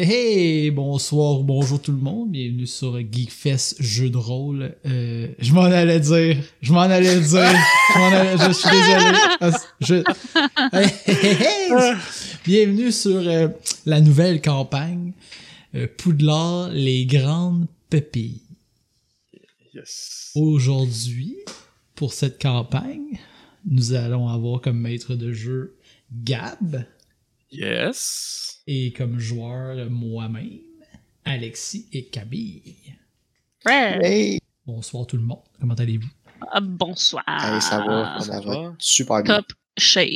Hey, hey, bonsoir, bonjour tout le monde, bienvenue sur Geekfest Jeu de rôle. Euh, je m'en allais dire, je m'en allais dire, je m'en allais, je suis désolé. Ah, Je, Hey, hey, hey, bienvenue sur euh, la nouvelle campagne euh, Poudlard, les grandes pépilles. Yes. Aujourd'hui, pour cette campagne, nous allons avoir comme maître de jeu Gab Yes. et comme joueur moi-même, Alexis et Camille. Ouais. Hey! Bonsoir tout le monde, comment allez-vous? Ah, bonsoir. Allez, ça va, ça va super bien. Top shape.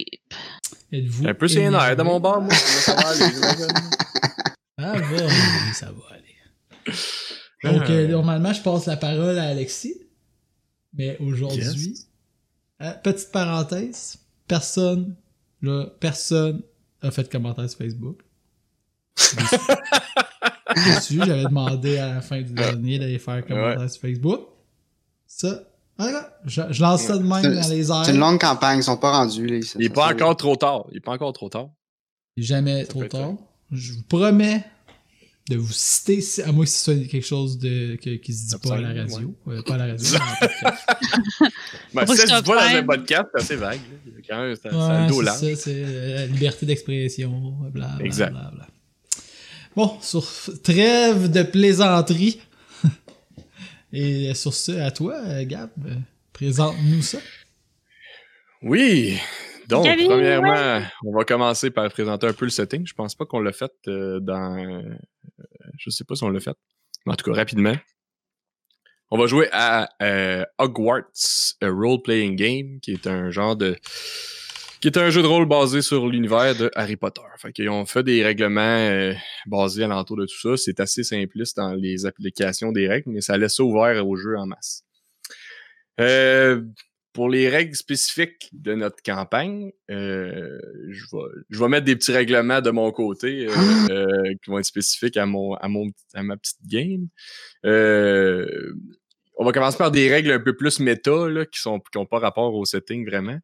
Êtes-vous Un peu c'est nerfs de mon bord, moi. Ça va aller. Ça va aller, ça va aller. Donc, euh, normalement, je passe la parole à Alexis. Mais aujourd'hui, Yes. euh, petite parenthèse, personne, là, personne a fait commentaire sur Facebook. J'avais demandé à la fin du dernier d'aller faire un commentaire sur Facebook. Ça, voilà, je, je lance ça de même dans les airs. C'est une longue campagne, ils sont pas rendus. Là, ça- Il est ça- pas ça- encore trop tard. Il est pas encore trop tard. Jamais Ça trop être tard. Je vous promets de vous citer, si- à moins que ce soit quelque chose de, que- qui se dit pas à la radio. Euh, pas à la radio. Ben, ça se dit pas dans un podcast, c'est assez vague. Quand même, dos c'est large. c'est euh, la liberté d'expression. Bla, bla, Exact. bla, bla. Bon, sur trêve de plaisanterie. Et sur ce, à toi, Gab, présente-nous ça. Oui. Donc, premièrement, on va commencer par présenter un peu le setting. Je pense pas qu'on l'a fait euh, dans. Je sais pas si on l'a fait. Mais en tout cas, rapidement. On va jouer à euh, Hogwarts a Role-Playing Game, qui est un genre de. qui est un jeu de rôle basé sur l'univers de Harry Potter. Fait qu'ils ont fait des règlements euh, basés alentour de tout ça. C'est assez simpliste dans les applications des règles, mais ça laisse ça ouvert au jeu en masse. Euh, pour les règles spécifiques de notre campagne, euh, je, vais, je vais mettre des petits règlements de mon côté euh, euh, qui vont être spécifiques à, mon, à, mon, à ma petite game. Euh, on va commencer par des règles un peu plus méta, là, qui sont qui n'ont pas rapport au setting vraiment.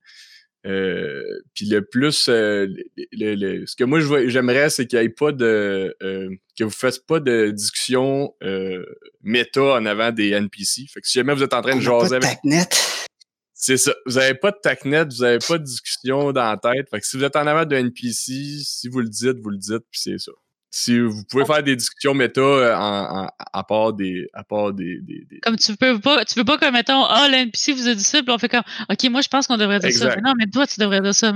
Euh, puis le plus, euh, le- le- le- ce que moi j'aimerais, c'est qu'il n'y ait pas de, euh, que vous fassiez pas de discussion euh, méta en avant des NPC. Fait que si jamais vous êtes en train On de jaser avec. C'est ça. Vous avez pas de tacnet, vous avez pas de discussion dans la tête. Fait que si vous êtes en avant de NPC, si vous le dites, vous le dites, puis c'est ça. Si vous pouvez faire des discussions méta euh, en, en- à part des. À part des, des- des- Comme tu peux pas, tu veux pas que, mettons, ah, l'NPC vous a dit ça, puis on fait comme, OK, moi, je pense qu'on devrait dire ça. Mais non, mais toi, tu devrais dire ça.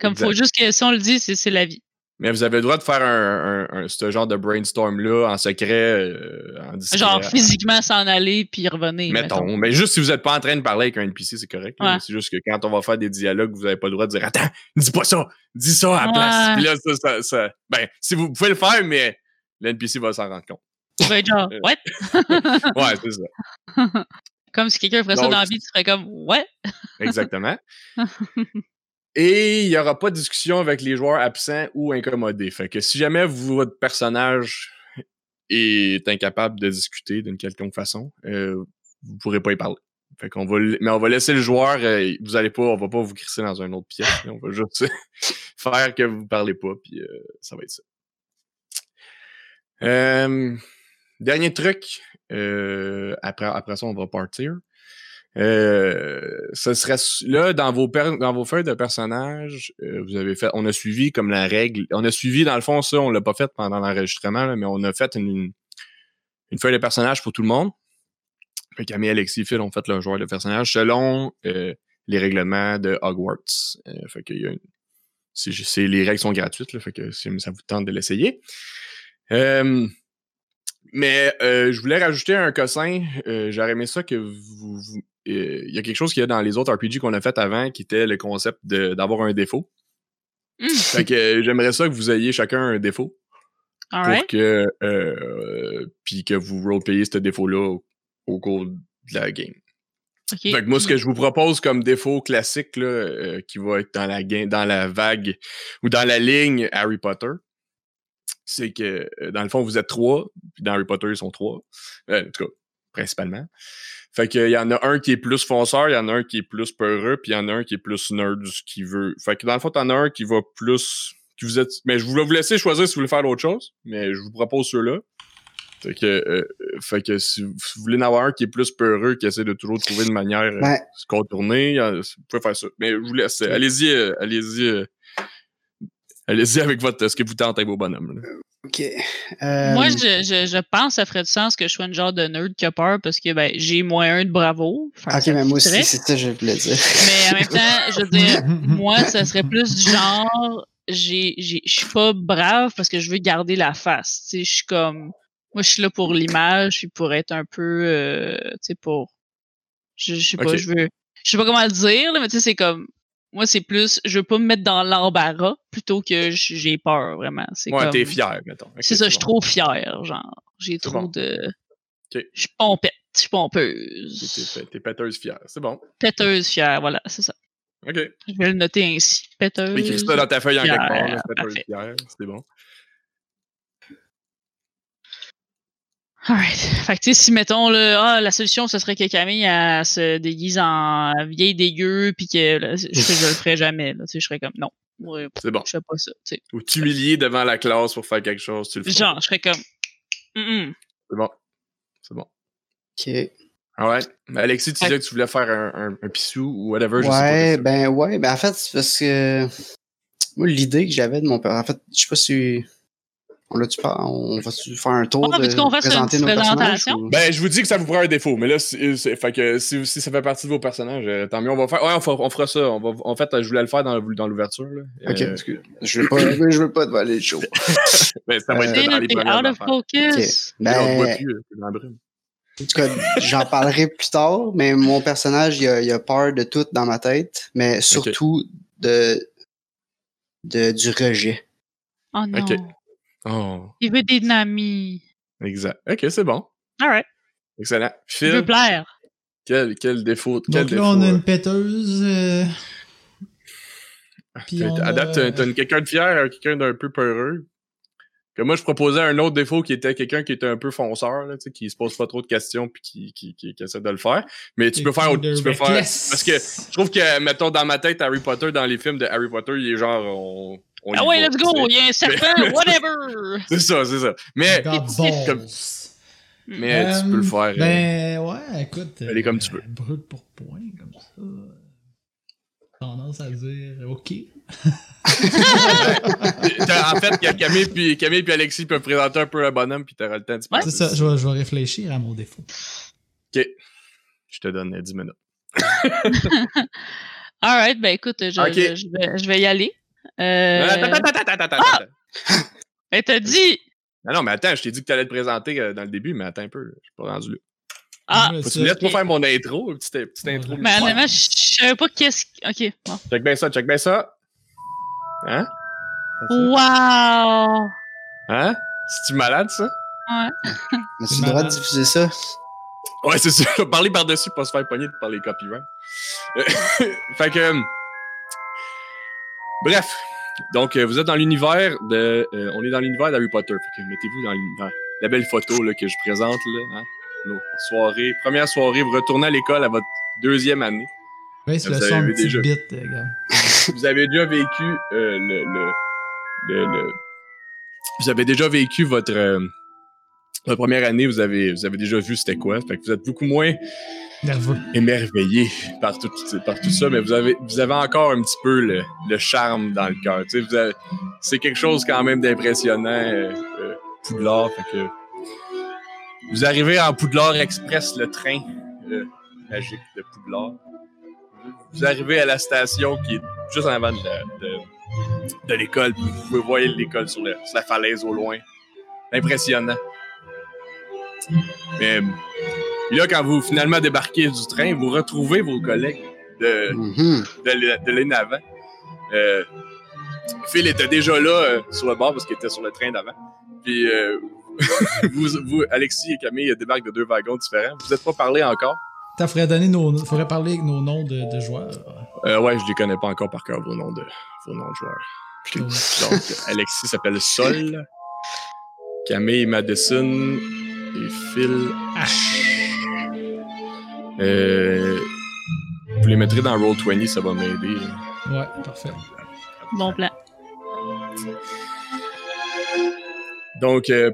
Comme faut Exact. juste que si on le dit, c'est c'est la vie. Mais vous avez le droit de faire un, un- un- ce genre de brainstorm-là en secret, euh, en discret. Genre, physiquement s'en aller, puis revenir. Mettons. Mais juste si vous êtes pas en train de parler avec un NPC, c'est correct. Ouais. C'est juste que quand on va faire des dialogues, vous avez pas le droit de dire Attends, dis pas ça, dis ça à la place. Ouais. Puis là, ça, ça, ça- Ben, si vous pouvez le faire, mais l'NPC va s'en rendre compte. Tu vas être genre, Euh. what? Ouais, c'est ça. comme si quelqu'un ferait ça dans la vie, tu ferais comme, ouais. Exactement. Et il n'y aura pas de discussion avec les joueurs absents ou incommodés. Fait que si jamais votre personnage est incapable de discuter d'une quelconque façon, euh, vous pourrez pas y parler. Fait qu'on va, mais on va laisser le joueur, euh, vous allez pas, on va pas vous crisser dans une autre pièce. on va juste faire que vous parlez pas, puis euh, ça va être ça. Euh, dernier truc, après, après ça, on va partir. Euh, ce serait là dans vos dans vos feuilles de personnages, euh, vous avez fait, on a suivi comme la règle, on a suivi dans le fond ça, on l'a pas fait pendant l'enregistrement, mais on a fait une, une feuille de personnage pour tout le monde. Fait Camille, Alexis, Phil ont fait leur joueur de personnage selon euh, les règlements de Hogwarts. Euh, fait que y a une- les règles sont gratuites, là, fait que ça vous tente de l'essayer. Euh, mais euh, je voulais rajouter un cossin. J'aurais aimé ça que vous. vous- Il y a quelque chose qu'il y a dans les autres RPG qu'on a fait avant qui était le concept d'avoir un défaut. Hmm. Fait que euh, j'aimerais ça que vous ayez chacun un défaut pour que. Euh, puis que vous rolepayez ce défaut-là au, au cours de la game. OK. Fait que moi, ce que je vous propose comme défaut classique là, euh, qui va être dans la, ga- dans la vague ou dans la ligne Harry Potter, c'est que euh, dans le fond, vous êtes trois, puis dans Harry Potter, ils sont trois. Euh, en tout cas, principalement. Fait qu'il y en a un qui est plus fonceur, il y en a un qui est plus peureux, puis il y en a un qui est plus nerd, qui veut. Fait que dans le fond, t'en as un qui va plus que vous êtes. Mais je voulais vous laisser choisir si vous voulez faire d'autres choses, mais je vous propose ceux-là. Fait que, euh, fait que si vous voulez en avoir un qui est plus peureux, qui essaie de toujours trouver une manière euh, de se contourner, euh, vous pouvez faire ça. Mais je vous laisse. euh, Allez-y, euh, allez-y. Allez-y avec votre ce que vous tentez vos bonhommes. là. Ok. Euh, Moi, je, je, je pense que ça ferait du sens que je sois une genre de nerd qui a peur parce que ben, j'ai moins un de bravo. Ok, mais moi me aussi, c'est ça que je voulais dire. Mais en même temps, je veux dire, moi, ça serait plus du genre, j'ai, j'ai, je suis pas brave parce que je veux garder la face. Tu sais, je suis comme, moi, je suis là pour l'image, puis pour être un peu, euh, tu sais, pour, je, sais pas, je veux, je sais pas comment le dire, là, mais tu sais, c'est comme, moi, c'est plus, je veux pas me mettre dans l'embarras plutôt que j'ai peur, vraiment. C'est Ouais, comme, t'es fier, mettons. C'est ça, je suis trop fière, genre. J'ai trop bon. de, je suis pompette, je suis pompeuse. T'es t'es péteuse fière. C'est bon. Péteuse fière, voilà, c'est ça. OK. Je vais le noter ainsi. Péteuse. Écris ça dans ta feuille en quelque part. Péteuse fière. C'est bon. Alright. Fait que, tu sais, si, mettons, là, ah, la solution, ce serait que Camille, elle se déguise en vieille dégueu, puis que là, je, je le ferais jamais, là. Tu sais, je serais comme, non. Ouais, C'est bon. je fais pas ça, tu sais. Ou t'humilier devant la classe pour faire quelque chose, tu le fais. Genre, je serais comme. C'est bon. C'est bon. Ok. Alright. Mais Alexis, tu disais que tu voulais faire un, un, un pissou ou whatever, je sais Ouais, pas. ben ouais, ben en fait, c'est parce que moi, l'idée que j'avais de mon père, en fait, je sais pas si on l'a-tu pas, on va-tu faire un tour Ah, de qu'on fasse une présenter petite nos personnages? présentation? ou- Ben, je vous dis que ça vous prend un défaut, mais là, c'est, c'est- fait que si, si ça fait partie de vos personnages, euh, tant mieux. On va faire. Ouais, on, fera- on fera ça. On va, en fait, je voulais le faire dans, dans l'ouverture. Là. Ok, Euh, excuse. Je veux pas, je veux pas te voler le show. ben, ça va Euh, être dans les premières out of focus. Mais on voit Ben, plus, euh, c'est dans la brume. En tout cas, j'en parlerai plus tard, mais mon personnage, il a, il a peur de tout dans ma tête, mais surtout de, de du rejet. Oh non. Ok. Oh, Il veut des amis. exact. Ok, c'est bon. Alright. Excellent. Il veut Phil, plaire. quel, quel défaut. Quel Donc là, défaut, on a une péteuse. euh, puis t'as- à a- quelqu'un de fier, euh, quelqu'un d'un peu peureux. Que moi, je proposais un autre défaut qui était quelqu'un qui était un peu fonceur, là, tu sais, qui se pose pas trop de questions puis qui, qui, qui, qui essaie de le faire. Mais tu peux faire autre- tu peux faire. Parce que je trouve que, mettons, dans ma tête, Harry Potter, dans les films de Harry Potter, il est genre. On, on Ah ouais, va, let's go. Il y a un serpent, whatever. C'est ça, c'est ça. Mais, comme- tu Euh, peux le faire. euh, Ben ouais, écoute. Allez comme tu veux. Brut pour point, comme ça. Tendance à dire OK. En fait, Camille puis, Camille puis Alexis peuvent présenter un peu un bonhomme puis t'auras le temps Ouais. penser. C'est ça, je vais, je vais réfléchir à mon défaut. Ok. Je te donne euh, 10 minutes. Alright, ben écoute, je, Ok. je, je vais, je vais y aller. Euh, Attends, attends, attends, attends, attends. ben t'as dit. Non, non, mais attends, je t'ai dit que t'allais te présenter euh, dans le début, mais attends un peu, je suis pas rendu là. Ah, Ouais, Faut que ça, tu me laisses faire mon intro, une petite, petite intro. Mais honnêtement, je je savais pas qu'est-ce qui. Ok, bon. Check bien ça, check bien ça. Hein? Wow! Hein? C'est-tu malade, ça? Ouais. As-tu C'est le droit de diffuser ça? Ouais, c'est ça. Parler par-dessus, pas se faire pogner par les copyrights. Fait que. euh, Bref. Donc, euh, vous êtes dans l'univers de. euh, on est dans l'univers d'Harry Potter. Fait que mettez-vous dans, la belle photo là, que je présente, là. Hein? Nos soirées. Première soirée, vous retournez à l'école à votre deuxième année. Ouais, c'est Vous le avez son déjà. bit, euh, gars. vous avez déjà vécu euh, le, le, le, le- Vous avez déjà vécu votre. euh, votre première année, vous avez, vous avez déjà vu c'était quoi. Fait que vous êtes beaucoup moins Nerveux. émerveillé par tout, ça, mais vous avez, encore un petit peu le, charme dans le cœur. C'est quelque chose quand même d'impressionnant, euh, euh, Poudlard. Que vous arrivez en Poudlard Express, le train euh, magique de Poudlard. Vous arrivez à la station qui est juste en avant de, l'école. Vous pouvez voir l'école sur, sur la falaise au loin. Impressionnant. Mais et là, quand vous finalement débarquez du train, vous retrouvez vos collègues de, Mhm. de, l'année- de l'année avant. Euh, Phil était déjà là euh, sur le bord parce qu'il était sur le train d'avant. Puis euh, vous, vous, Alexis et Camille débarquent de deux wagons différents. Vous n'êtes pas parlé encore? T'as faudrait donner nos. Faudrait parler avec nos noms de, de joueurs. Euh, ouais, je les connais pas encore par cœur, vos noms de, vos noms de joueurs. Donc, Alexis s'appelle Sol. Camille Madison et Phil H. Euh, vous les mettrez dans Roll20, ça va m'aider. Ouais, parfait. Bon plan. Donc, euh,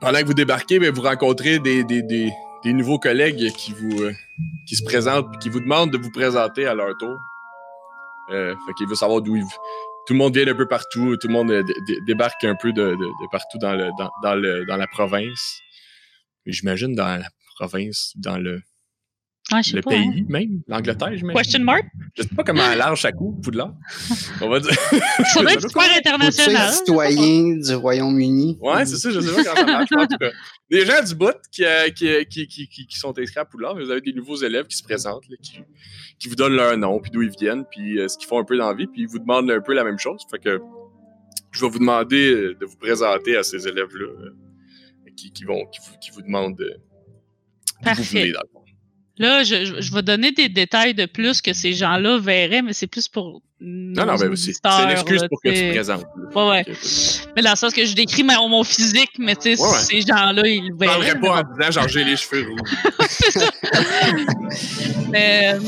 pendant que vous débarquez, ben, vous rencontrez des, des, des, des nouveaux collègues qui vous euh, qui se présentent qui vous demandent de vous présenter à leur tour. Euh, fait qu'il veut savoir d'où ils... Tout le monde vient d'un peu partout, tout le monde euh, dé- dé- débarque un peu de, de, de partout dans, le, dans, dans, le, dans la province. J'imagine dans la province, dans le, Ah, le pas. hein. pays même, l'Angleterre, j'imagine. Question mark? Je sais pas comment large ça coûte, Poudlard. On va dire. Ça doit être super international. citoyen du Royaume-Uni? Ouais, c'est ça, je sais pas comment ça marche. mais En tout cas, des gens du bout qui, euh, qui, qui, qui, qui, sont inscrits à Poudlard, mais vous avez des nouveaux élèves qui se présentent, là, qui, qui vous donnent leur nom, puis d'où ils viennent, puis euh, ce qu'ils font un peu dans la vie, puis ils vous demandent un peu la même chose. Fait que je vais vous demander euh, de vous présenter à ces élèves-là euh, qui, qui, vont, qui, vous, qui vous demandent euh, vous Parfait. venez, dans le fond. Là, je, je, je vais donner des détails de plus que ces gens-là verraient, mais c'est plus pour. Non, non, ben, c'est c'est une excuse pour que tu te présentes. Ouais, ouais. Mais dans le sens que je décris ma- mon physique, mais tu sais, Ouais, ouais. ces gens-là, ils le Je verraient. parlerai mais pas en disant genre j'ai les cheveux rouges. Mais, euh,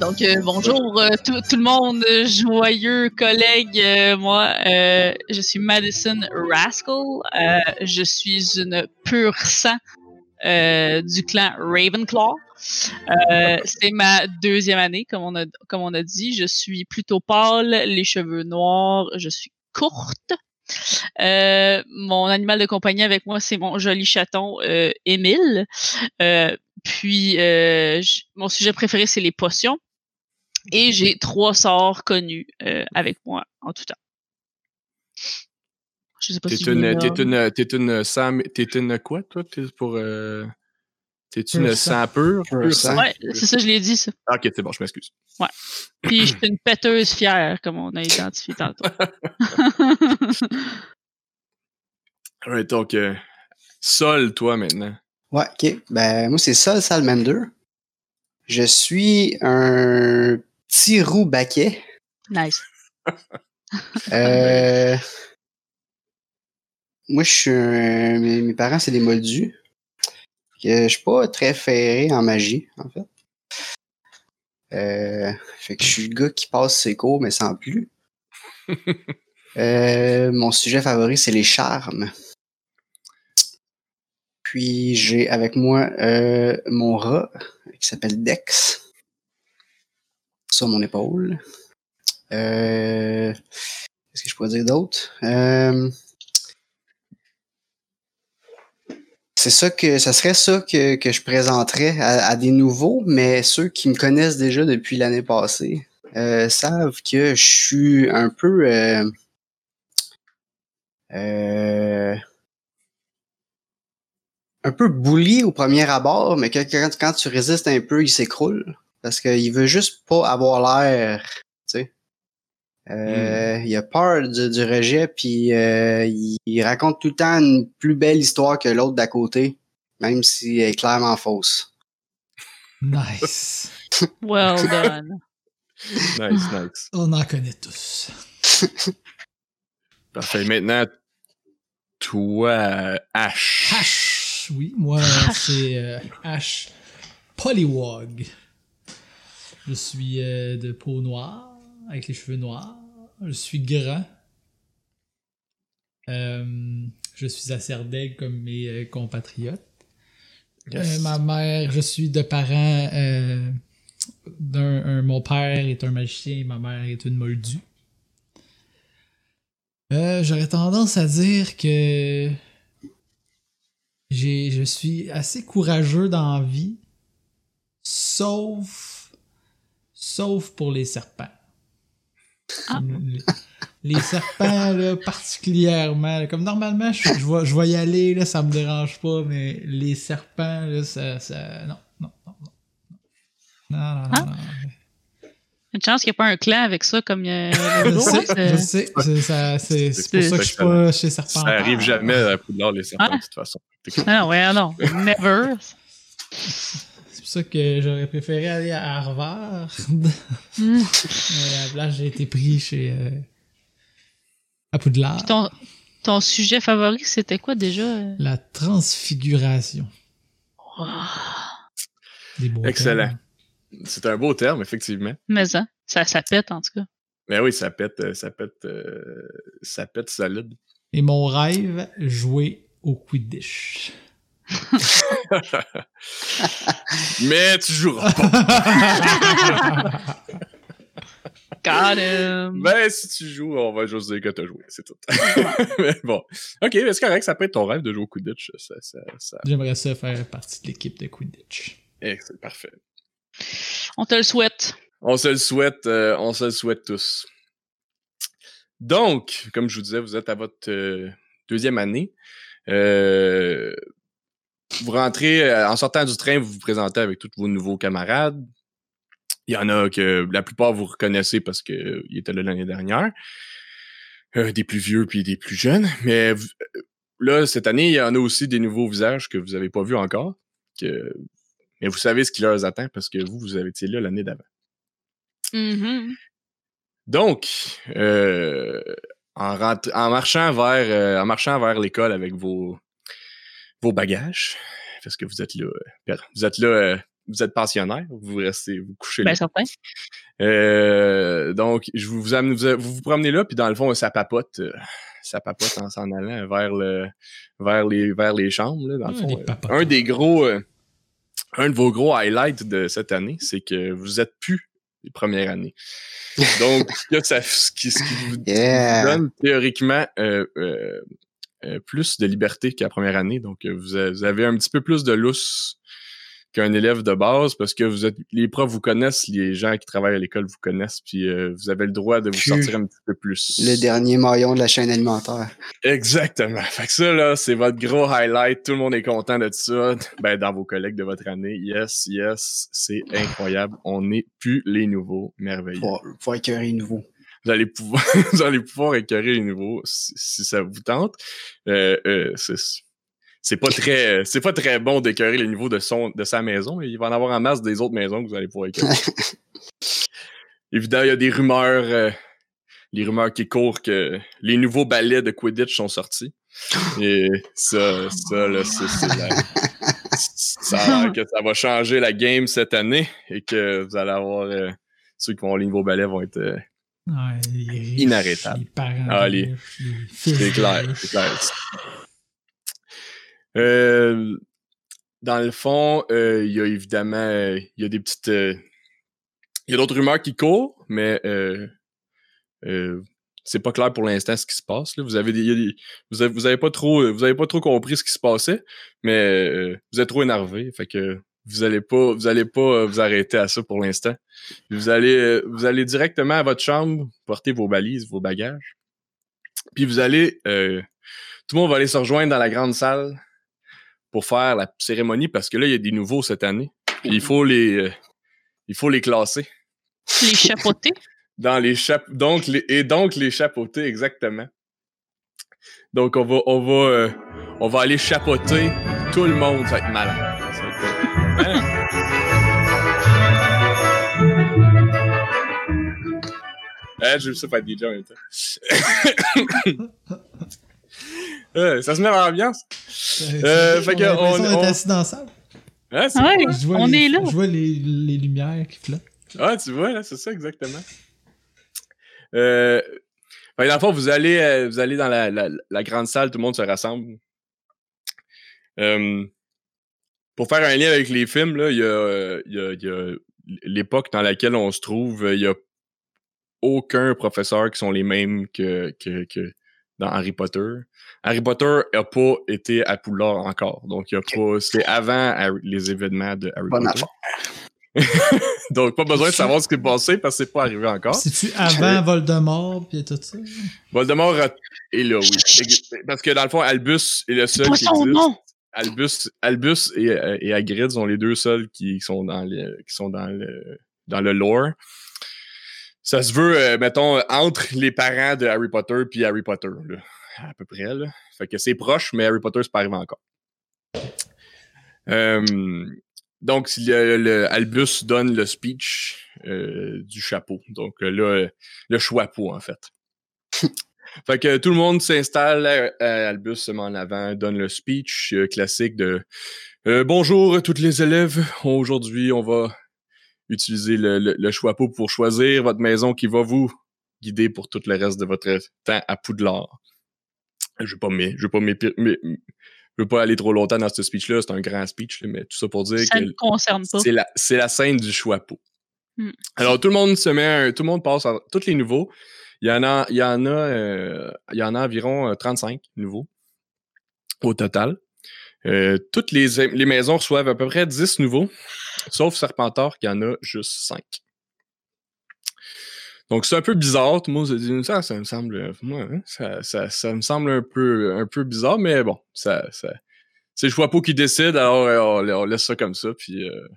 donc, euh, bonjour euh, tout, tout le monde, joyeux collègues. euh, moi, euh, je suis Madison Rascal. Euh, je suis une pure sang euh, du clan Ravenclaw. Euh, c'est ma deuxième année, comme on, a, comme on a dit. Je suis plutôt pâle, les cheveux noirs, je suis courte. Euh, mon animal de compagnie avec moi, c'est mon joli chaton euh, Émile. Puis, mon sujet préféré, c'est les potions. Et j'ai trois sorts connus avec moi en tout temps. Je sais pas T'es si une, t'es une, t'es une, Sam, t'es une quoi, toi, t'es pour, euh, t'es une Pur sang. sang pur? Sang. Ouais, c'est ça, je l'ai dit, ça. Ah, ok, c'est bon, je m'excuse. Puis, je suis une péteuse fière, comme on a identifié tantôt. Alright, donc, euh, Sol, toi, maintenant. Ouais, ok. Ben, moi, c'est Sol Salmander. Je suis un petit roux baquet. nice. Euh, moi, je suis un... Mes parents, c'est des moldus. Que je suis pas très ferré en magie, en fait. Euh, fait que je suis le gars qui passe ses cours, mais sans plus. Euh, mon sujet favori, c'est les charmes. Puis j'ai avec moi euh, mon rat qui s'appelle Dex sur mon épaule. Qu'est-ce que je pourrais dire d'autre? Euh, c'est ça que ça serait ça que, que je présenterais à, des nouveaux, mais ceux qui me connaissent déjà depuis l'année passée euh, savent que je suis un peu euh, euh, un peu bully au premier abord, mais quand, quand tu résistes un peu, il s'écroule. Parce qu'il veut juste pas avoir l'air, Euh, Il a peur du, du rejet, puis euh, il, il raconte tout le temps une plus belle histoire que l'autre d'à côté, même si elle est clairement fausse. Nice. Well done. Nice, nice. On en connaît tous. Parfait. Maintenant, toi, Ash. Ash, oui, moi, c'est euh, Ash Polywog. Je suis euh, de peau noire, avec les cheveux noirs. Je suis grand. Euh, je suis Serdaigle comme mes euh, compatriotes. Yes. Euh, ma mère, je suis de parents. d'un, un- mon père est un magicien et ma mère est une moldue. J'aurais tendance à dire que j'ai, je suis assez courageux dans la vie, sauf, sauf pour les serpents. Ah. Les, les serpents, là, particulièrement. là, comme normalement, je, je, vais, je vais y aller, là, ça me dérange pas, mais les serpents, là, ça, ça, non, non, non, non. Non, non, non, Ah. non. Une chance qu'il n'y a pas un clan avec ça comme euh, Je le sais, c'est- je sais, c'est pour ça que je suis pas chez Serpent. Ça arrive jamais à Poudlard, les serpents, Ah. de toute façon. Ah ouais, non. Never. C'est pour ça que j'aurais préféré aller à Harvard. Mais à la place, j'ai été pris chez. euh, à Poudlard. Puis ton, ton sujet favori, c'était quoi déjà? La transfiguration. Des beaux Excellent. C'est un beau terme, effectivement. Mais ça, ça, ça pète en tout cas. Mais oui, ça pète, euh, ça pète, euh, ça pète solide. Et mon rêve, jouer au Quidditch. Mais tu joueras pas. Got him. Ben, si tu joues, on va juste dire que t'as joué, c'est tout. mais bon. Ok, mais c'est correct, ça peut être ton rêve de jouer au Quidditch. Ça, ça, ça... J'aimerais ça faire partie de l'équipe de Quidditch. Eh, c'est parfait. On te le souhaite. On se le souhaite, euh, on se le souhaite tous. Donc, comme je vous disais, vous êtes à votre euh, deuxième année. Euh, vous rentrez, euh, en sortant du train, vous vous présentez avec tous vos nouveaux camarades. Il y en a que la plupart vous reconnaissez parce qu'ils étaient là l'année dernière. Euh, des plus vieux puis des plus jeunes. Mais vous- euh, là, cette année, il y en a aussi des nouveaux visages que vous n'avez pas vus encore. Que, mais vous savez ce qui leur attend parce que vous, vous avez été là l'année d'avant. Mhm. Donc, euh, en, marchant vers, euh, en marchant vers l'école avec vos, vos bagages, parce que vous êtes là, euh, vous êtes là, euh, vous êtes pensionnaire, vous restez, vous couchez là. Ben, certain. Euh, donc, je vous, vous, amène- vous, vous vous promenez là, puis dans le fond, ça papote, euh, ça papote en s'en allant vers le, vers les, vers les chambres. Là, dans le Ah, fond, Euh, un des gros, euh, un de vos gros highlights de cette année, c'est que vous êtes plus les premières années. Donc, ce que ça, ce qui, ce qui vous Yeah. donne théoriquement euh, euh, euh, plus de liberté qu'à la première année. Donc, euh, vous, avez un petit peu plus de lousse qu'un élève de base parce que vous êtes les profs vous connaissent, les gens qui travaillent à l'école vous connaissent, puis euh, vous avez le droit de vous sortir un petit peu plus. Le dernier maillon de la chaîne alimentaire. Exactement. Fait que ça, là, c'est votre gros highlight. Tout le monde est content de ça. Ben, dans vos collègues de votre année. Yes, yes, c'est incroyable. On n'est plus les nouveaux. Merveilleux. Pour, pour écœurer nouveau. Vous allez pouvoir, vous allez pouvoir écœurer les nouveaux si, si ça vous tente. Euh, euh, c'est, c'est pas très, c'est pas très bon d'écœurer les niveaux de son de sa maison. Il va en avoir en masse des autres maisons que vous allez pouvoir écœurer. Évidemment, il y a des rumeurs, euh, les rumeurs qui courent que les nouveaux ballets de Quidditch sont sortis. Et ça, ça, là, c'est, c'est la- ça a l'air que ça va changer la game cette année et que vous allez avoir euh, ceux qui vont les nouveaux ballets vont être euh, Ouais, Inarrêtable. Les parents Ah, les- C'est clair, c'est clair. Euh, dans le fond, euh, il y a évidemment, il y a des petites, euh, il y a d'autres rumeurs qui courent, mais c'est pas clair pour l'instant ce qui se passe. Là. Vous avez, des, vous avez, vous avez pas trop, vous avez pas trop compris ce qui se passait, mais euh, vous êtes trop énervé, fait que vous allez pas, vous allez pas euh, vous arrêter à ça pour l'instant. Vous allez, euh, vous allez directement à votre chambre, porter vos balises, vos bagages, puis vous allez, euh, tout le monde va aller se rejoindre dans la grande salle pour faire la cérémonie parce que là il y a des nouveaux cette année. Puis il faut les, euh, il faut les classer Les chapeautés. dans les chap donc les, et donc les chapeauter exactement. Donc on va on va euh, on va aller chapeauter tout le monde, ça va être malade. Ça Hein? Eh, je sais pas DJ en même temps. Euh, ça se met dans l'ambiance. Euh, fait que on, a l'impression on- d'être on- assis dans la salle. Hein, c'est Ouais, cool. On les, est là. Je vois les, les lumières qui flottent. Ah, tu vois, là, c'est ça, exactement. Euh, dans le fond, vous allez, euh, vous allez dans la, la, la grande salle, tout le monde se rassemble. Euh, pour faire un lien avec les films, là, il y a, euh, il y a, il y a l'époque dans laquelle on se trouve, il y a aucun professeur qui sont les mêmes que, que, que dans Harry Potter. Harry Potter a pas été à Poudlard encore. Donc, il a pas, c'est avant les événements de Harry Bonne Potter. affaire. Donc, pas besoin de savoir ce qui est passé parce que c'est pas arrivé encore. C'est-tu avant Voldemort pis tout ça? Voldemort est là, oui. Parce que dans le fond, Albus est le seul qui existe. nom. Albus, Albus et, euh, et sont les deux seuls qui sont dans le, qui lore. Ça se veut, euh, mettons, entre les parents de Harry Potter puis Harry Potter, à peu près. Que c'est proche, mais Harry Potter, c'est pas arrivé encore. Euh, donc, le, Albus donne le speech du chapeau. Donc là, le chapeau, en fait. Fait que tout le monde s'installe, Albus se met en avant, donne le speech euh, classique de euh, Bonjour à tous les élèves, aujourd'hui on va utiliser le, le, le pour choisir votre maison qui va vous guider pour tout le reste de votre temps à Poudlard. Je vais je vais pas mais- je veux pas aller trop longtemps dans ce speech-là, c'est un grand speech, mais tout ça pour dire Ça que ne concerne c'est la, c'est la scène du choix. Hmm. Alors, tout le monde se met, un- tout le monde passe, à, tous les nouveaux. Il y en a, il y en a, euh, il y en a environ euh, 35 nouveaux au total. Euh, toutes les, les maisons reçoivent à peu près 10 nouveaux, sauf Serpentard qui en a juste 5. Donc c'est un peu bizarre, tout le monde se dit ça, ça me semble, euh, hein, ça, ça, ça me semble un peu, un peu bizarre, mais bon, ça, ça, c'est choix qui décide, alors euh, on, on laisse ça comme ça, puis euh,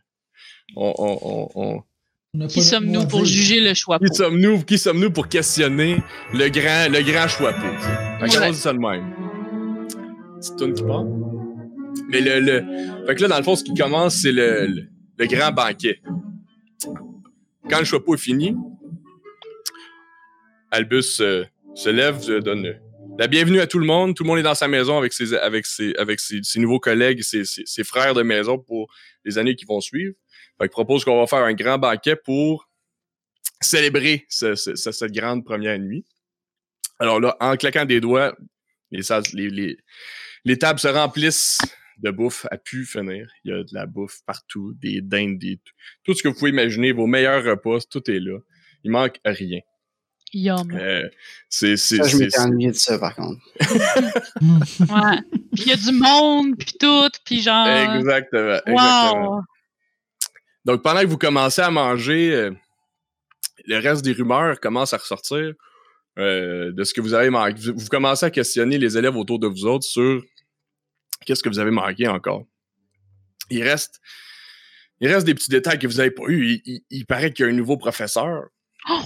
on, on, on, Qui sommes-nous pour juger le choix? qui sommes-nous, qui sommes-nous pour questionner le grand, le grand choix Fait que Ouais. on dit ça de même. Petite toune qui part. Mais le, le, fait que là, dans le fond, ce qui commence, c'est le, le, le grand banquet. Quand le choix est fini, Albus euh, se lève, euh, donne la bienvenue à tout le monde. Tout le monde est dans sa maison avec ses, avec ses, avec ses, ses nouveaux collègues, ses, ses, ses frères de maison pour les années qui vont suivre. Fait qu'il propose qu'on va faire un grand banquet pour célébrer ce- ce- ce- cette grande première nuit. Alors là, en claquant des doigts, les, salles- les, les, les tables se remplissent de bouffe à pu finir. Il y a de la bouffe partout, des dindes, des, tout ce que vous pouvez imaginer, vos meilleurs repas, tout est là. Il manque rien. Yum. Euh, c'est, c'est, Ça, je m'étais ennuyé de ça, par contre. Ouais. Puis il y a du monde, puis tout, puis genre. Exactement. exactement. Wow. Donc, pendant que vous commencez à manger, euh, le reste des rumeurs commence à ressortir euh, de ce que vous avez manqué. Vous, vous commencez à questionner les élèves autour de vous autres sur qu'est-ce que vous avez manqué encore. Il reste, il reste des petits détails que vous n'avez pas eu. Il, il- il paraît qu'il y a un nouveau professeur Oh!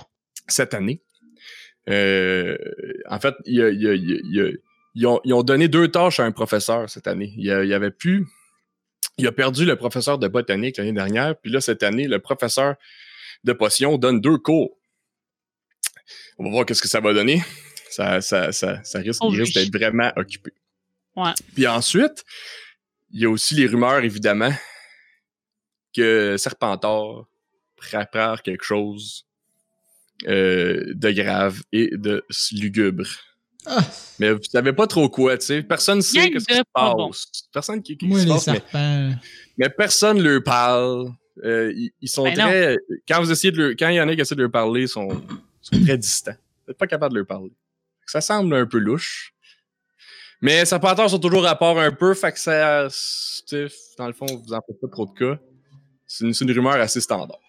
cette année. Euh, en fait, il y a- il y a- il y a- il y a- ils, ont, ils ont donné deux tâches à un professeur cette année. Il y, a- il y avait plus il a perdu le professeur de botanique l'année dernière, puis là, cette année, le professeur de potions donne deux cours. On va voir qu'est-ce que ça va donner. Ça, ça, ça, ça risque, Oh risque d'être vraiment occupé. Ouais. Puis ensuite, il y a aussi les rumeurs, évidemment, que Serpentard prépare quelque chose euh, de grave et de lugubre. Ah, Mais vous savez pas trop quoi, tu sais. Personne sait de qui se pas passe. bon. Personne qui, qui moi, se les passe, mais serpents. mais personne ne leur parle. Euh, ils, ils sont Ben très. Quand vous essayez de leur, quand il y en a qui essaient de leur parler, ils sont, sont très distants. Vous n'êtes pas capable de leur parler. Ça semble un peu louche. Mais Serpenteurs sont toujours à part un peu, fait que ça. Dans le fond, vous en faites pas trop de cas. C'est une, c'est une rumeur assez standard.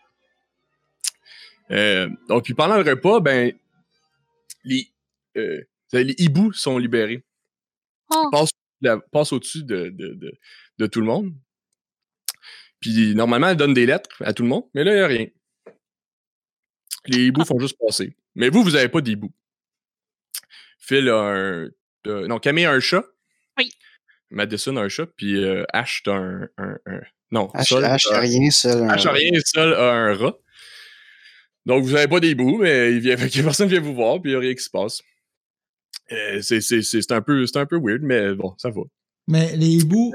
Euh, donc, puis pendant le repas, ben, les, euh, les hiboux sont libérés Oh. passe, la- passe au-dessus de, de, de, de tout le monde. Puis normalement, elle donne des lettres à tout le monde, mais là, il n'y a rien. Les hiboux font juste passer. Mais vous, vous n'avez pas d'hiboux. Phil a un. euh, non, Camille a un chat. Oui. Madison a un chat, puis euh, Ash a un, un, un- Non, H, Sol a- rien, seul. Ash a rien Sol a un rat. Donc, vous n'avez pas d'hiboux, mais il vient, personne vient vous voir, puis il n'y a rien qui se passe. Euh, c'est- c'est c'est un, peu- c'est un peu weird, mais bon, ça va. Mais les hiboux,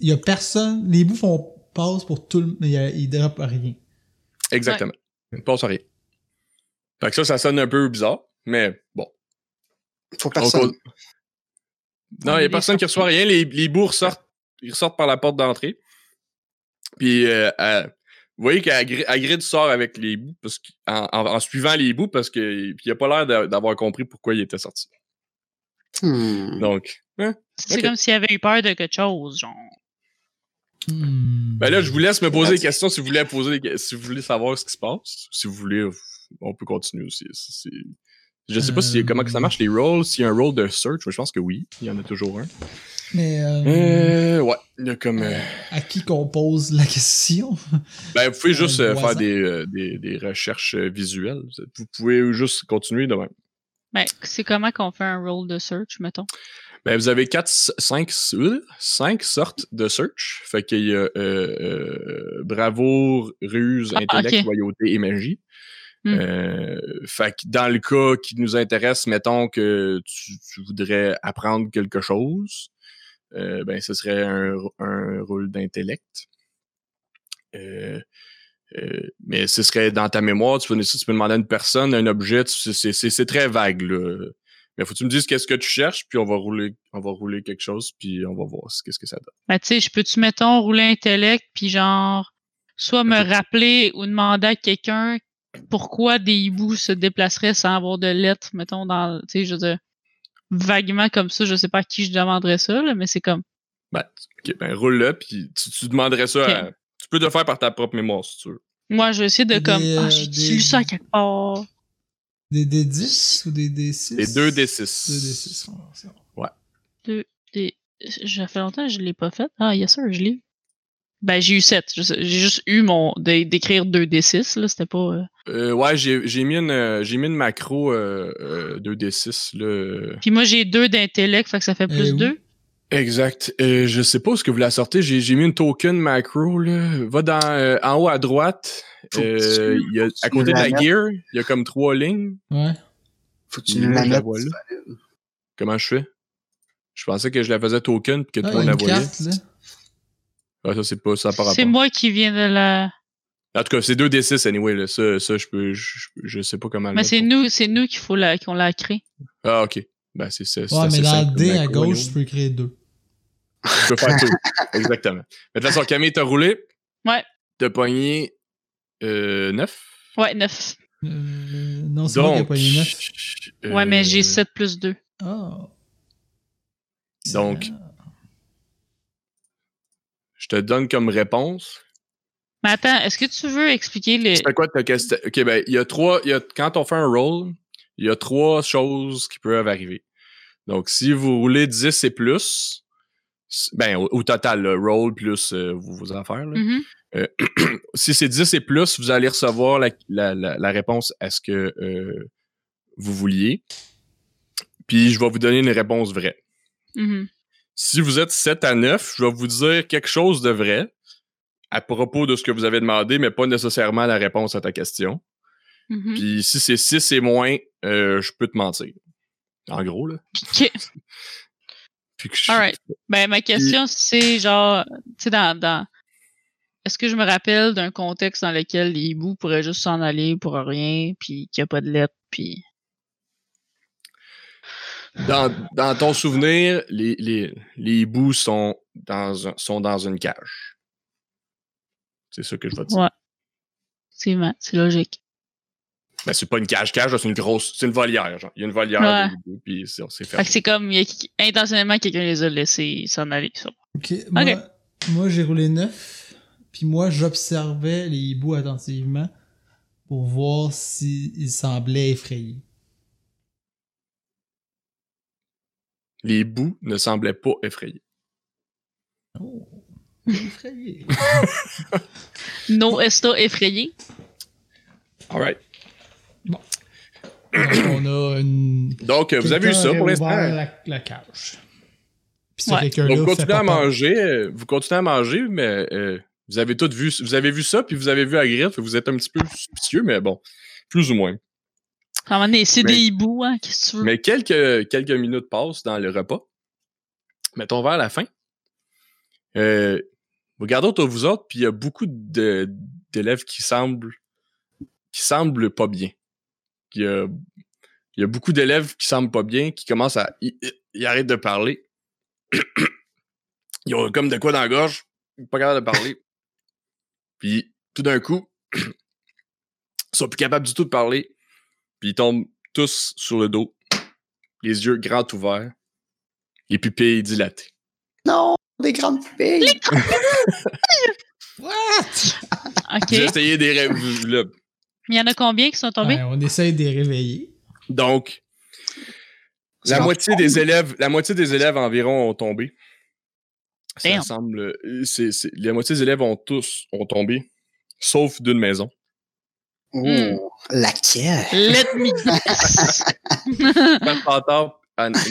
il y a personne. Les hiboux font passe pour tout le mais ils dérapent à rien. Exactement. Il ne passe à rien. Fait que ça, ça sonne un peu bizarre, mais bon. Faut On personne. cause- Non, il n'y a personne qui reçoit rien. Les, les bouts ressortent, ils ressortent par la porte d'entrée. Puis, euh, euh, vous voyez qu'Agrid sort avec les bouts parce en, en- en suivant les bouts parce qu'il n'a pas l'air d'a- d'avoir compris pourquoi il était sorti. Hmm. Donc, hein? C'est comme s'il avait eu peur de quelque chose, genre. Hmm. Ben là, je vous laisse me poser des questions si vous voulez poser des si vous voulez savoir ce qui se passe. Si vous voulez, on peut continuer aussi. Je sais pas si, Euh, comment que ça marche les rolls. S'il y a un roll de search, je pense que oui. Il y en a toujours un. Mais euh, Euh, ouais. Il y a comme. euh, à qui qu'on pose la question? Ben, vous pouvez juste Euh, euh, faire des, euh, des, des recherches euh, visuelles. Vous pouvez juste continuer de même. Ben, c'est comment qu'on fait un roll de search, mettons? Ben, vous avez 4, 5, 5 sortes de search. Fait qu'il y a euh, euh, bravoure, ruse, Ah, intellect, loyauté et magie. Hmm. Euh, fait que dans le cas qui nous intéresse, mettons que tu, tu voudrais apprendre quelque chose, euh, ben ce serait un, un rôle d'intellect. Euh, mais ce serait dans ta mémoire, tu peux, tu peux demander à une personne, un objet, c'est- très vague. Là. Mais faut que tu me dises qu'est-ce que tu cherches, puis on va rouler, on va rouler quelque chose, puis on va voir ce- qu'est-ce que ça donne. Ben, tu sais, je peux-tu, mettons, rouler intellect, puis genre, soit me rappeler ou demander à quelqu'un pourquoi des hiboux se déplaceraient sans avoir de lettres, mettons, dans, tu sais, je veux dire, vaguement comme ça, je sais pas à qui je demanderais ça, là, mais c'est comme, Ben, ok, ben roule-le, puis tu, tu demanderais ça à- Tu peux le faire par ta propre mémoire, si tu veux. moi, je vais essayer de Des, comme, euh, ah, j'ai des- lu ça quelque part. Des D10 ou des D6 Et 2 D6. 2 D6. ouais, c'est bon. Des- Ça fait longtemps que je l'ai pas fait. Ah, yes sir, je l'ai. Ben, j'ai eu 7. J'ai juste eu mon, d'écrire 2 D6, là, c'était pas, euh, Euh, ouais, j'ai j'ai mis, une, euh, j'ai mis une macro euh, euh, 2D6. Là. Puis moi, j'ai 2 d'intellect, fait que ça fait plus où? 2. Exact. Euh, je sais pas ce que vous la sortez. J'ai j'ai mis une token macro. Là. Va dans, euh, en haut à droite. Euh, y a, à côté de la gear, il y a comme trois lignes. Ouais. Faut que tu nous la là. Comment je fais? Je pensais que je la faisais token puis que Ah, monde la une ça, c'est pas ça par C'est rapport. moi qui viens de la. En tout cas, c'est 2D6 anyway. Là. Ça, ça je peux. Je, je- je sais pas comment Mais c'est nous, c'est nous qu'il faut la, qu'on l'a créé. Ah, ok. Ben, c'est ça. c'est Ouais, mais dans le D à gauche, tu peux créer deux. Tu peux faire tout. Exactement. Mais de toute façon, Camille, t'as roulé? Ouais. T'as pogné euh, 9. Ouais, 9. Euh, non, c'est moi qui ai Donc. pogné 9. Ouais, mais j'ai euh, 7 plus 2. Ah. Donc. Je te donne comme réponse. Mais attends, est-ce que tu veux expliquer les. C'est quoi ta question? Ok, ben, il y a trois. Y a, quand on fait un roll, il y a trois choses qui peuvent arriver. Donc, si vous roulez 10 et plus, ben, au, au total, le roll plus euh, vos, vos affaires, là. Mhm. si c'est 10 et plus, vous allez recevoir la, la- la- la réponse à ce que euh, vous vouliez. Puis je vais vous donner une réponse vraie. Mhm. Si vous êtes 7 à 9, je vais vous dire quelque chose de vrai à propos de ce que vous avez demandé, mais pas nécessairement la réponse à ta question. Mhm. Puis si c'est 6 et moins, euh, je peux te mentir. En gros, là. Ok. Puis que je- Alright. Ben, ma question, c'est genre, tu sais, dans, dans. Est-ce que je me rappelle d'un contexte dans lequel les hiboux pourraient juste s'en aller pour rien, puis qu'il n'y a pas de lettres, puis. Dans, dans ton souvenir, les, les, les hiboux sont dans, un- sont dans une cage. C'est ça que je vais te dire. Ouais. C'est c'est logique. Ben, c'est pas une cage-cage, c'est une grosse. C'est une volière, genre. Il y a une volière Ouais. de hiboux, puis c'est c'est Fait fermé. que c'est comme, il y a qui- intentionnellement, quelqu'un les a laissés s'en aller. ça. Ok, moi, moi j'ai roulé 9. Puis moi, j'observais les hiboux attentivement pour voir s'ils semblaient effrayés. Les hiboux ne semblaient pas effrayés. Oh, effrayés. No Esta effrayé? Alright. Donc, on a une. Donc, vous avez eu ça pour l'instant. La, la cage. Puis Ouais. Donc, fait continuez à manger. euh, Vous continuez à manger, mais euh, vous avez tout vu. Vous avez vu ça, puis vous avez vu que Vous êtes un petit peu suspicieux, mais bon, plus ou moins. À un moment donné, c'est des hiboux, hein, qu'est-ce que tu veux? Mais quelques, quelques minutes passent dans le repas. Mettons vers la fin. Euh, vous regardez autour de vous autres, puis il y a beaucoup d'élèves qui semblent qui semblent pas bien. Il y a, il y a beaucoup d'élèves qui semblent pas bien, qui commencent à. Ils arrêtent de parler. ils ont comme de quoi dans la gorge, pas capable de parler. Puis tout d'un coup, ils sont plus capables du tout de parler. Puis ils tombent tous sur le dos, les yeux grands ouverts, les pupilles dilatées. Non, des grandes pupilles. What? Ok. J'ai essayé des rêves. là. Il y en a combien qui sont tombés? Ouais, on essaye de les réveiller. Donc, la moitié des élèves, la moitié des élèves environ ont tombé. Ça Damn. semble, euh, la moitié des élèves ont tous ont tombé, sauf d'une maison. Oh, Hmm. laquelle? Let me guess.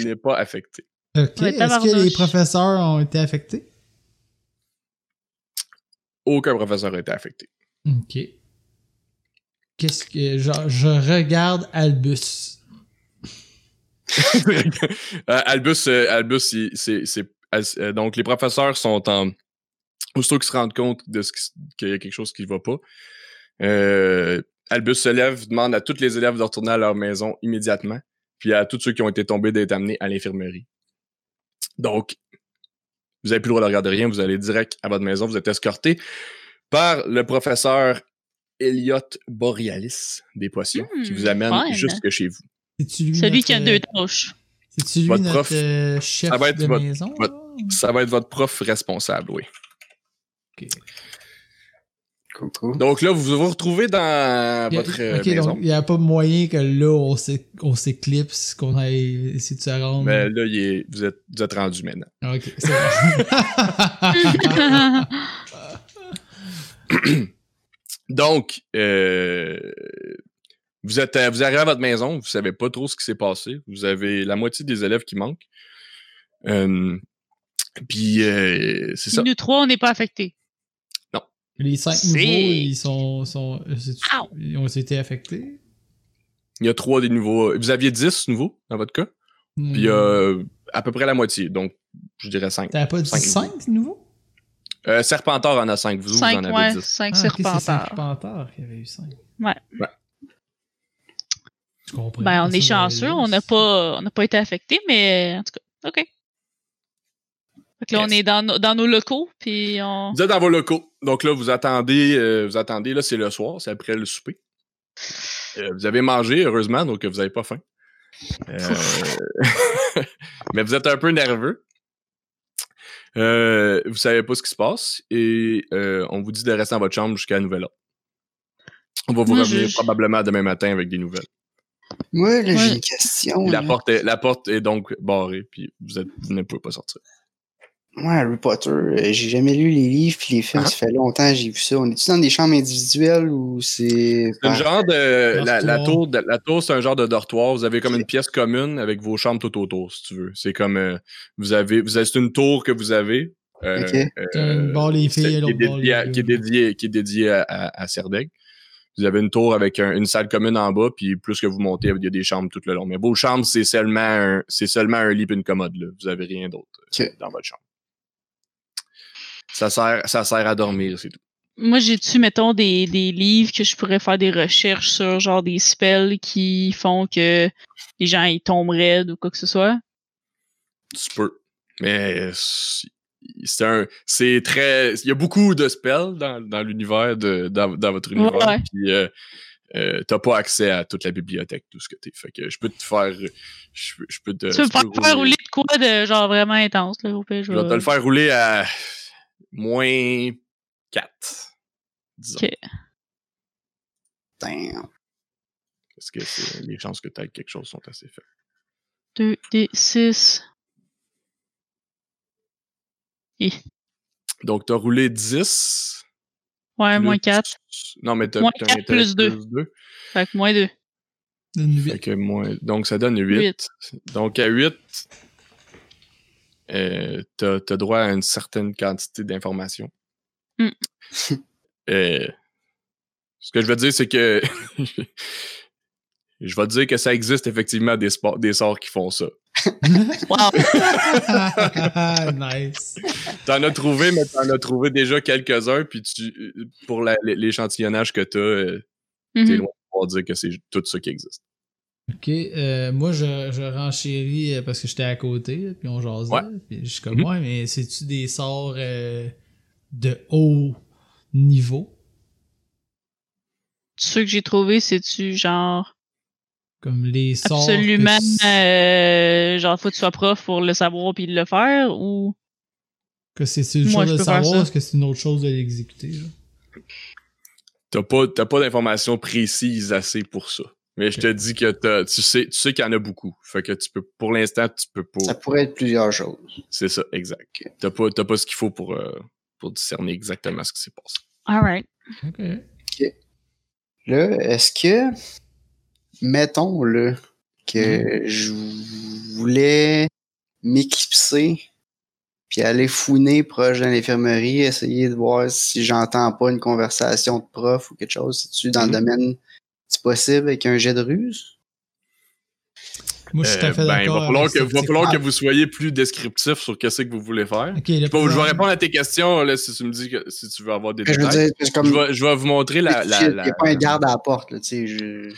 N'est pas affecté. Ok. Ouais, Est-ce que les professeurs ont été affectés? Aucun professeur n'a été affecté. Ok. Qu'est-ce que. Genre, je regarde Albus. Euh, Albus, euh, Albus, c'est, c'est- euh, donc les professeurs sont en aussitôt qu'ils se rendent compte de ce qui- qu'il y a quelque chose qui ne va pas. Euh, Albus se lève, demande à tous les élèves de retourner à leur maison immédiatement. puis à tous ceux qui ont été tombés d'être amenés à l'infirmerie. Donc, vous n'avez plus le droit de regarder rien, vous allez direct à votre maison, vous êtes escorté par le professeur Elliot Borealis des potions, qui vous Hmm, amène fun. jusque chez vous. Celui notre, qui a deux tâches. C'est-tu lui Votre notre prof, euh, chef ça va être de votre- maison? votre-? Ça va être votre prof responsable, oui. Ok. Cool, cool. Donc là, vous vous retrouvez dans Il y a- votre euh, ok, maison. donc il n'y a pas moyen que là, on s'é- on s'éclipse, qu'on aille essayer de se rendre. Mais là, il est- vous, êtes, vous êtes rendu maintenant. Ah, Ok, c'est. Donc, euh, vous êtes, à- vous arrivez à votre maison, vous savez pas trop ce qui s'est passé. Vous avez la moitié des élèves qui manquent. Euh, puis euh, c'est ça. Nous trois, on n'est pas affectés. Les cinq nouveaux, ils sont. sont euh, ils ont été affectés? Il y a trois des nouveaux. Vous aviez 10 nouveaux dans votre cas? Puis il y a euh, à peu près la moitié. Donc, je dirais 5. T'avais pas dit cinq cinq nouveaux? Euh, Serpentard en a 5. Vous, vous Cinq, en avez ouais, 10. cinq Ah, ok, c'est serpentards. Serpentard qui avait eu cinq. Ouais. Ouais. Je comprends. Ben, on est chanceux, on n'a pas, on n'a pas été affectés, mais en tout cas, OK. Que là, on est dans, nos- dans nos locaux, puis on... Vous êtes dans vos locaux. Donc là, vous attendez, euh, vous attendez. Là, c'est le soir, c'est après le souper. Euh, vous avez mangé, heureusement, donc vous n'avez pas faim. Euh, Mais vous êtes un peu nerveux. Euh, vous savez pas ce qui se passe et euh, on vous dit de rester dans votre chambre jusqu'à nouvel ordre. On va vous Moi, revenir je- probablement demain matin avec des nouvelles. Moi, là, Ouais. j'ai une question. La là. porte, est, la porte est donc barrée, puis vous, êtes, vous ne pouvez pas sortir. Moi, Harry Potter, euh, j'ai jamais lu les livres puis les films, Ah. ça fait longtemps que j'ai vu ça. On est-tu dans des chambres individuelles ou c'est. C'est un genre de. La, la tour, la tour c'est un genre de dortoir. Vous avez comme une pièce commune avec vos chambres tout autour, si tu veux. C'est comme. euh, vous avez. Vous avez c'est une tour que vous avez. euh, Ok. euh, bord les filles, qui, est l'autre bord dédié à, les qui est dédié, qui est dédié à, à, à Serdaigle. Vous avez une tour avec un- une salle commune en bas, puis plus que vous montez, il y a des chambres tout le long. Mais vos chambres, c'est seulement un, c'est seulement un lit et une commode. Là. Vous avez rien d'autre euh, Ok. dans votre chambre. Ça sert, ça sert à dormir, c'est tout. Moi, j'ai-tu, mettons, des, des livres que je pourrais faire des recherches sur, genre des spells qui font que les gens ils tombent raides ou quoi que ce soit? Tu peux. Mais c'est- un. C'est très. Il y a beaucoup de spells dans, dans l'univers de. Dans, dans votre univers. Ouais. Puis euh, euh, t'as pas accès à toute la bibliothèque, tout ce que t'es. Fait que je peux te faire. Je, peux- je peux te. tu peux faire, peux faire rouler de quoi de genre vraiment intense, là, au pire, Je vais te le faire rouler à moins 4. Disons. Ok. Damn. Parce que c'est- les chances que tu aies quelque chose sont assez faibles. 2, des 6. Et, Donc, t'as roulé 10. ouais, plus- moins 4. Non, mais t'as Moins t'as un quatre intellect plus deux. deux. Fait que moins 2. Une Fait huit. que moins- Donc, ça donne 8. Huit. Donc, à 8, euh, t'as as droit à une certaine quantité d'informations. Mm. Euh, ce que je veux dire, c'est que je vais te dire que ça existe effectivement des, sports, des sorts qui font ça. Wow! nice. T'en as trouvé, mais t'en as trouvé déjà quelques-uns, puis tu, pour l'échantillonnage que t'as, euh, t'es Mhm. loin de pouvoir dire que c'est tout ça qui existe. Ok, euh, moi je, je renchéris euh, parce que j'étais à côté, puis on jasait. Ouais. Puis je suis comme, Mhm. ouais, mais c'est-tu des sorts euh, de haut niveau? Ceux que j'ai trouvés, c'est-tu genre Comme les sorts. que absolument c- euh, genre faut que tu sois prof pour le savoir puis le faire ou Que c'est une Moi, chose de faire savoir, est-ce que c'est une autre chose de l'exécuter? là? T'as pas, t'as pas d'informations précises assez pour ça. Mais je te dis que tu sais, tu sais qu'il y en a beaucoup. Fait que tu peux, pour l'instant, tu peux Ça pas. pourrait être plusieurs choses. C'est ça, exact. T'as pas, t'as pas ce qu'il faut pour, euh, pour discerner exactement ce qui s'est passé. alright. Ok. Là, est-ce que, mettons, là, que Mm-hmm. je voulais m'éclipser puis aller fouiner proche de l'infirmerie, essayer de voir si j'entends pas une conversation de prof ou quelque chose, c'est-tu dans Mhm. le domaine, c'est possible avec un jet de ruse? Moi, je suis tout à fait Euh, ben, il d'accord. va falloir, que, ça. va C'est- falloir que vous soyez plus descriptif sur qu'est-ce que vous voulez faire. Je vais répondre à tes questions là, si tu me dis que si tu veux avoir des Je veux détails. dire, c'est comme. je, vais, je vais vous montrer la. la, Il la- n'y a pas un garde à la porte, là. Je...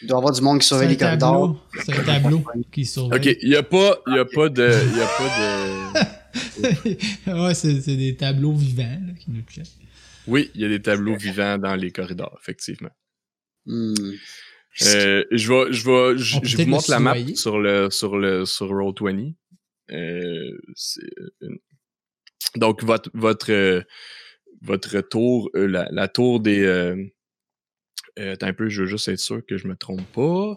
Il doit y avoir du monde qui surveille les corridors. C'est un tableau qui surveille. Ok, il n'y a pas, il y a pas de, il y a pas de. ouais, c'est des tableaux vivants là, qui nous checkent. Oui, il y a des tableaux vivants dans les corridors, effectivement. Hmm. Euh, je vais, je vais, je, vous montre la map sur le, sur le, sur Roll20. Euh, une- donc votre, votre, euh, votre tour, euh, la, la tour des. Euh, euh, attends un peu, je veux juste être sûr que je me trompe pas.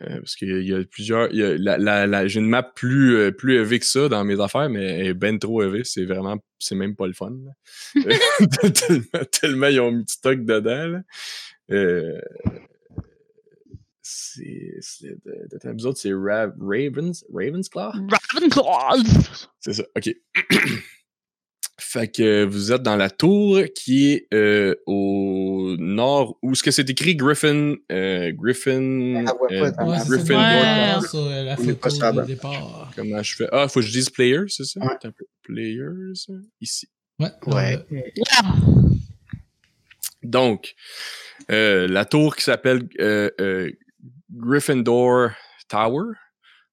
Euh, parce qu'il y a- plusieurs. J'ai une map plus, euh, plus élevée que ça dans mes affaires, mais elle est ben trop élevée. C'est vraiment. C'est même pas le fun. tellement, tellement ils ont mis du stock dedans. Là. Euh, c'est. c'est- Vous autres, c'est Ra- Ravens, Ravensclaw? Ravenclaw! C'est ça, ok. fait que vous êtes dans la tour qui est euh, au nord, où ce que c'est écrit Griffin, euh, Griffin, euh, Ouais, Griffin Ouais. sur euh, la photo de départ. Comment je fais? Ah, faut que je dise players, c'est ça? Ouais. Players, ici. Ouais. Ouais. Donc, euh, la tour qui s'appelle euh, euh, Gryffindor Tower,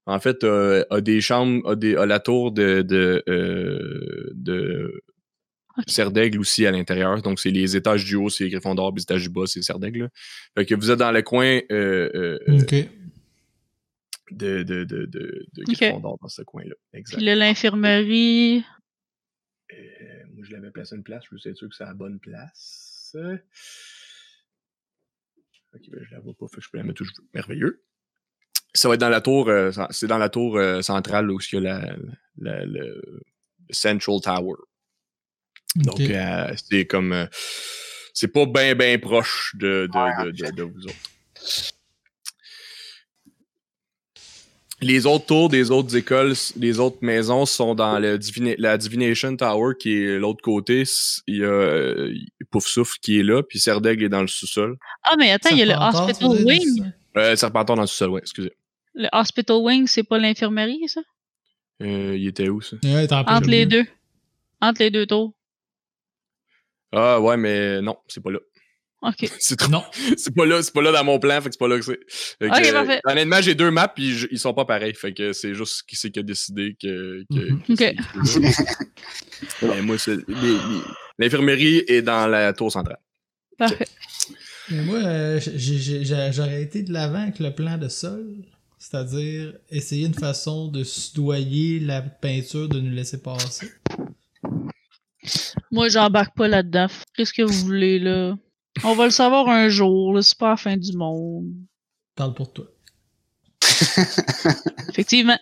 en fait, euh, a des chambres, a, des, a la tour de, de, euh, de. Serdaigle aussi à l'intérieur. Donc, c'est les étages du haut, c'est Gryffondor, puis les étages du bas, c'est Serdaigle. là. Fait que vous êtes dans le coin euh, euh, euh, Ok. de, de, de, de. Gryffondor, dans ce coin-là. Puis là, l'infirmerie. Euh, moi, je l'avais placé une place, je veux être sûr que c'est à la bonne place. Ok, ben, je la vois pas, fait que je peux la mettre où je veux. Merveilleux. Ça va être dans la tour, euh, c'est dans la tour euh, centrale où il y a la, la- le Central Tower. Donc, Ok. euh, c'est comme. euh, c'est pas bien, bien proche de, de, de, de- de vous autres. Les autres tours des autres écoles, les autres maisons sont dans le Divina- la Divination Tower qui est l'autre côté. Il y a euh, Pouf Souffle qui est là, puis Serdaigle est dans le sous-sol. Ah, mais attends, il y a le Hospital Wing. ça? Euh, Serpentard dans le sous-sol, ouais, excusez. Le Hospital Wing, c'est pas l'infirmerie, ça? Euh, il était où ça? Ouais, Entre les deux. Entre les deux tours. Ah ouais, mais non, c'est pas là. OK. C'est trop- Non. c'est pas là, c'est pas là dans mon plan, fait que c'est pas là que c'est. Fait que, Ok, euh, parfait. honnêtement, j'ai deux maps puis je- ils sont pas pareils, fait que c'est juste qui c'est qui a décidé que. que, Mhm. que Ok. c'est- Mais moi, c'est- les- les- l'infirmerie est dans la tour centrale. Parfait. Mais moi, euh, j'ai- j'ai- j'ai- j'aurais été de l'avant avec le plan de sol. C'est-à-dire essayer une façon de soudoyer la peinture, de nous laisser passer. Moi, j'embarque pas là-dedans. Qu'est-ce que vous voulez, là? On va le savoir un jour. C'est pas la fin du monde. Parle pour toi. Effectivement.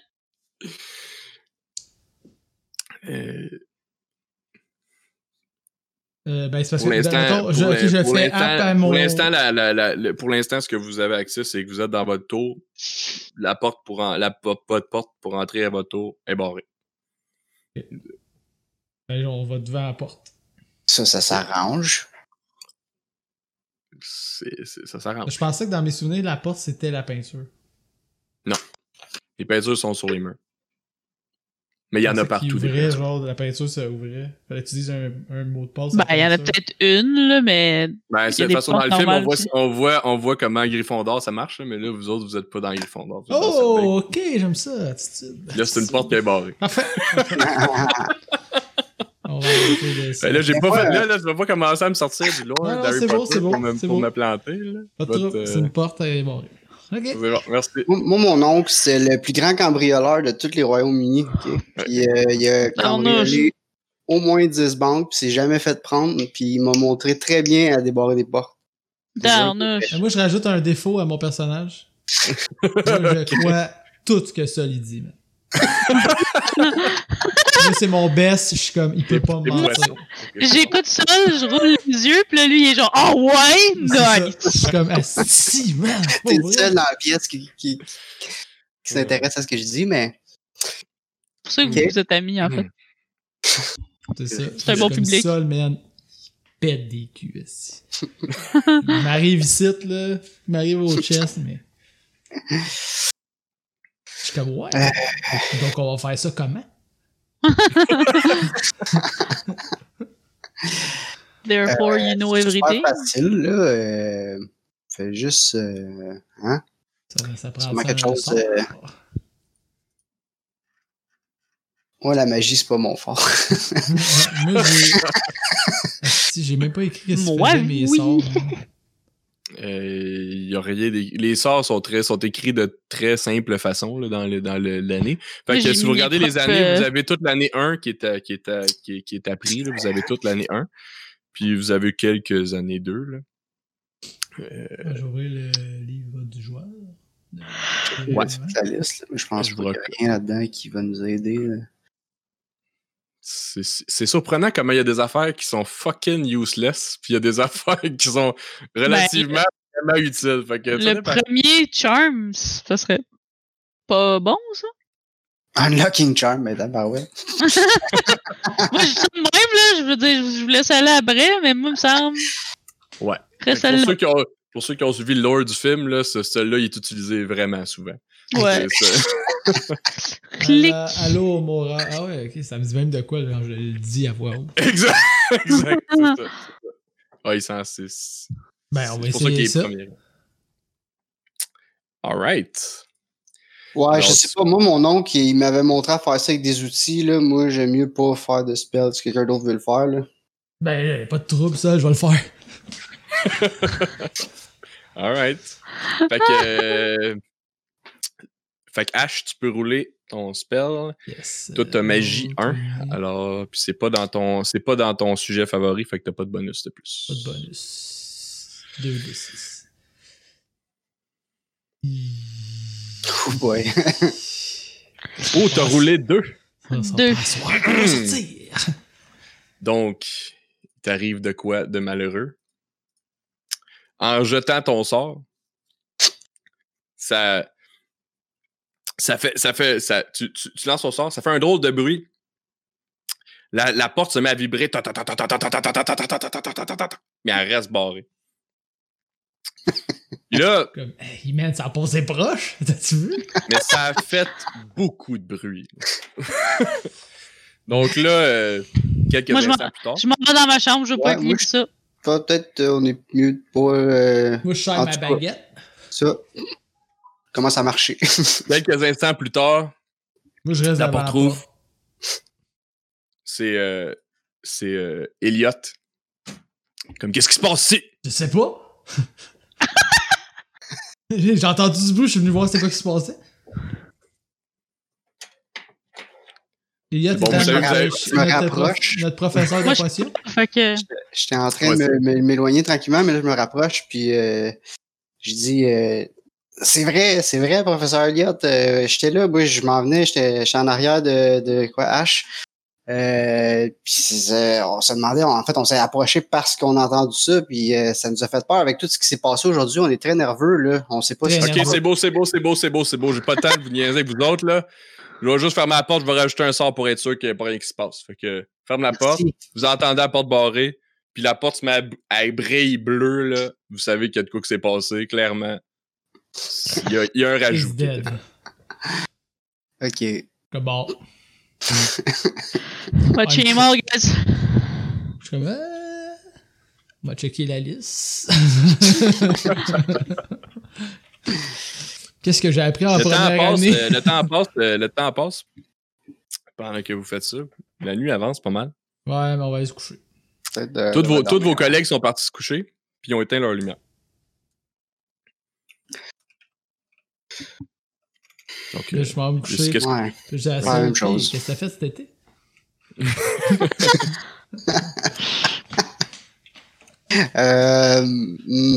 Euh, Euh, ben, c'est pour l'instant, pour l'instant- mon... pour ce que vous avez accès, c'est que vous êtes dans votre tour. La porte pour en- la po- votre porte pour entrer à votre tour est barrée. Ben, on va devant la porte. Ça, ça s'arrange. Ça s'arrange. Je pensais que dans mes souvenirs, la porte, c'était la peinture. Les peintures sont sur les murs. Mais il y en Je a partout. Ouvrait, genre, la peinture, ça ouvrait. Fallait que tu dises un, un mot de passe. Ben, il y en a peut-être une, là, mais. Ben, c'est de toute façon, dans le film, on voit, on, voit, on voit comment Gryffondor ça marche, mais là, vous autres, vous êtes pas dans Gryffondor. Oh, ok, j'aime ça, attitude. Là, c'est une porte qui est barrée. Parfait. On va arrêter de Ben là, j'ai pas fait. Là, là, je vais pas commencer à me sortir du Non, non, d'Harry c'est beau, Potter c'est beau, pour, me, c'est pour me planter. Trouble, euh, c'est une porte, c'est bon, merci. Moi, mon oncle, c'est le plus grand cambrioleur de tous les Royaumes-Unis. Puis euh, il a cambriolé au moins 10 banques, puis s'est jamais fait prendre, puis il m'a montré très bien à débarrer des portes. Darnouche. Euh, Moi, je rajoute un défaut à mon personnage. Je crois tout ce que Sol dit. man. C'est mon best, je suis comme, il peut pas mentir. J'écoute ça, je roule les yeux, puis là, lui, il est genre, ah ouais, nice. Je suis comme, ah, si, man! C'est le seul dans la pièce qui, qui, qui s'intéresse à ce que je dis, mais C'est pour ça que vous êtes amis, en fait. C'est ça. C'est un Je bon suis comme public. Sol, man. il Pète des culs. Il m'arrive ici, là. Il m'arrive au chest, mais. comme, ouais. Euh. Donc, on va faire ça comment? Therefore, you know Euh, C'est everything. facile, là. Euh, fais juste. euh, hein? Ça, ça prend ça, quelque un chose, sort. euh, Moi, la magie, c'est pas mon fort. Moi, j'ai. Si, j'ai même pas écrit ce que Moi, mes oui. sorts. Euh, y a rien des- Les sorts sont, très, sont écrits de très simple façon là, dans le- dans le- l'année. Fait que si vous regardez les années, vous avez toute l'année 1 qui est, à- qui, est à- qui, est, qui est appris. là. Vous avez toute l'année 1. Puis vous avez quelques années 2. Là. Euh, ouvrir le livre du joueur. Ouais. C'est la liste, là. Je pense qu'il y a rien là-dedans qui va nous aider. là. C'est surprenant comment il y a des affaires qui sont fucking useless, puis il y a des affaires qui sont relativement vraiment utiles. Fait que, ça Le premier Charms, ça serait pas bon, ça? Unlocking Charm, mais d'abord, ouais. Moi, je ça de même, là. Je veux dire, je vous laisse aller après, mais moi, il me semble. Ouais. Pour, ceux qui ont, pour ceux qui ont suivi le lore du film, là, ce, celui-là, il est utilisé vraiment souvent. Ouais. Clic. Euh, allô, Mora. Ah ouais, ok, ça me dit même de quoi quand je le dis à voix haute. exact. exact. Ah, il s'en c'est c'est Ben, on va pour ça qu'il essayer est ça. premier. Alright. Ouais, Alors, je sais pas. Moi, mon oncle, il m'avait montré à faire ça avec des outils. Là. Moi, j'aime mieux pas faire de spell si quelqu'un d'autre veut le faire. Là. Ben, y a pas de trouble, ça, je vais le faire. Alright. Fait que. euh, Fait que Ash, tu peux rouler ton spell. Yes. Toi, t'as magie Euh, 1. ok. Alors, puis c'est pas dans ton c'est pas dans ton sujet favori, fait que t'as pas de bonus de plus. Pas de bonus. 2 de 6. Oh boy. Oh, t'as roulé 2. Deux. Donc, il t'arrive de quoi de malheureux? En jetant ton sort, ça ça fait, ça fait, ça, tu, tu, tu lances au sort, ça fait un drôle de bruit. La, la porte se met à vibrer. Mais elle reste barrée. Là, Comme, hey man, ça a proche, t'as-tu vu? Mais ça a fait beaucoup de bruit. Donc là, euh, quelques moi, plus tard. Je m'en vais dans ma chambre, je veux ouais, pas écouter ça. Peut-être on est mieux de pas. Euh, moi, je ma baguette. Ça. Commence à marcher. Quelques instants plus tard, Moi, je reste La porte. c'est euh, c'est euh, Elliot. Comme qu'est-ce qui se passe ici? Je sais pas. J'ai entendu du bruit, je suis venu voir c'était quoi qui se passait. Elliot Bon, était savez, avez- me rapproche. notre professeur de potion. Fait que. J'étais en train Ouais, de c'est- m'éloigner tranquillement, mais là, je me rapproche, puis euh, je dis euh, C'est vrai, c'est vrai, professeur Elliott. euh, j'étais là, moi, je m'en venais, j'étais j'étais en arrière de, de quoi, H. Euh, puis euh, on se demandait, en fait, on s'est approché parce qu'on a entendu ça, puis euh, ça nous a fait peur avec tout ce qui s'est passé aujourd'hui. On est très nerveux, là. On sait pas Très si Ok, c'est beau, c'est beau, c'est beau, c'est beau, c'est beau. J'ai pas le temps de vous niaiser avec vous autres, là. Je vais juste fermer la porte, je vais rajouter un sort pour être sûr qu'il n'y a pas rien qui se passe. Fait que, ferme la porte, vous entendez la porte barrée, puis la porte se met à, à briller bleu, là. Vous savez qu'il y a de quoi qui s'est passé, clairement. Il y a, il y a un rajout. Ok. Comme bon. Watch him all, guys. Je suis comme, euh, on va checker la liste. Qu'est-ce que j'ai appris en Le temps, première passe, année? euh, le temps passe, euh, le temps passe pendant que vous faites ça. La nuit avance pas mal. Ouais, mais on va aller se coucher. Peut-être de- Tous de vos, tous vos collègues sont partis se coucher, puis ils ont éteint leur lumière. Donc, Là, euh, je m'en vais me qu'est-ce coucher. que- Ouais. Puis j'ai Ouais, assis, même chose. Qu'est-ce que t'as fait cet été? Euh, hmm.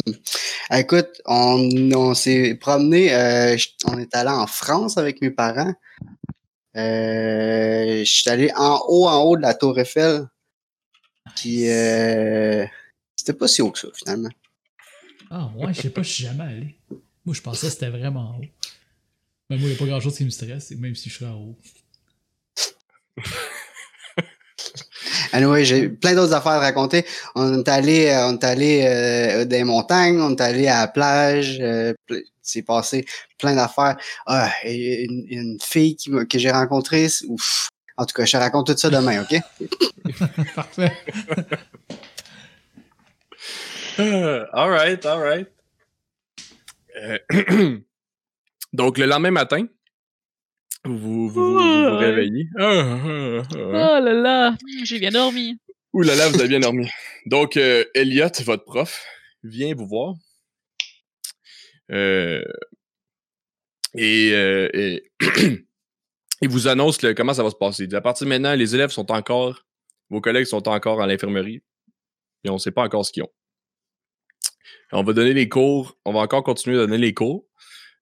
Écoute, on, on s'est promené, euh, on est allé en France avec mes parents. Euh, je suis allé en haut, en haut de la Tour Eiffel. Puis, euh, c'était pas si haut que ça, finalement. Ah, ouais, je sais pas, je suis jamais allé. Moi, je pensais que c'était vraiment haut. Mais moi, il n'y a pas grand chose qui me stresse, même si je serais en haut. Anyway, j'ai plein d'autres affaires à raconter. On est allé, euh, on est allé euh, des montagnes, on est allé à la plage. euh, c'est passé plein d'affaires. Ah, une, une fille qui que j'ai rencontrée, ouf. En tout cas, je te raconte tout ça demain, ok? Parfait. All right, all right. Euh, Donc, le lendemain matin, vous vous, réveillez. Ah, ah, ah. Oh là là, j'ai bien dormi. Ouh là là, vous avez bien dormi. Donc, euh, Elliot, votre prof, vient vous voir. Euh, et, euh, et il vous annonce le- comment ça va se passer. Il dit, à partir de maintenant, les élèves sont encore, vos collègues sont encore à l'infirmerie. Et on ne sait pas encore ce qu'ils ont. On va donner les cours, on va encore continuer à donner les cours.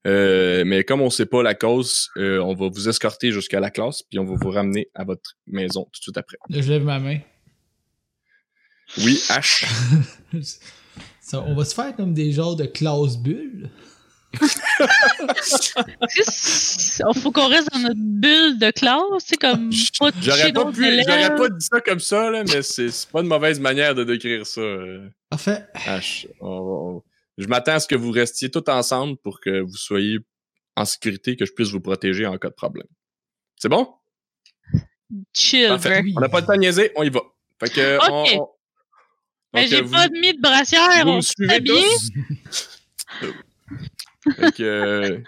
Euh, mais comme on ne sait pas la cause, euh, on va vous escorter jusqu'à la classe, puis on va vous ramener à votre maison tout de suite après. Je lève ma main. Oui, H. Ça, on va se faire comme des genres de classe bulle. Il faut qu'on reste dans notre bulle de classe, c'est comme pas J'aurais pas, pu, j'aurais pas dit ça comme ça, là, mais c'est, c'est pas une mauvaise manière de décrire ça. euh, Parfait. H. On va- on- Je m'attends à ce que vous restiez tous ensemble pour que vous soyez en sécurité, que je puisse vous protéger en cas de problème. C'est bon? Chill, Parfait. Oui. On n'a pas le temps de niaiser, on y va. Fait que, Ok. on- on- Mais Donc, j'ai euh, vous- pas mis de brassière, vous on me suivez tous? Fait que, euh,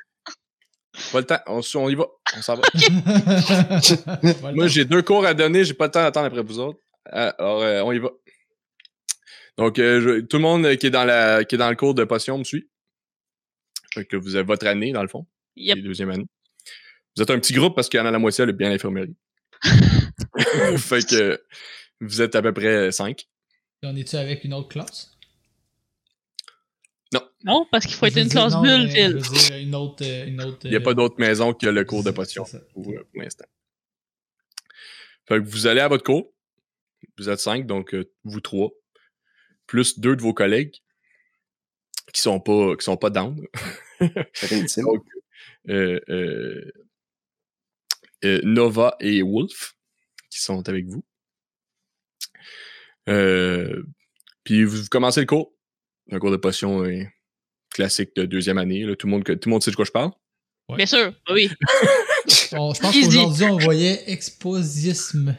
pas le temps, on, y va, on s'en va. Voilà. Moi, j'ai deux cours à donner, j'ai pas le temps d'attendre après vous autres. Alors, euh, on y va. Donc, euh, je- tout le monde qui est, dans la, qui est dans le cours de potion me suit. Fait que vous avez votre année, dans le fond, Yep. deuxième année. Vous êtes un petit groupe parce qu'il y en a la moitié, elle est bien à l'infirmerie. fait que vous êtes à peu près cinq. On est-tu avec une autre classe? Non, parce qu'il faut être une classe non, bulle, Phil. Une autre. euh, Une autre Il n'y a pas d'autre maison que le cours de potion pour, euh, pour l'instant. Fait que vous allez à votre cours. Vous êtes cinq, donc euh, vous trois. Plus deux de vos collègues qui sont pas qui sont pas down. Donc, euh, euh, euh, Nova et Wolf qui sont avec vous. Euh, puis vous commencez le cours. Un cours de potion euh, classique de deuxième année. là. Tout, le monde, tout le monde sait de quoi je parle. Bien sûr, oui. Bon, je pense qu'aujourd'hui, on voyait exposisme.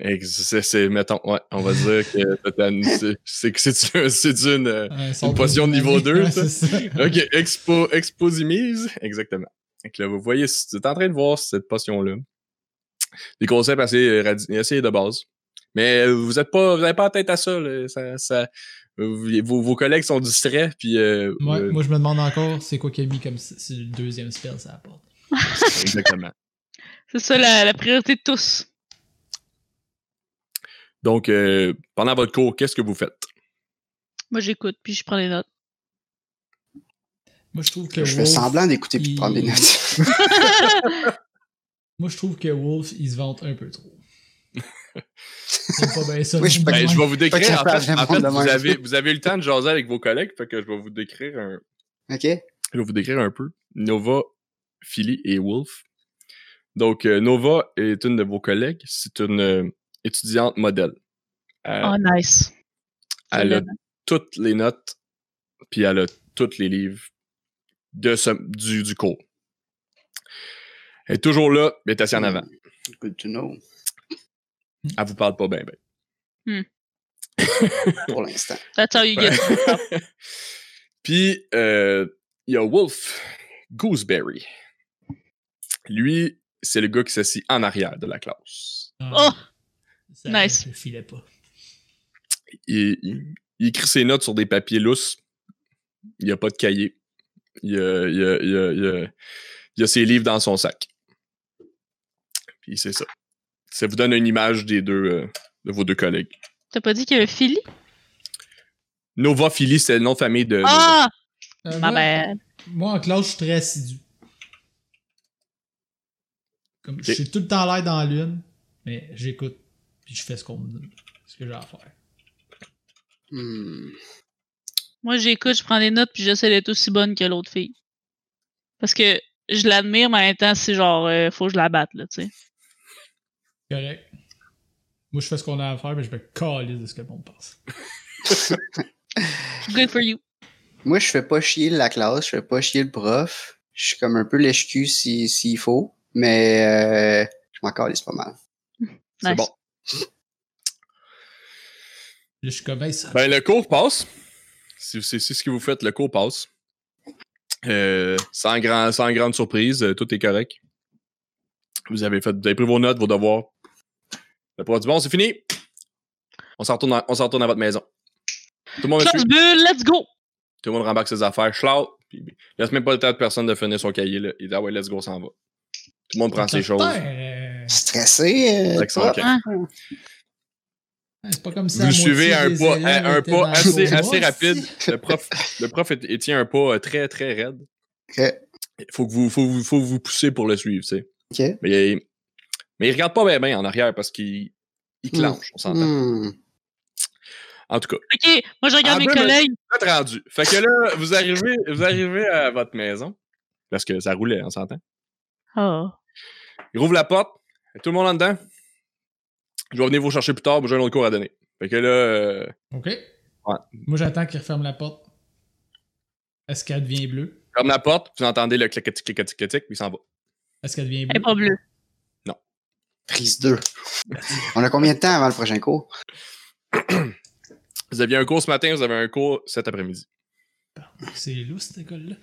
Ex- C'est, c'est- mettons, ouais, on va dire que c'est, c'est, c'est, une- c'est une. potion de niveau deux, Ouais, ça? c'est ça. Ok, expo, exposimise. Exactement. Donc là, vous voyez, vous êtes en train de voir cette potion-là. Des concepts assez, euh, assez de base. Mais vous êtes pas, vous n'avez pas la tête à ça, là. ça, ça vos, vos collègues sont distraits, puis euh, Ouais, euh, moi, je me demande encore c'est quoi qu'il a mis comme c'est le deuxième spell, ça apporte. exactement. C'est ça la, la priorité de tous. Donc, euh, pendant votre cours, qu'est-ce que vous faites? Moi, j'écoute, puis je prends des notes. Moi, je trouve que Je fais semblant d'écouter puis de prendre des notes. Moi, je trouve que Wolf, il se vante un peu trop. C'est pas bien ça. Oui, je- non, Ben, je vais vous décrire. En fait, en vous, avez, vous avez eu le temps de jaser avec vos collègues, fait que je vais vous décrire un, OK? Je vais vous décrire un peu. Nova, Philly et Wolf. Donc, euh, Nova est une de vos collègues. C'est une euh, étudiante modèle. Euh, Oh, nice. elle a toutes les notes, puis elle a tous les livres de ce, du, du cours. Elle est toujours là, mais elle est assise en avant. Good to know. Elle vous parle pas bien, ben. Pour l'instant. That's how you get it. Puis, euh, il y a Wolf Gooseberry. Lui, c'est le gars qui s'assit en arrière de la classe. Oh! Ah, Ça, nice. Je filais pas. il, il- il écrit ses notes sur des papiers lousses. Il n'y a pas de cahier. Il y a, il a- a- il a ses livres dans son sac. Puis c'est ça. Ça vous donne une image des deux, euh, de vos deux collègues. T'as pas dit qu'il y avait Philly? Nova Philly, c'est le nom de famille de. Ah! Euh, Ma moi, bad. moi, en classe, je suis très assidu. Comme, Je suis tout le temps l'air dans la lune, mais j'écoute, puis je fais ce qu'on me dit, ce que j'ai à faire. Hmm. Moi, j'écoute, je prends des notes, puis j'essaie d'être aussi bonne que l'autre fille. Parce que je l'admire, mais en même temps, c'est genre, euh, faut que je la batte, là, tu sais. Correct. Moi, je fais ce qu'on a à faire, mais je me calise de ce que le monde pense. Good for you. Moi, je fais pas chier la classe, je fais pas chier le prof. Je suis comme un peu lèche-cul si- s'il faut, mais euh, je m'en calisse pas mal. C'est Nice. bon. Je suis comme, hey, ça. Ben, le cours passe. Si c'est c'est ce que vous faites, le cours passe. Euh, sans, grand, sans grande surprise, euh, tout est correct. Vous avez, fait, vous avez pris vos notes, vos devoirs. Le prof dit bon, c'est fini. On s'en retourne, à- on s'en retourne à votre maison. Tout le monde bulle, let's go! Tout le monde rembarque ses affaires. Schlau. Puis, il laisse même pas le temps de personne de finir son cahier. Là. Il dit ah ouais, let's go, s'en va. Tout le monde prend ses choses. Euh, Stressé, euh, camp. Hein? C'est pas comme ça. Vous suivez un pas, un pas assez, rapide. Le prof, le prof tient un pas euh, très très raide? Ok. Il faut que vous, faut, vous- faut vous pousser pour le suivre, tu sais. Mais, mais il regarde pas bien, bien en arrière parce qu'il il clenche, on s'entend. Hmm. En tout cas, Ok, moi je regarde mes collègues. vous êtes rendu. Fait que là, vous arrivez, vous arrivez à votre maison. Parce que ça roulait, on s'entend. Oh. Il rouvre la porte. Tout le monde en dedans? Je vais venir vous chercher plus tard, mais j'ai un autre cours à donner. Fait que là, euh, Ok. Moi, j'attends qu'il referme la porte. Est-ce qu'elle devient bleue? ferme la porte, vous entendez le clic-clic, clic-clic, clic-clic, puis il s'en va. Est-ce qu'elle devient Elle est bleue? pas bleue. Prise 2. On a combien de temps avant le prochain cours? Vous aviez un cours ce matin, vous avez un cours cet après-midi. C'est loup, cette école-là?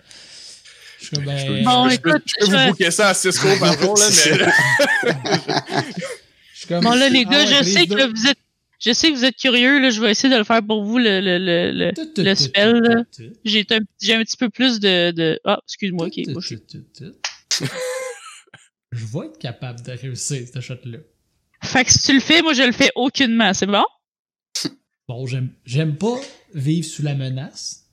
Je suis comme, Je ben. peux, Bon, je peux- écoute, je peux je vous booker ça à 6 cours par jour, là, mais comme, Bon là les ah gars, ouais, je sais que là, vous êtes. Je sais que vous êtes curieux, là, je vais essayer de le faire pour vous, le, le, le, le, Tout, tout, le tout, spell. J'ai un, petit peu plus de... de... Ah, excuse-moi, ok. Tout, moi, je- tout, tout, tout. Je vais être capable de réussir cette shot-là. Fait que si tu le fais, moi je le fais aucunement, c'est bon? Bon, j'aime, pas vivre sous la menace.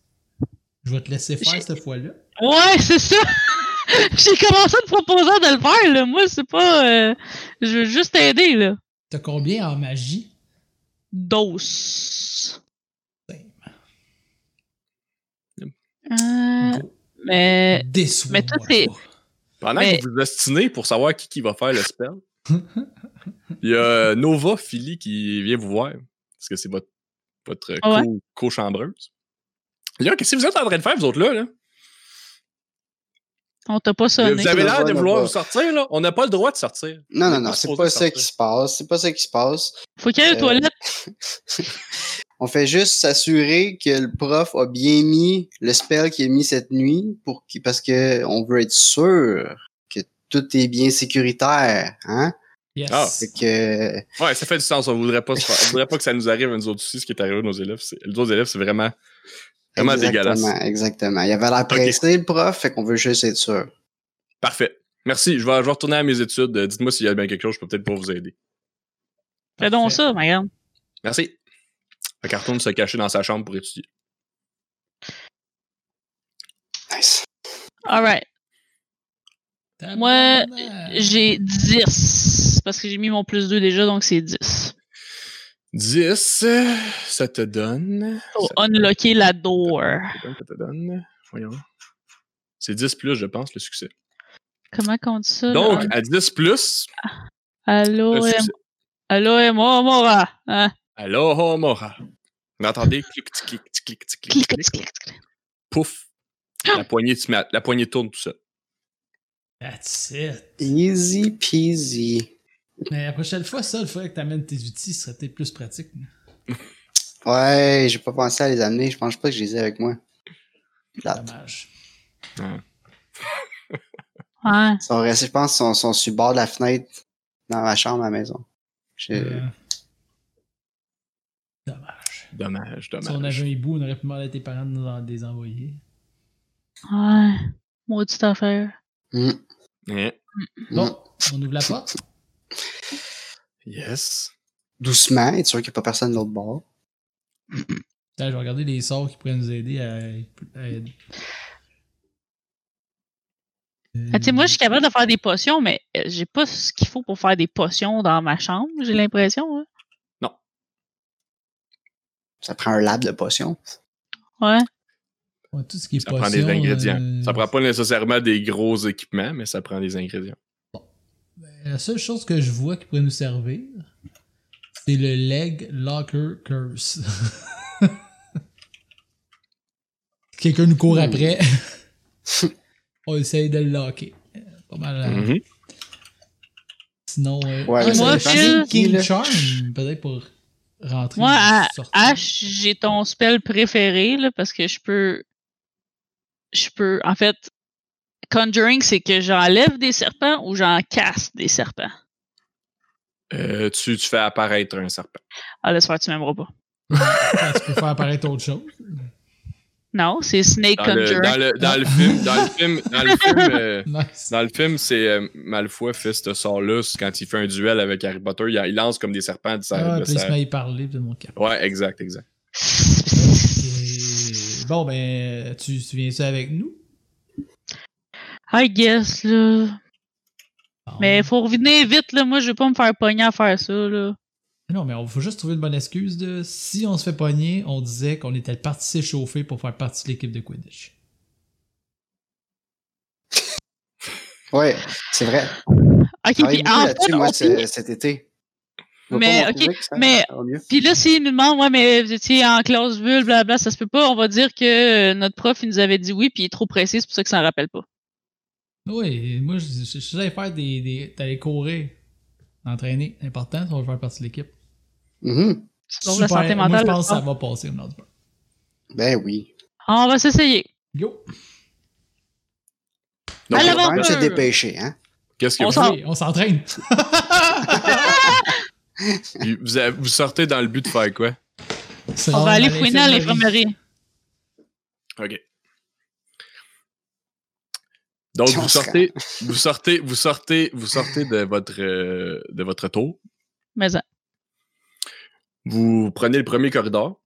Je vais te laisser faire cette fois-là. Ouais, c'est ça! J'ai commencé à te proposer de le faire, là. Moi, c'est pas... euh, Je veux juste t'aider, là. T'as combien en magie? Dose. Same. Euh, Go. mais... Mais toi, pas. Pendant Mais- que vous vous ostinez pour savoir qui, qui va faire le spell, il y a euh, Nova Philly qui vient vous voir. Parce que c'est votre, votre Ah ouais? co- co-chambreuse. Là, qu'est-ce que vous êtes en train de faire, vous autres là? là? On t'a pas sonné. Vous avez l'air de vouloir vous sortir, là? On n'a pas le droit de sortir. Non, On non, non, c'est pas ça qui se passe. C'est pas ça qui se passe. Faut qu'il y ait une Euh, toilette. On fait juste s'assurer que le prof a bien mis le spell qu'il a mis cette nuit pour qu'il- parce que on veut être sûr que tout est bien sécuritaire, hein? Yes. Ah, Fait que Ouais, ça fait du sens. On voudrait pas, on voudrait pas que ça nous arrive à nous autres aussi, ce qui est arrivé à nos élèves. C'est- Les autres élèves, c'est vraiment, vraiment exactement, dégueulasse. exactement. Il avait l'air pressé le prof, fait qu'on veut juste être sûr. Parfait. Merci. Je vais, je vais retourner à mes études. Euh, Dites-moi s'il y a bien quelque chose, je peux peut-être pas vous aider. Fais donc ça, ma grande. Merci. Le carton se cacher dans sa chambre pour étudier. Nice. Alright. Moi. J'ai 10. Parce que j'ai mis mon plus 2 déjà, donc c'est 10. 10, euh, ça te donne. Ça unlocker la door. te donne, ça te donne. Voyons. C'est 10 plus, je pense, le succès. Comment qu'on dit ça? Donc, là? à 10 plus, Allô. Allô, et moi, Mora. Hein? Aloha Mora. Vous entendez? Clic, tic, clic, tic, clic, tic, clic, Clic, clic. clic. Pouf. La poignée, se met- la poignée tourne tout ça. That's it. Easy peasy. Mais la prochaine fois, ça, il faudrait que t'amènes tes outils, ce serait peut-être plus pratique. Ouais, j'ai pas pensé à les amener. Je pense pas que je les ai avec moi. Plate. Dommage. Ouais. Ils sont restés, je pense, ils sont, sont sur le bord de la fenêtre dans ma chambre à la maison. Je- Euh, Dommage. Dommage, Si on dommage. avait un hibou, on aurait pu demander à tes parents de nous en des envoyer. Ouais. Maudite affaire. Hmm. Hein? Bon, on ouvre la porte. Yes. Doucement, être sûr qu'il n'y a pas personne de l'autre bord. Putain, je vais regarder les sorts qui pourraient nous aider à. à- Ah, tu sais, moi, je suis capable de faire des potions, mais euh, j'ai pas ce qu'il faut pour faire des potions dans ma chambre, j'ai l'impression. hein. Ça prend un lab de potions. Ouais. Ouais, tout ce qui est Ça prend des ingrédients. euh, Ça prend pas nécessairement des gros équipements, mais ça prend des ingrédients. La seule chose que je vois qui pourrait nous servir, C'est le Leg Locker Curse. Quelqu'un nous court après. On essaye de le locker. Pas mal. euh, Mhm. Sinon, euh, Ouais, ah, moi, King là. Charm, peut-être pour rentrer. Moi, à sortir. H, j'ai ton spell préféré, là, parce que je peux. Je peux. En fait, Conjuring, c'est que j'enlève des serpents ou j'en casse des serpents? Euh, tu, tu fais apparaître un serpent. Ah, laisse faire, tu m'aimeras pas. Tu peux faire apparaître autre chose. Non, c'est Snake Dans le, dans le, dans le film, dans le film, dans le film, euh, Nice. dans le film, c'est euh, Malfoy fait ce sort-là quand il fait un duel avec Harry Potter, il, il lance comme des serpents de sa. Ah, de puis il se met à y parler de mon cap. Ouais, exact, exact. Bon, ben, tu, tu viens ça avec nous? I guess, là. Bon. Mais faut revenir vite, là. Moi, je vais pas me faire pogner à faire ça, là. Non, mais on faut juste trouver une bonne excuse de si on se fait pogner, on disait qu'on était parti s'échauffer pour faire partie de l'équipe de Quidditch. Ouais, c'est vrai. Ok, Travaille puis en là-dessus, fait, moi, on cet été. Mais, ok, ça- mais-. Puis là, s'il nous demande, ouais, mais vous étiez en classe bulle, blabla, ça se peut pas, on va dire que euh, notre prof, il nous avait dit oui, puis il est trop pressé, c'est pour ça que ça en rappelle pas. Oui, moi, je, je, je savais faire des, des. D'aller courir, entraîner, important, ça va faire partie de l'équipe. Mhm. Donc, la santé moi, mentale. je pense que ça va passer au Nord Ben oui. On va s'essayer. Go! Donc, On va même se dépêcher, hein. Qu'est-ce que On on s'entraîne! vous, vous sortez dans le but de faire quoi? On va aller fouiner à l'infirmerie. OK. Donc, On vous sortez, vous sortez, vous sortez, vous sortez de votre, euh, de votre tour. Mais ça. Vous prenez le premier corridor.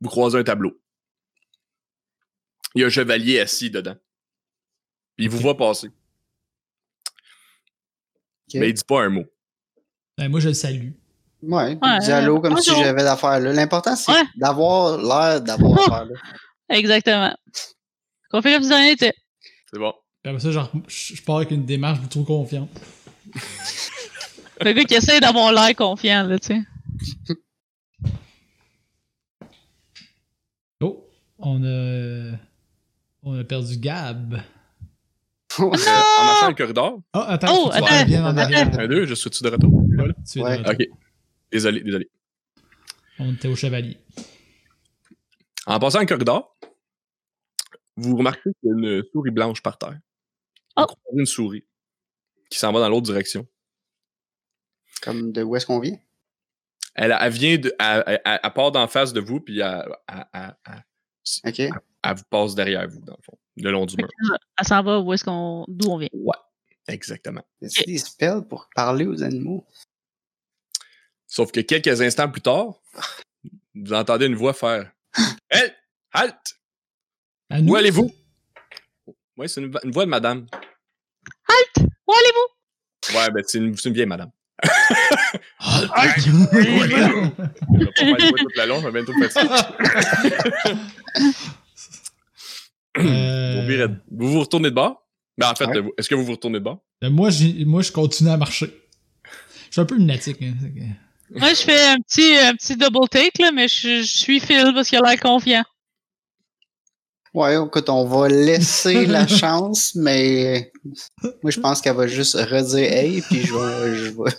Vous croisez un tableau. Il y a un chevalier assis dedans. Puis il vous voit passer. Mais il dit pas un mot. Ben, moi, je le salue. Ouais, Ouais, dis allô comme si j'avais d'affaires là. L'important, c'est Ouais. d'avoir l'air d'avoir affaire là. Exactement. Qu'on fait comme si rien n'était. C'est bon. Après ça, genre, je je pars avec une démarche trop confiante. Le gars qui essaie d'avoir l'air confiant, là, tu sais. Oh! On a. On a perdu Gab. Euh, en marchant le corridor, Oh, attends, Oh, tu attends, reviennes en arrière. un, deux, je suis-tu de retour? Voilà. Tu es de Ouais. retour. OK. Désolé, désolé. On était au chevalier. En passant le corridor, vous remarquez qu'il y a une souris blanche par terre. Oh. une souris qui s'en va dans l'autre direction. Comme de où est-ce qu'on vient? Elle, elle vient de. Elle, elle- part d'en face de vous, puis elle, elle- elle- elle- OK. elle vous passe derrière vous, dans le fond, le long du mur. Elle s'en va où est-ce qu'on. d'où on vient. Exactement. Y a des spells pour parler aux animaux? Sauf que quelques instants plus tard, vous entendez une voix faire Hey! Halt! Où allez-vous? Oui, c'est une, une voix de madame. Où allez-vous? Ouais, ben c'est une, c'est une vieille madame. Toute la longue, je vais ça. Euh, Vous, vous retournez de bord? Ben, en fait, Ouais. est-ce que vous vous retournez de bord? ben, moi, moi, je continue à marcher. Je suis un peu lunatique. Hein, Moi, je fais un petit, un petit double take, là, mais je, je suis Phil parce qu'il a l'air confiant. Ouais, écoute, on va laisser la chance, mais moi, je pense qu'elle va juste redire hey, puis je vais. Je vais...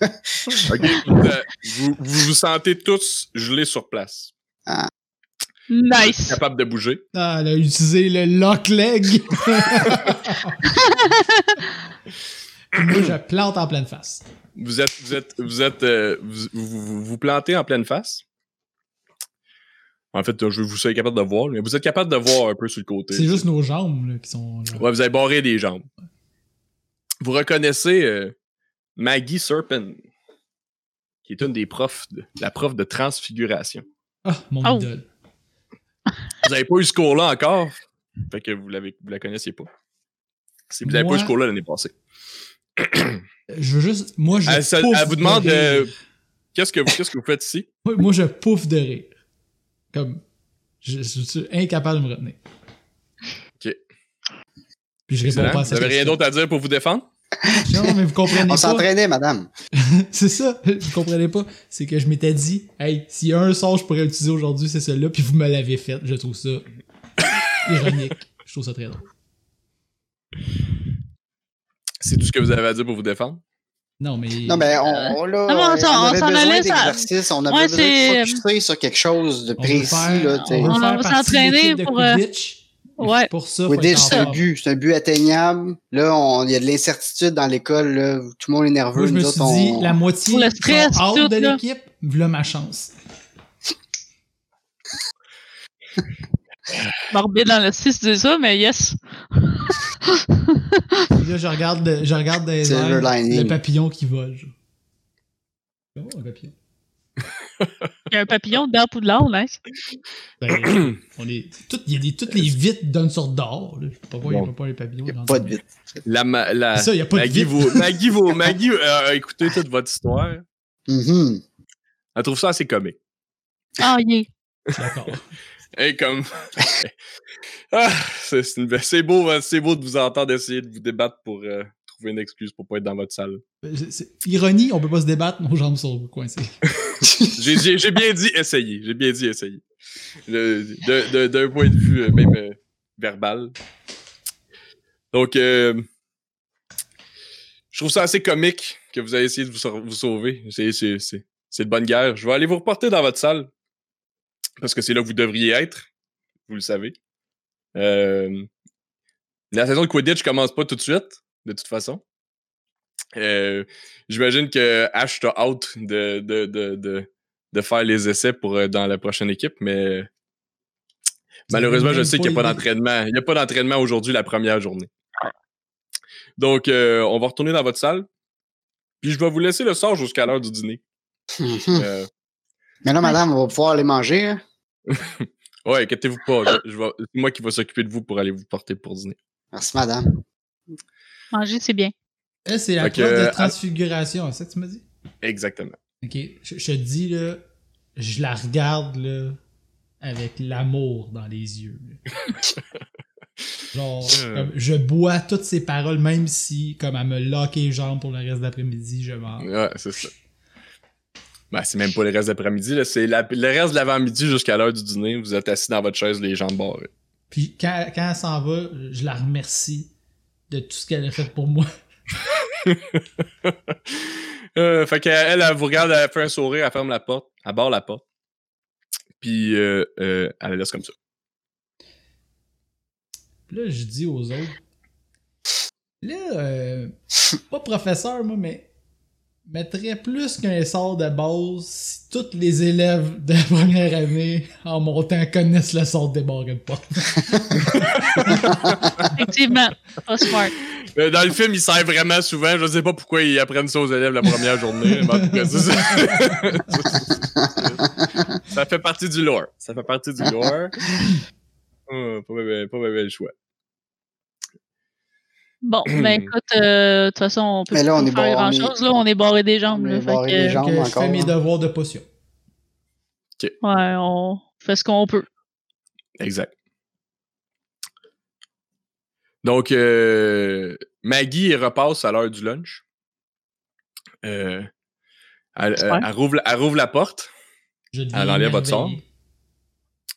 Ok. vous, euh, vous, vous vous sentez tous gelés sur place. Nice. Capable de bouger. Ah, elle a utilisé le lock leg. Moi, je plante en pleine face. Vous êtes, vous êtes, vous êtes, euh, vous, vous- vous plantez en pleine face? En fait, je vous soyez capable de voir, mais vous êtes capable de voir un peu sur le côté. C'est juste nos jambes là, qui sont là. Ouais, vous avez barré des jambes. Vous reconnaissez euh, Maggie Serpent, qui est une des profs, de, la prof de transfiguration. Ah, mon Oh. idole. Vous n'avez pas eu ce cours-là encore, fait que vous, l'avez, vous la connaissiez pas. Si vous n'avez pas eu ce cours-là l'année passée. Je veux juste. Moi, je. Elle, elle vous de demande euh, qu'est-ce, que vous, qu'est-ce que vous faites ici? Moi, moi, je pouffe de rire. Comme. Je, je suis incapable de me retenir. Ok. Puis je réponds Excellent. pas à Vous n'avez rien d'autre à dire pour vous défendre? Non, mais vous comprenez On pas. s'entraînait, madame. c'est ça, vous comprenez pas. C'est que je m'étais dit, hey, s'il y a un sort que je pourrais utiliser aujourd'hui, c'est celui-là, puis vous me l'avez fait. Je trouve ça ironique. Je trouve ça très drôle. C'est tout ce que vous avez à dire pour vous défendre? Non, mais. Non, mais on, on, là, Ah, mais on s'en- allait, ça- on avait Ouais, besoin de focuser sur quelque chose de on précis, faire- là, on On s'entraîner pour, euh, Quidditch. Ouais. Pour ça, Quidditch, c'est un but, c'est un but atteignable. Là, on- il y a de l'incertitude dans l'école, là. Tout le monde est nerveux. Moi, je me nous suis autres, dit, on- la moitié Pour le stress, tout, de là. l'équipe, voilà ma chance. Morbide dans le 6 de ça, mais yes. Puis là, je regarde, le- je regarde dans les airs lining. le papillon qui vole. Oh, un papillon. Il y a un papillon dedans Poudlard, nice. Ben, on est, tout, il y a des, toutes les vitres donnent sur d'or. là. Je sais pas pourquoi il n'y Bon. a pas les papillons. Il n'y a dans pas le- de vite. La, la, ça, il y a pas de Maggie, vite. vaut, Maggie, vaut, Maggie euh, a écouté toute votre histoire. Mhm. Elle trouve ça assez comique. Ah, yeah. D'accord. Et comme. ah, c'est une- beau, hein, c'est beau de vous entendre essayer de vous débattre pour euh, trouver une excuse pour pas être dans votre salle. C'est- c'est- Ironie, on peut pas se débattre, nos jambes sont coincées. J'ai bien dit essayer. J'ai bien dit essayer. D'un point de vue euh, même euh, verbal. Donc, euh, je trouve ça assez comique que vous ayez essayé de vous, sau- vous sauver. C'est- c'est de bonne guerre. Je vais aller vous reporter dans votre salle. Parce que c'est là que vous devriez être. Vous le savez. Euh, la saison de Quidditch commence pas tout de suite, de toute façon. Euh, J'imagine que Ash t'a out de, de, de, de, de faire les essais pour euh, dans la prochaine équipe, mais malheureusement, je sais qu'il n'y a pas d'entraînement. Il n'y a pas d'entraînement aujourd'hui la première journée. Donc, euh, on va retourner dans votre salle. Puis je vais vous laisser le sort jusqu'à l'heure du dîner. Euh, Mais là, madame, on va pouvoir aller manger. hein? ouais, inquiétez-vous pas. je- je vais- C'est moi qui vais s'occuper de vous pour aller vous porter pour dîner. Merci, madame. Manger, c'est bien. Eh, c'est la Fait que, de euh, transfiguration, c'est ça que tu m'as dit? Exactement. Ok, je, je te dis, là, je la regarde, là, avec l'amour dans les yeux. là. Genre, Euh. comme, je bois toutes ces paroles, même si, comme elle me lock les jambes pour le reste d'après-midi, je m'en. Ouais, c'est ça. Ben, c'est même pas le reste d'après-midi, là. C'est la- le reste de l'avant-midi jusqu'à l'heure du dîner. Vous êtes assis dans votre chaise, les jambes barrées. Puis quand, quand elle s'en va, je la remercie de tout ce qu'elle a fait pour moi. Euh, fait qu'elle, elle, vous regarde, elle fait un sourire, elle ferme la porte, elle barre la porte. Puis euh, euh, elle la laisse comme ça. Puis là, je dis aux autres, là, euh, pas professeur, moi, mais mettrais plus qu'un sort de base si tous les élèves de la première année en montant connaissent le sort des barres de porte. Effectivement. Pas smart. Euh, Dans le film, il sert vraiment souvent. Je sais pas pourquoi ils apprennent ça aux élèves la première journée. mais en tout cas, ça. ça fait partie du lore. Ça fait partie du lore. Euh, pas bien pas bien le choix. Bon, ben écoute, euh, de toute façon, on peut Mais là, pas est faire barré- grand chose. Là, on est barré des jambes. On là, est fait barré que, des jambes. Donc, euh, je fais mes devoirs de potion. Ouais, on fait ce qu'on peut. Exact. Donc, euh, Maggie repasse à l'heure du lunch. Euh, elle, Super. elle- elle rouvre, la- elle rouvre la porte. Je Elle enlève votre émerveillé.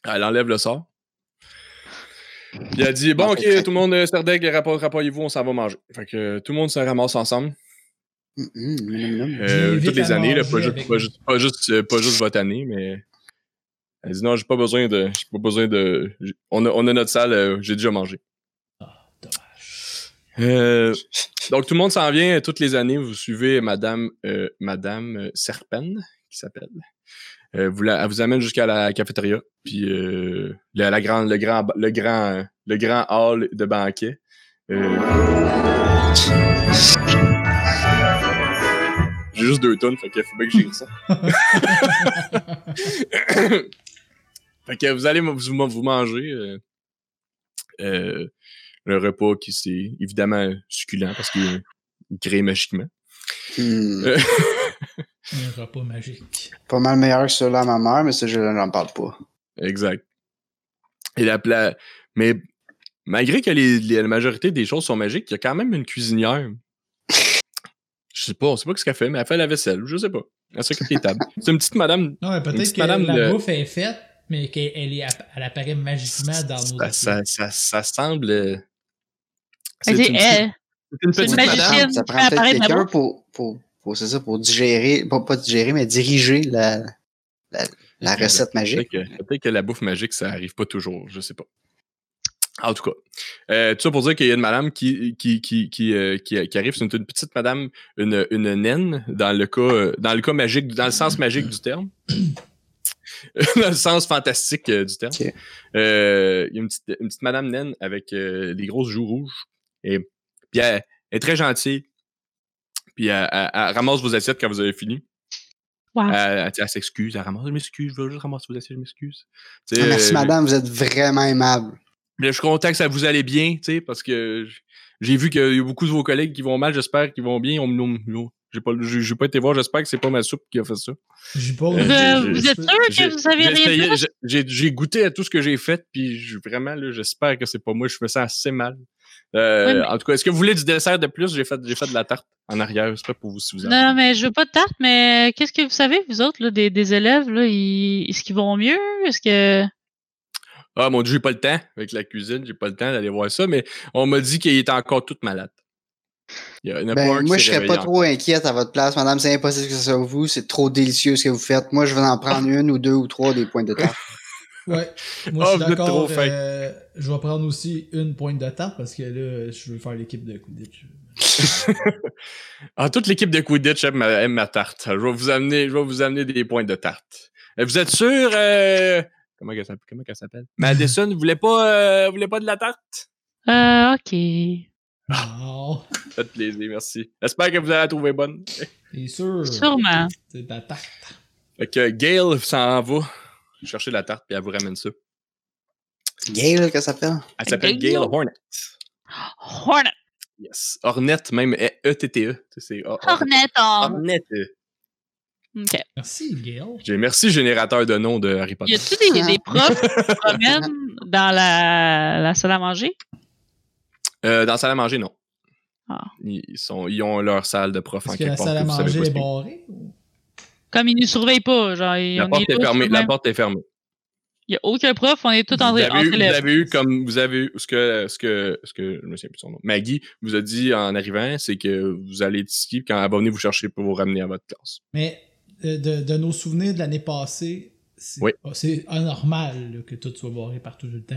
Elle enlève le sort. Puis elle dit Bon, ok, tout le monde, euh, Serdeg, rapport- rapport-vous, on s'en va manger. Fait que euh, tout le monde se ramasse ensemble. Mhm, minum. Euh, toutes les années, là, pas, juste, pas, juste, pas juste votre année, mais. Elle dit non, j'ai pas besoin de. J'ai pas besoin de. On a, on a notre salle, j'ai déjà mangé. Ah, dommage. Euh, donc tout le monde s'en vient toutes les années. Vous suivez Madame euh, Madame Serpen, qui s'appelle. Euh, vous la- elle vous amène jusqu'à la cafétéria, puis euh, la, la grande, le grand, le grand, le grand hall de banquet. Euh, J'ai juste deux tonnes, fait qu'il faut bien que j'aille ça. fait que vous allez vous, vous manger euh, euh, le repas qui c'est évidemment succulent parce qu'il il crée magiquement. Hmm. Un repas magique. Pas mal meilleur que celui-là à ma mère, mais ça, je n'en parle pas. Exact. Et la pla... Mais malgré que les, les- la majorité des choses sont magiques, il y a quand même une cuisinière Je sais pas, on sait pas ce qu'elle fait, mais elle fait la vaisselle, je sais pas. Elle s'occupe des tables. C'est une petite madame. Non, mais peut-être petite que madame la de- bouffe est faite, mais qu'elle elle est, elle apparaît magiquement dans nos Ça, ça, ça, ça semble. euh, C'est une, elle. c'est une c'est une petite magicienne. madame. Ça fait prend peut-être apparaître la quelqu'un bouffe. pour, pour, pour, c'est ça, pour digérer, pas, pas digérer, mais diriger la, la, recette magique. Peut-être que, la bouffe magique, ça arrive pas toujours, je sais pas. En tout cas, euh, tout ça pour dire qu'il y a une madame qui, qui, qui, qui, euh, qui, qui arrive, c'est une, une petite madame, une, une naine, dans le cas, euh, dans le cas magique, dans le sens magique du terme. dans le sens fantastique euh, du terme. Euh, il y a une petite, une petite madame naine avec euh, des grosses joues rouges. Et puis elle, elle est très gentille. Puis elle, elle- elle ramasse vos assiettes quand vous avez fini. Wow. Elle, elle- elle s'excuse, elle ramasse, je m'excuse, je veux juste ramasser vos assiettes, je m'excuse. Ah, merci euh, madame, vous êtes vraiment aimable. Je suis content que ça vous allait bien, tu sais, parce que j'ai vu qu'il y a beaucoup de vos collègues qui vont mal, j'espère qu'ils vont bien. On, on- on- j'ai pas, j'ai j'ai pas été voir, j'espère que c'est pas ma soupe qui a fait ça. J'ai pas. Euh, Vous, êtes sûr que vous savez j'ai rien j'ai- goûté à tout ce que j'ai fait, puis vraiment, là, j'espère que c'est pas moi, je me sens assez mal. Euh, Oui, mais- En tout cas, est-ce que vous voulez du dessert de plus? J'ai fait, j'ai fait de la tarte en arrière, c'est pas pour vous si vous en Non, mais je veux pas de tarte, mais qu'est-ce que vous savez, vous autres, là, des, des élèves, là, ils- est-ce qu'ils vont mieux? Est-ce que. Ah mon dieu, j'ai pas le temps avec la cuisine, j'ai pas le temps d'aller voir ça, mais on m'a dit qu'il était encore tout malade. Il y a Ben, moi, je serais pas trop inquiète à votre place, madame. C'est impossible que ce soit vous. C'est trop délicieux ce que vous faites. Moi, je vais en prendre une ou deux ou trois des points de tarte. Ouais. Moi, Ah, je vous suis d'accord. euh, je vais prendre aussi une pointe de tarte parce que là, je veux faire l'équipe de Quidditch. Ah, toute l'équipe de Quidditch aime ma, aime ma tarte. Je vais vous amener, je vais vous amener des points de tarte. Euh, Vous êtes sûr, euh, comment s'appelle? Comment s'appelle? Madison, vous voulez pas, euh, vous voulez pas de la tarte? Euh, ok. Non. Faites plaisir, merci. J'espère que vous allez la trouver bonne. T'es sûr? Sûrement. C'est de la tarte. Fait que Gail s'en va chercher la tarte puis elle vous ramène ça. Gail, que ça s'appelle? Elle s'appelle Gail? Hornet. Hornet. Yes. Hornet, même E- E-T-T-E. Hor- Hornet. Hornet. Ok. Merci, Gail. Merci générateur de noms de Harry Y Potter. a-tu des, des profs qui se promènent dans la, la salle à manger? Euh, dans la salle à manger, non. Ah. Ils, ils sont, ils ont leur salle de prof en Est-ce que quelque la part. salle à manger est y barrée? ou- Comme ils nous surveillent pas, genre, il La porte est fermée. La porte est fermée. Il y a aucun prof, on est tous Vous en avez, eu, entre vous avez eu comme vous avez eu ce que ce que ce que je me souviens plus de son nom. Maggie vous a dit en arrivant, c'est que vous allez être ici puis quand elle va venir vous chercher pour vous ramener à votre classe. Mais euh, de, de nos souvenirs de l'année passée, c'est Oui. anormal là, que tout soit barré partout tout le temps.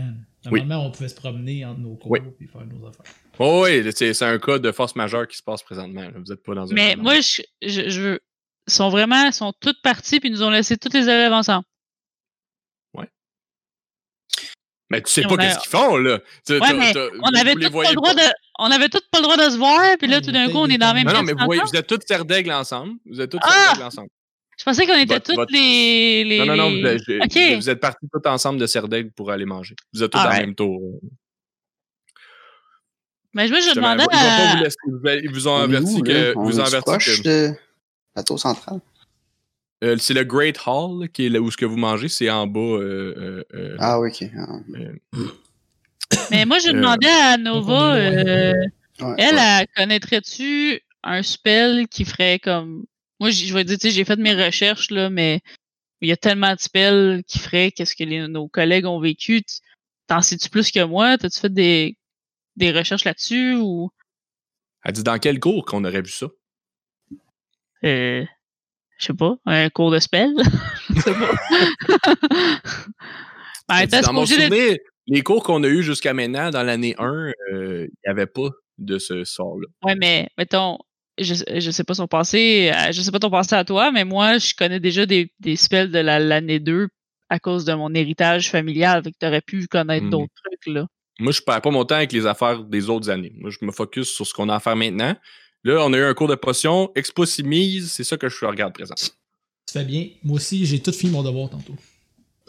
Oui. Normalement, on pouvait se promener entre nos cours Oui. et faire nos affaires. Oh oui, c'est c'est un cas de force majeure qui se passe présentement. là. Vous êtes pas dans un Mais moi, je, je, je veux. Ils sont vraiment, ils sont toutes parties puis nous ont laissé tous les élèves ensemble. Mais tu sais pas qu'est-ce qu'ils font là. Ouais, mais On avait tous pas le droit de, on avait tous pas le droit de se voir puis là, Ouais, tout d'un coup, on est dans la même Non, non, mais vous voyez, vous êtes tous Serdaigle ensemble. Vous êtes tous Ah! Ensemble. Je pensais qu'on était toutes votre- les, les. Non, non, non, vous êtes, Ok. vous êtes partis tous ensemble de Serdaigle pour aller manger. Vous êtes tous Ah dans ouais. le même tour. Mais je Justement, demandais ils à. vous Ils vous ont averti que. Vous averti que. de la tour centrale. Euh, c'est le Great Hall là, qui est là où ce que vous mangez, c'est en bas. Euh, euh, Ah oui, ok. Ah, euh, Mais moi, je demandais à Nova, euh, ouais, elle, ouais. elle connaîtrait-tu un spell qui ferait comme. Moi, je vais dire, tu sais, j'ai fait mes recherches, là, mais il y a tellement de spells qui feraient qu'est-ce que les- nos collègues ont vécu. T'en sais-tu plus que moi? T'as-tu fait des, des recherches là-dessus ou? Elle dit dans quel cours qu'on aurait vu ça? Euh, je sais pas, un cours de spell? je sais pas. ben, dans mon souvenir, les cours qu'on a eu jusqu'à maintenant, dans l'année 1, euh, il n'y avait pas de ce sort-là. Ouais, mais mettons, je, je sais pas son passé, euh, je sais pas ton passé à toi, mais moi, je connais déjà des, des spells de la- l'année 2 à cause de mon héritage familial, fait que t'aurais pu connaître Mhm. d'autres trucs, là. Moi, je perds pas mon temps avec les affaires des autres années. Moi, je me focus sur ce qu'on a à faire maintenant. Là, on a eu un cours de potion, expo mise, c'est ça que je regarde présent. Tu fais bien. Moi aussi, j'ai tout fini mon devoir tantôt.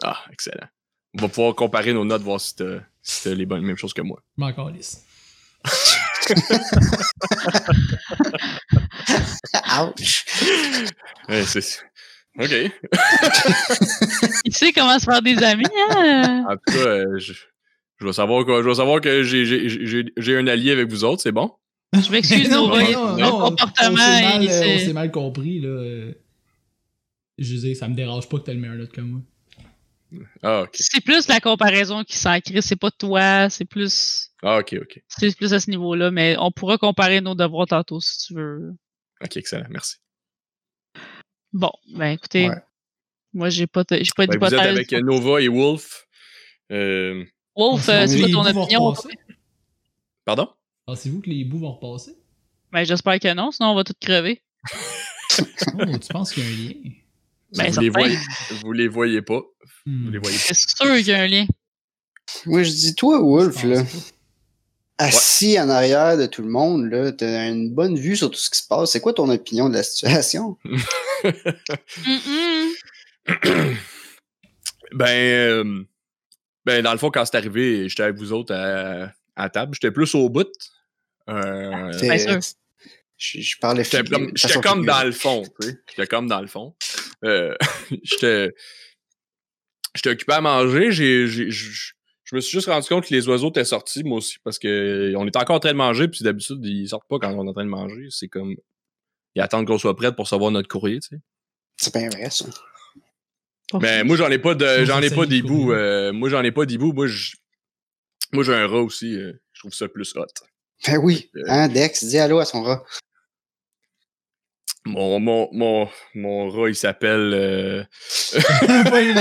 Ah, excellent. On va pouvoir comparer nos notes, voir si t'as si les bonnes mêmes choses que moi. Je m'en calisse. Ouch! Ouais, c'est... OK. Il sait comment se faire des amis, hein? En tout cas, euh, je, je vais savoir quoi. Je vais savoir que j'ai, j'ai, j'ai, j'ai un allié avec vous autres, c'est bon? Je m'excuse, non, Nova, non, non, mon non, comportement, on s'est mal, il euh, on s'est mal compris, là. Je veux dire, ça me dérange pas que t'aies le meilleur note que moi. Ah, ok. C'est plus la comparaison qui s'en crée, c'est pas toi, c'est plus Ah, ok, ok. c'est plus à ce niveau-là, mais on pourra comparer nos devoirs tantôt si tu veux. Ok, excellent, merci. Bon, ben écoutez, Ouais. moi j'ai pas j'ai pas Ben, vous êtes d'hypothèse. avec euh, Nova et Wolf. Euh, Wolf, euh, c'est quoi que ton opinion? Pardon? Pensez-vous que les bouts vont repasser? Ben j'espère que non, sinon on va tout crever. Oh, tu penses qu'il y a un lien? Ben, vous, les voyez, vous les voyez pas. Vous Hmm. les voyez pas. C'est sûr qu'il y a un lien. Moi, je dis, toi, Wolf, là, assis en arrière de tout le monde, là, t'as une bonne vue sur tout ce qui se passe. C'est quoi ton opinion de la situation? Ben, euh, ben, dans le fond, quand c'est arrivé, j'étais avec vous autres à, à table. J'étais plus au bout. Euh. Je, je parlais J'étais comme, dans le fond, tu sais. J'étais comme dans le fond. Euh, j'étais, j'étais occupé à manger. J'ai, j'ai, je je me suis juste rendu compte que les oiseaux étaient sortis, moi aussi, parce que on était encore en train de manger, puis d'habitude, ils sortent pas quand on est en train de manger. C'est comme, ils attendent qu'on soit prêt pour recevoir notre courrier, tu sais. C'est bien vrai, ça. Pas Ben, moi, j'en ai pas de, j'en ai pas de d'hibou. trouver. euh, moi, j'en ai pas d'hibou. Moi, je- moi, j'ai un rat aussi. euh, je trouve ça plus hot. Ben oui. Euh. Hein, Dex, dis allô à son rat. Mon, mon, mon, mon rat, il s'appelle, euh, pas le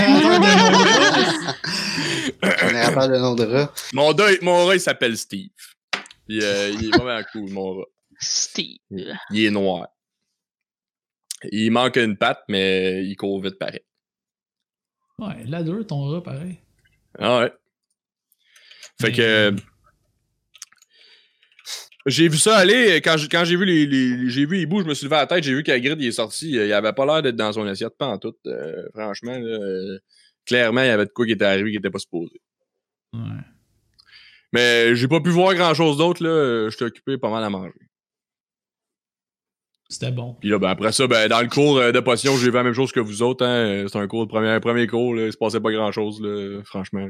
narrateur de nom de rat. mon, deuil- mon rat, il s'appelle Steve. Puis, euh, il est vraiment cool, mon rat. Steve. Il est noir. Il manque une patte, mais il court vite pareil. Ouais, là deux, ton rat, pareil. Ah ouais. Fait Mais- que. Euh, J'ai vu ça aller, quand j'ai, quand vu les, les- j'ai vu bouts, je me suis levé à la tête, j'ai vu qu'Agrid il est sorti, euh, il avait pas l'air d'être dans son assiette, pas en tout. euh, franchement, là, euh, clairement, il y avait de quoi qui était arrivé qui était pas supposé. Ouais. Mais j'ai pas pu voir grand chose d'autre, là. euh, J'étais occupé pas mal à manger. C'était bon. Puis là, ben, après ça, ben, dans le cours euh, de potion, j'ai vu la même chose que vous autres, hein. euh, C'est un cours de premier, premier cours, là. Il se passait pas grand chose, là, franchement.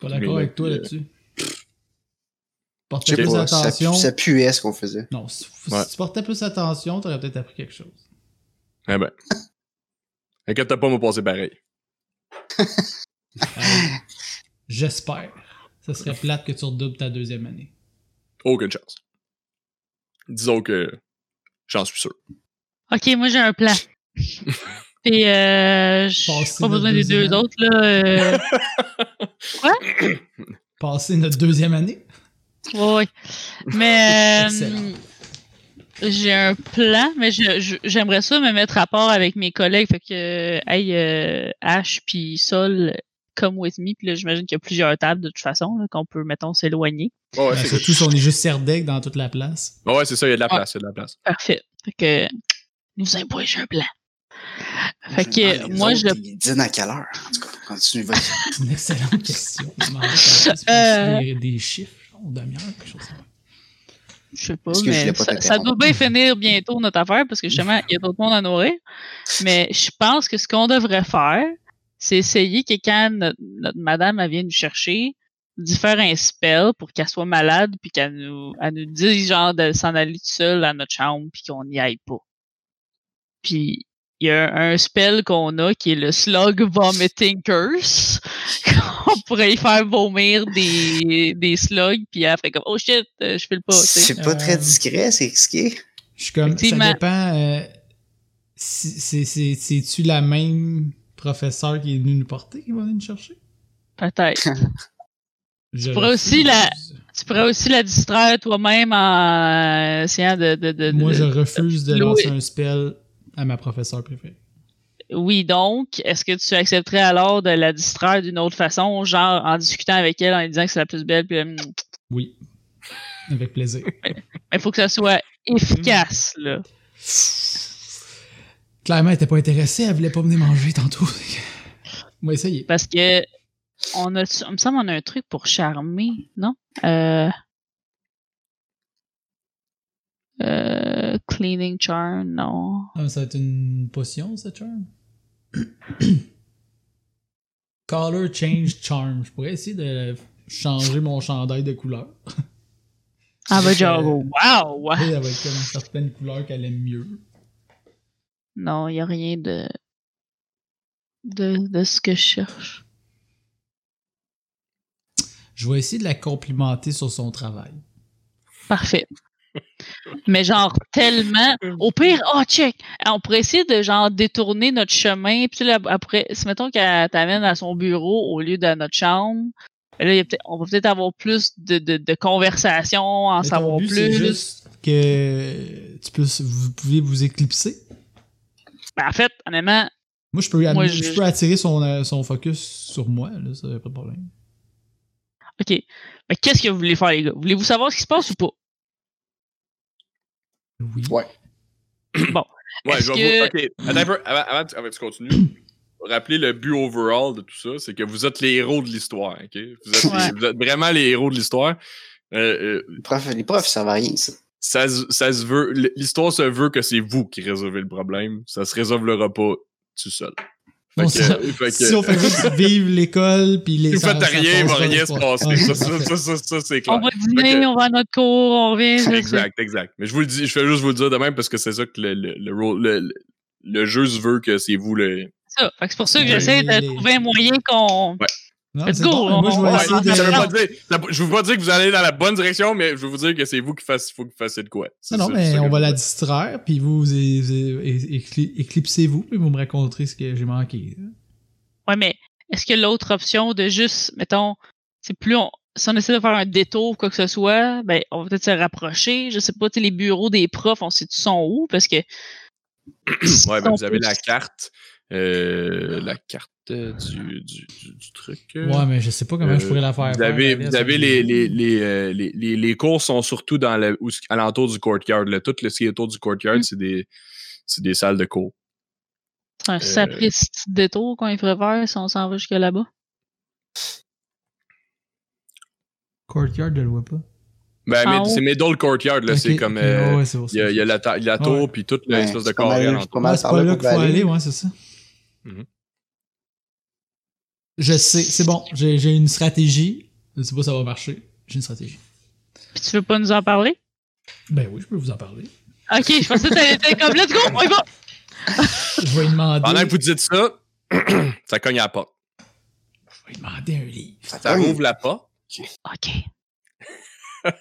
Pas d'accord avec toi euh, là-dessus. Je Portais sais plus pas, ça, attention. ça puait ce qu'on faisait. Non, si, Ouais. si tu portais plus attention, t'aurais peut-être appris quelque chose. Eh ben. Inquiète pas, me passer pareil. Euh, J'espère. Ça serait plate que tu redoubles ta deuxième année. Aucune chance. Disons que j'en suis sûr. Ok, moi j'ai un plan. Et euh, j'ai pas besoin des deux année. autres là. euh, Passer notre deuxième année? Ouais, ouais. Mais euh, j'ai un plan, mais j'aimerais ça me mettre à part avec mes collègues. Fait que, hey, euh, Ash puis Sol, come with me. Puis là, j'imagine qu'il y a plusieurs tables de toute façon, qu'on peut, mettons, s'éloigner. Ouais, ouais, Ben, c'est surtout si on est juste Serdec dans toute la place. Ouais, ouais, c'est ça, il y a de la place, il y a de la place. Parfait. Fait que, nous avons j'ai un plan? Fait que, les moi, autres, je Ils dînent à quelle heure? En tout cas, continue, vas-y. C'est une excellente question. Je. Euh. Des chiffres, genre, demi-heure, quelque chose comme ça. Je sais pas, mais pas ça, ça doit bien finir bientôt notre affaire parce que justement, il y a d'autres monde à nourrir. Mais je pense que ce qu'on devrait faire, c'est essayer que quand notre, notre madame elle vient nous chercher, d'y faire un spell pour qu'elle soit malade puis qu'elle nous, elle nous dise genre de s'en aller toute seule à notre chambre puis qu'on n'y aille pas. Puis il y a un spell qu'on a qui est le Slug Vomiting Curse. Pourrait y faire vomir des, des slugs puis elle fait comme oh shit, euh, je file pas. tu sais. C'est pas très Euh, discret, c'est risqué. Je suis comme, ça dépend. euh, si- c'est- c'est- C'est-tu la même professeure qui est venue nous porter qui va venir nous chercher? Peut-être. Je pourrais aussi la- Tu pourrais aussi la distraire toi-même en essayant de. de, de- Moi, de- je refuse de lancer un spell à ma professeure préférée. Oui, donc, est-ce que tu accepterais alors de la distraire d'une autre façon, genre en discutant avec elle, en lui disant que c'est la plus belle, puis euh, Oui. Avec plaisir. mais il faut que ça soit efficace, là. Clairement, elle était pas intéressée, elle voulait pas venir manger tantôt. On va essayer. Parce que on a, il me semble qu'on a un truc pour charmer, non? Euh, euh, cleaning charm, non. Ah, ça va être une potion, cette charm? Color change charm. Je pourrais essayer de changer mon chandail de couleur. Elle va genre, wow! Elle va être comme certaines couleurs qu'elle aime mieux. Non, il n'y a rien de... de. de ce que je cherche. Je vais essayer de la complimenter sur son travail. Parfait. Mais genre tellement. Au pire, oh check! On pourrait essayer de genre détourner notre chemin. Puis là, après, si mettons qu'elle t'amène à son bureau au lieu de notre chambre, là, y a on va peut-être avoir plus de, de, de conversations, en Mais ton savoir but, plus. juste que tu peux, vous pouvez vous éclipser. Ben, en fait, honnêtement, Moi, je peux, Moi, je je- peux attirer son, euh, son focus sur moi, là, ça, pas de problème. OK. Mais qu'est-ce que vous voulez faire, les gars? Voulez-vous savoir ce qui se passe ou pas? Oui. Ouais. Ouais, Est-ce je vais que- vous. Ok, attends un peu, avant, avant, avant que tu continues. Rappeler le but overall de tout ça, c'est que vous êtes les héros de l'histoire, ok? Vous êtes, les- Ouais. vous êtes vraiment les héros de l'histoire. Euh, euh, Les profs, les profs, ça va rien, ça. ça, se- ça se veut, l'histoire se veut que c'est vous qui résolvez le problème. Ça se résolvera pas tout seul. Fait Non, que- ça- fait que- Si on fait juste vivre l'école, puis les. vous ça- faites ça rien, il va rien se pas. passer. Ouais, Ça, ça, ça, ça, ça, c'est On clair. va dîner, on va à notre cours, on revient. Exact, exact. Mais je vous le dis, je fais juste vous le dire de même parce que c'est ça que le, le, le, rôle- le, le- le jeu se veut que c'est vous le. Ça. Fait que c'est pour ça que Ouais, j'essaie de trouver un moyen qu'on. Non, Let's go, bon, Moi, je vais on- essayer on- de. Ça veut Non. pas dire, ça- je veux pas dire que vous allez dans la bonne direction, mais je veux vous dire que c'est vous qui fassiez, faut que vous fassiez de quoi. Non, non, ça- mais on va la distraire, puis vous, éclipsez-vous, puis vous me raconterez ce que j'ai manqué. Ouais, mais est-ce que l'autre option de juste, mettons, c'est plus on. Si on essaie de faire un détour ou quoi que ce soit, ben, on va peut-être se rapprocher. Je sais pas, tu sais, les bureaux des profs, on sait-tu sont où? Parce que. Ouais, ben, vous avez la carte, euh, la carte euh, du, du, du, du truc. euh. Ouais, mais je sais pas comment je pourrais la faire. Vous avez, faire, vous avez les, les, les, les, les, les cours sont surtout dans le, où- alentour du courtyard. Là. Tout le ce qui est autour du courtyard, Mm. c'est des, c'est des salles de cours. C'est un Euh, sapristi détour qu'on ferait faire si on s'en va jusque là-bas. Courtyard, je le vois pas. Ben, En mais c'est middle courtyard, là. c'est comme. euh, ouais, Il y a, il y a la, ta- la tour, puis toute Ouais, l'espèce de c'est pas mal- carré c'est pas là qu'il faut aller. aller, ouais, c'est ça. Mhm. Je sais, c'est bon, j'ai une stratégie. Je sais pas si ça va marcher. J'ai une stratégie. Puis tu veux pas nous en parler? Ben oui, je peux vous en parler. Ok, je pensais que t'allais comme, let's go, on y va! Je vais lui demander. Pendant que vous dites ça, ça cogne à la porte. Je vais lui demander un livre. Ça ouvre la porte. Ok.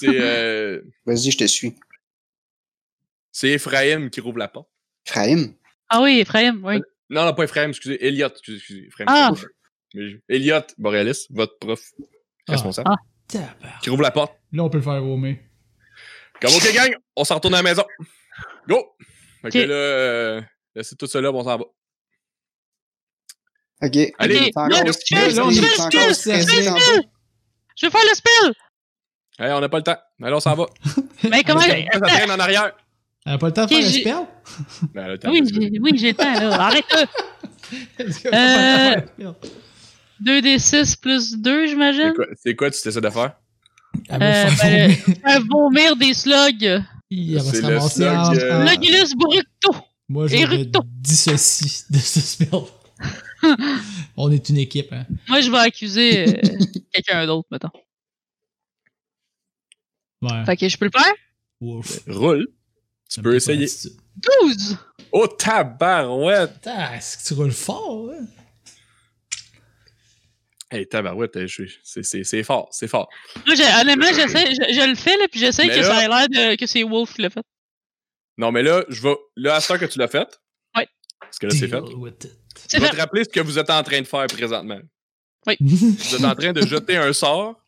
C'est euh, Vas-y, je te suis. c'est Ephraim qui rouvre la porte. Ephraim? Ah oui, Ephraim, oui. Non, non, pas Ephraim, excusez. Elliot, excusez. excusez Ephraim, Ah. c'est- mais je- Elliot Borealis, votre prof responsable, Ah. Qui rouvre la porte. Là, on peut le faire vomir. Comme OK, gang, on s'en retourne à la maison. Go! Fait que Ok. là, euh, laissez tout là, on s'en va. OK. Allez! Je vais faire le spell! Hey, on n'a pas le temps. Allez, on s'en va. Mais comment. Ça traîne en arrière. Elle a pas le temps de faire spell? Ben, le temps, Oui, j'ai oui, j'ai le temps, là. Arrête-le! Est-ce qu'elle a pas le temps de faire le spell? 2d6 plus 2, C'est j'imagine. quoi, c'est quoi tu t'essaies de faire? Elle va Euh, ben, vomir. Un vomir des slugs. Elle va c'est se le ramasser slug, en... euh, Bructo. Moi, je me dissocie de ce spell. on est une équipe, hein. Moi, je vais accuser euh, quelqu'un d'autre, mettons. Ouais. Fait que je peux le faire? Ouf. Roule. Tu peux essayer. 12! Oh, tabarouette! Putain, est-ce que tu roules fort, hein? Hey, tabarouette, c'est- fort, c'est fort. Moi, j'ai- honnêtement, j'essaie, je, je le fais, là, puis j'essaie que là- ça ait l'air de, que c'est Wolf qui l'a fait. Non, mais là, je vais. Là, à ce temps que tu l'as fait. Ouais. Parce que là, c'est fait. Je vais te rappeler ce que vous êtes en train de faire présentement. ouais. Vous êtes en train de jeter un sort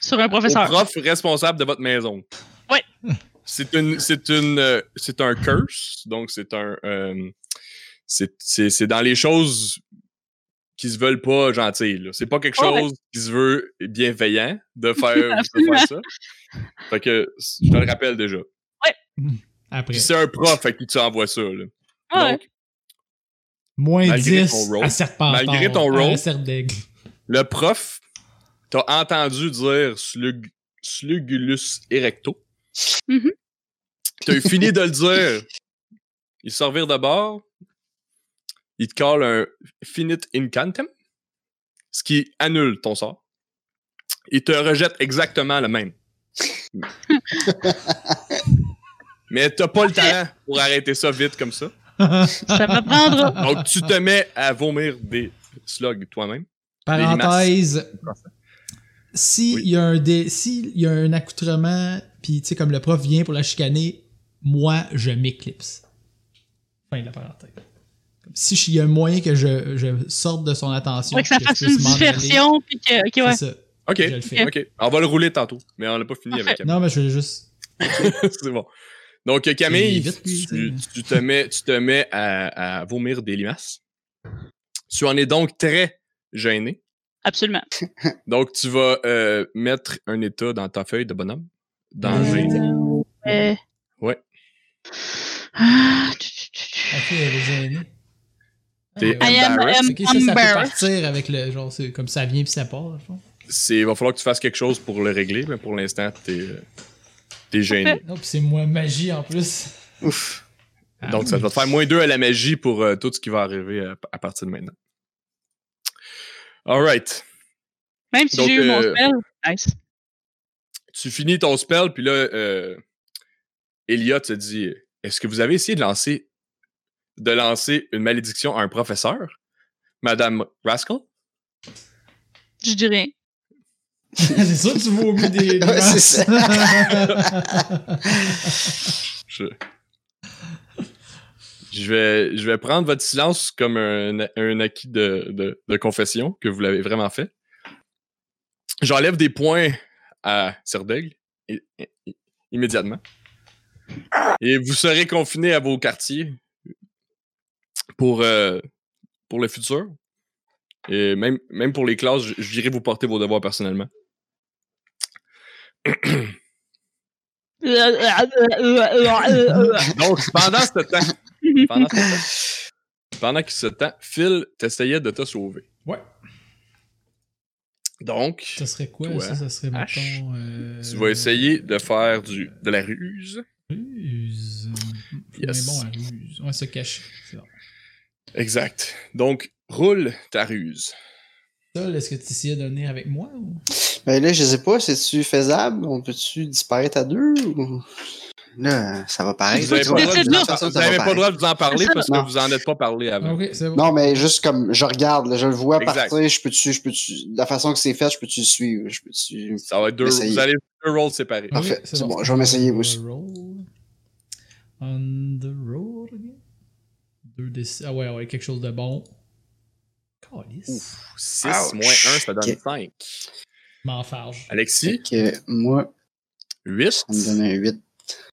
Sur un au professeur. prof responsable de votre maison. Ouais. C'est une, c'est une, euh, c'est un curse. Donc, c'est un, euh, c'est, c'est, c'est dans les choses qui se veulent pas gentilles. C'est pas quelque Ouais. chose qui se veut bienveillant de faire, de faire ça. Fait que, je te le rappelle déjà. Après. Puis c'est un prof à qui tu envoies ça. Là. Ouais. Donc, Moins malgré 10 ton roll- à Serpentard. malgré ton roll- Serdaigle. le prof, t'as entendu dire slug, Slugulus erecto. T'as eu fini de le dire. Il se revire de bord. Il te colle un finite incantem, ce qui annule ton sort. Il te rejette exactement le même. Mais t'as pas le talent pour arrêter ça vite comme ça. Ça m'apprendra. Donc, tu te mets à vomir des slugs toi-même. Parenthèse. S'il Oui. y a un dé, s'il y a un accoutrement, puis tu sais, comme le prof vient pour la chicaner, moi, je m'éclipse. Fin de la parenthèse. Si il y a un moyen que je, je sorte de son attention, Ouais, que ça je fasse une diversion, puis que. Ok, ouais. C'est ça. Ok, Je le fais. ok. On va le rouler tantôt, mais on n'a pas fini avec elle. Non, mais je vais juste. C'est bon. Donc, Camille, vite, lui, tu, tu tu te mets, tu te mets à, à vomir des limaces. Tu en es donc très gêné. Absolument. Donc, tu vas euh, mettre un état dans ta feuille de bonhomme? Dans Euh. Euh, Ouais. Ah, tu- tu- Ok, elle est gênée. T'es am, embarrassed. am Ok, ça, ça peut partir avec le. Genre, c'est comme ça vient puis ça part, dans le fond. C'est, il va falloir que tu fasses quelque chose pour le régler, mais pour l'instant, t'es, euh, t'es gêné. Non, puis c'est moi magie en plus. Ouf. Ah Donc, oui. ça va te faire moins 2 à la magie pour euh, tout ce qui va arriver à, à partir de maintenant. Alright. Même si j'ai eu mon euh, spell. Nice. Tu finis ton spell, puis là, euh, Elliot te dit Est-ce que vous avez essayé de lancer, de lancer une malédiction à un professeur, Madame Rascal? Je dis rien. c'est ça, tu vomis des. Ouais, c'est ça. Je... Je vais, je vais prendre votre silence comme un, un acquis de, de, de confession, que vous l'avez vraiment fait. J'enlève des points à Serdaigle immédiatement. Et vous serez confiné à vos quartiers pour, euh, pour le futur. Et même, même pour les classes, je- j'irai vous porter vos devoirs personnellement. Donc, pendant ce temps, pendant ce temps, pendant que ce temps, Phil t'essayait de te sauver. Ouais. Donc, Ça serait quoi, Toi, ça? Ça serait, H. mettons... Euh... tu vas essayer de faire du, de la ruse. Ruse. Yes. Mais bon, à ruse. Ouais, se cacher. Exact. Donc, roule ta ruse. Est-ce que tu essayais de venir avec moi ou... Ben là, je sais pas, c'est-tu faisable? On peut-tu disparaître à deux? Ou... Là, ça va pareil. Vous n'avez pas, le droit de vous en parler parce que Non. vous en êtes pas parlé avant. Non, mais juste comme je regarde, là, je le vois Exact. partir, je peux-tu, je peux-tu, la façon que c'est fait, je peux-tu le suivre, je peux-tu. Ça va être deux, vous allez deux rôles séparés. Parfait, c'est bon, je vais m'essayer aussi. On the road again? Deux des... Ah ouais, ouais, quelque chose de bon. Calice. Ouf, 6 Ouch. moins 1, ça donne Ok. 5. M'enfarge. Alexis, moi, 8. ça me donne un 8.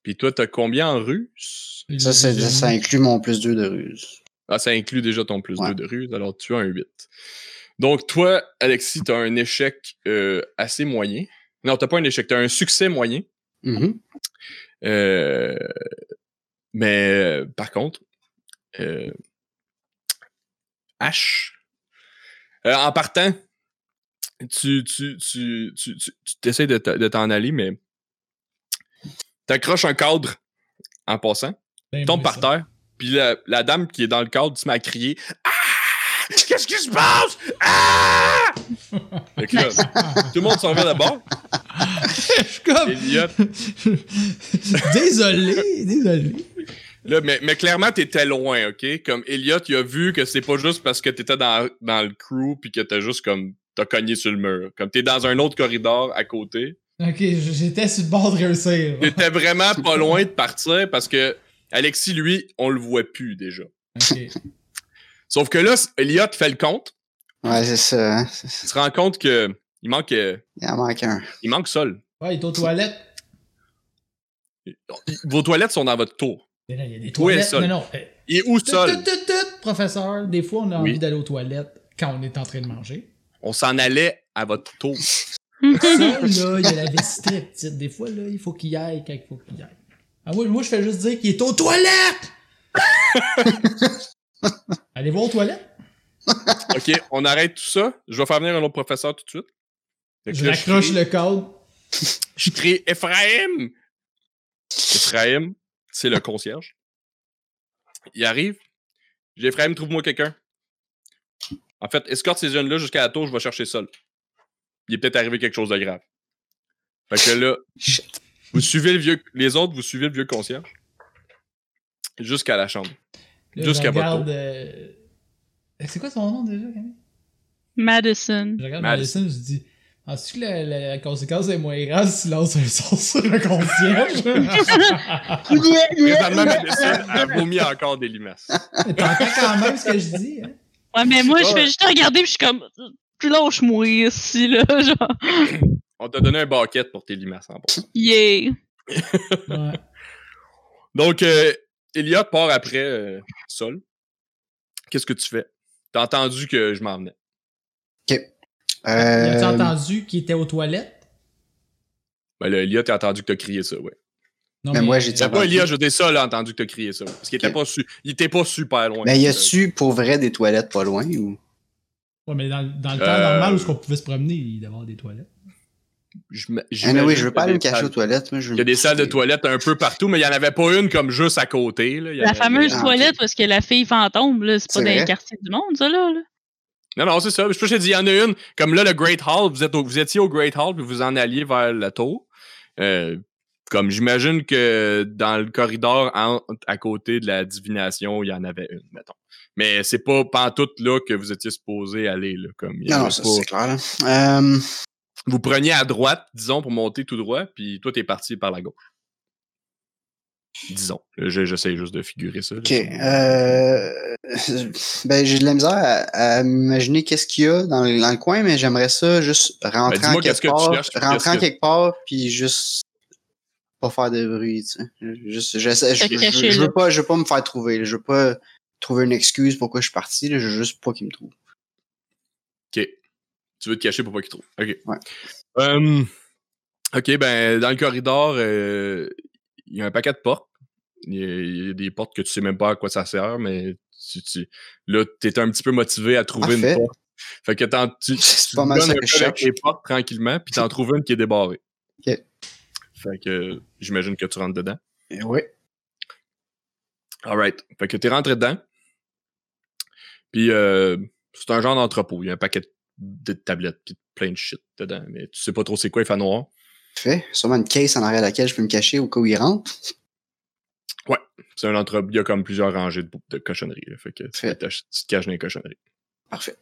Puis toi, t'as combien en ruse? Ça, c'est- ça inclut mon plus 2 de ruse. Ah, ça inclut déjà ton plus 2 Ouais. de ruse, alors tu as un 8. Donc, toi, Alexis, t'as un échec euh, assez moyen. Non, t'as pas un échec, t'as un succès moyen. Mhm. Euh, mais euh, par contre, euh, H, en partant, tu, tu, tu, tu, tu, de t'en aller, mais t'accroches un cadre en passant, Ben, tombe par ça. terre, puis la, la dame qui est dans le cadre se met à crier Ah! Qu'est-ce qui se passe? Ah! Là, tout le monde s'en va d'abord. Je suis comme. Désolé, désolé. Là, mais, mais clairement, t'étais loin, OK? Comme Elliot, il a vu que c'est pas juste parce que t'étais dans, dans le crew puis que t'as juste comme t'as cogné sur le mur. Comme t'es dans un autre corridor à côté. Ok, j'étais sur le bord de réussir. T'étais vraiment pas loin de partir parce que Alexis, lui, on le voit plus déjà. Ok. Sauf que là, Elliot fait le compte. Ouais, c'est ça. hein. Il se rend compte que il manque, euh, Il en manque un. il manque Sol. Ouais, il est aux toilettes. Vos toilettes sont dans votre tour. Il y a des Où est toilettes. Sol? Non, non. eh, Il est où Tout, Sol? tout, tout, tout, professeur. Des fois, on a envie d'aller aux toilettes quand on est en train de manger. On s'en allait à votre tour. Ça, là, il y a la vie. Des fois, là, il faut qu'il y aille quand il faut qu'il y aille. Ah, moi, moi, je fais juste dire qu'il est aux toilettes! Allez voir aux toilettes? OK, on arrête tout ça. Je vais faire venir un autre professeur tout de suite. Je là, raccroche crie- le code. Je crie Ephraim! Ephraim, c'est le concierge. Il arrive. J'ai Ephraim, trouve-moi quelqu'un. En fait, escorte ces jeunes-là jusqu'à la tour, je vais chercher Sol. Il est peut-être arrivé quelque chose de grave. Fait que là, Shit. vous suivez le vieux, les autres, vous suivez le vieux concierge jusqu'à la chambre. Jusqu'à votre regarde, euh, C'est quoi son nom déjà, Camille? Madison. Je regarde Madison. Madison, je dis. Penses-tu que la, la- la conséquence est moins grave si tu lances un sort sur le concierge? Présentement, Madison a vomi encore des limaces. T'entends quand même ce que je dis, hein? Ouais, mais moi, je fais juste regarder, puis je suis comme, lâche-moi ici, là, genre, On t'a donné un bucket pour tes limaces en bas. yeah. Ouais. Donc, euh, Elliot part après euh, Sol. Qu'est-ce que tu fais? T'as entendu que je m'en venais. As-tu Euh, entendu qu'il était aux toilettes? Ben là, Elliot a entendu que t'as crié ça, ouais. Non, Mais moi, j'ai dit C'est T'as pas? Elliot, je dis ça, là, entendu que t'as crié ça. Parce qu'il était, Ok. pas su- il était pas super loin. Ben, y a-tu pour vrai des toilettes pas loin ou? Ouais, mais dans, dans le temps Euh, normal où on pouvait se promener, il devait y avoir des toilettes. je Ah, j'imagine oui, je veux pas a aller me cacher aux toilettes. Moi, je veux Il y a des salles de toilettes un peu partout, mais il n'y en avait pas une comme juste à côté. Là. Il y La avait- fameuse Ah, toilette parce que la fille fantôme, là, c'est pas dans les quartiers du monde, ça, là. là. Non, non, c'est ça. Je peux te dire, il y en a une. Comme là, le Great Hall, vous, êtes au- vous étiez au Great Hall, puis vous en alliez vers la tour. Euh, comme j'imagine que dans le corridor en- à côté de la divination, il y en avait une, mettons. Mais c'est pas pantoute là que vous étiez supposé aller. Là, comme il y Non, ça, pas- c'est clair, là. Euh, Vous preniez à droite, disons, pour monter tout droit, puis toi, t'es parti par la gauche. Disons. Je- J'essaie juste de figurer ça. là. Ok. Euh, ben, j'ai de la misère à, à m'imaginer qu'est-ce qu'il y a dans le, dans le coin, mais j'aimerais ça juste rentrer Ben, dis-moi en qu'est-ce quelque que tu part, cherches, puis rentrer en que- quelque part, puis juste pas faire de bruit, tu sais. Juste, j'essaie, je, je- veux pas, je veux pas me faire trouver, je veux pas trouver une excuse pourquoi je suis parti, là. je veux juste pas qu'il me trouve. OK. Tu veux te cacher pour pas qu'il trouve. OK. Ouais. Euh, OK, ben, dans le corridor, euh, il y a un paquet de portes. Il y, a, il y a des portes que tu sais même pas à quoi ça sert, mais tu, tu, là, t'es un petit peu motivé à trouver Parfait. une porte. Fait que tu, tu pas mal donnes un peu avec les portes tranquillement, puis t'en trouves une qui est débarrée. OK. Fait que j'imagine que tu rentres dedans. Euh, Oui. Alright. Fait que t'es rentré dedans. Puis euh, c'est un genre d'entrepôt. Il y a un paquet de tablettes puis plein de shit dedans. Mais tu sais pas trop c'est quoi, il fait noir. Fait. Sûrement une case en arrière de laquelle je peux me cacher au cas où il rentre. C'est un entrepôt. Il y a comme plusieurs rangées de, de cochonneries. là. Fait que tu, Fait. te- tu te caches dans les cochonneries. Parfait.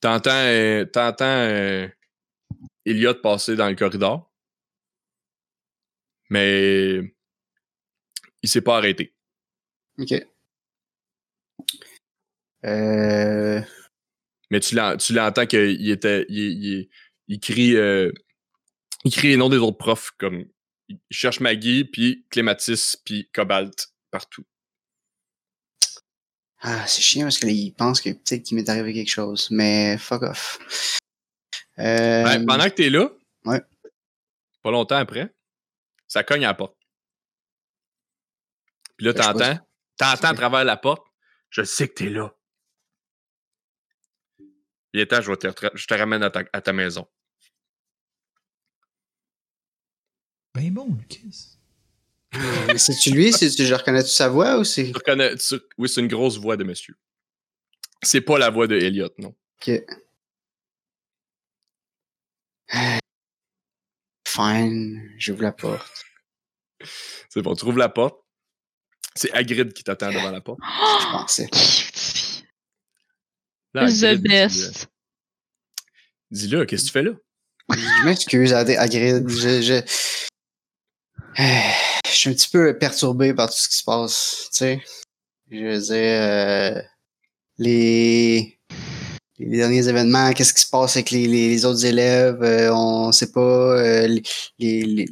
T'entends, euh, t'entends euh, Elliot passer dans le corridor. Mais il s'est pas arrêté. OK. Euh, Mais tu l'en- tu l'entends qu'il était. Il, il- il crie. euh, il crie les noms des autres profs comme. Il cherche Maggie, puis Clématis, puis Cobalt partout. Ah, c'est chiant parce qu'il pense que peut-être qu'il m'est arrivé quelque chose. Mais fuck off. Euh, Ben, pendant que t'es là, Ouais. pas longtemps après, ça cogne à la porte. Puis là, Ben, t'entends, t'entends à travers la porte, je sais que t'es là. Viens, je, vais te, je te ramène à ta, à ta maison. Ben bon, Lucas. mais C'est-tu lui? C'est-tu, je reconnais-tu sa voix ou c'est? Tu reconnais, tu- oui, c'est une grosse voix de monsieur. C'est pas la voix de Elliot, non. Ok. Fine, j'ouvre la porte. C'est bon, tu ouvres la porte. C'est Hagrid qui t'attend devant la porte. Je pensais. Là, The best. Dis, dis-le, qu'est-ce que tu fais là? Je m'excuse, Hagrid. Je, je... je suis un petit peu perturbé par tout ce qui se passe. Tu sais, je veux dire, euh, les... les derniers événements, qu'est-ce qui se passe avec les, les, les autres élèves, euh, on sait pas. euh, les, les,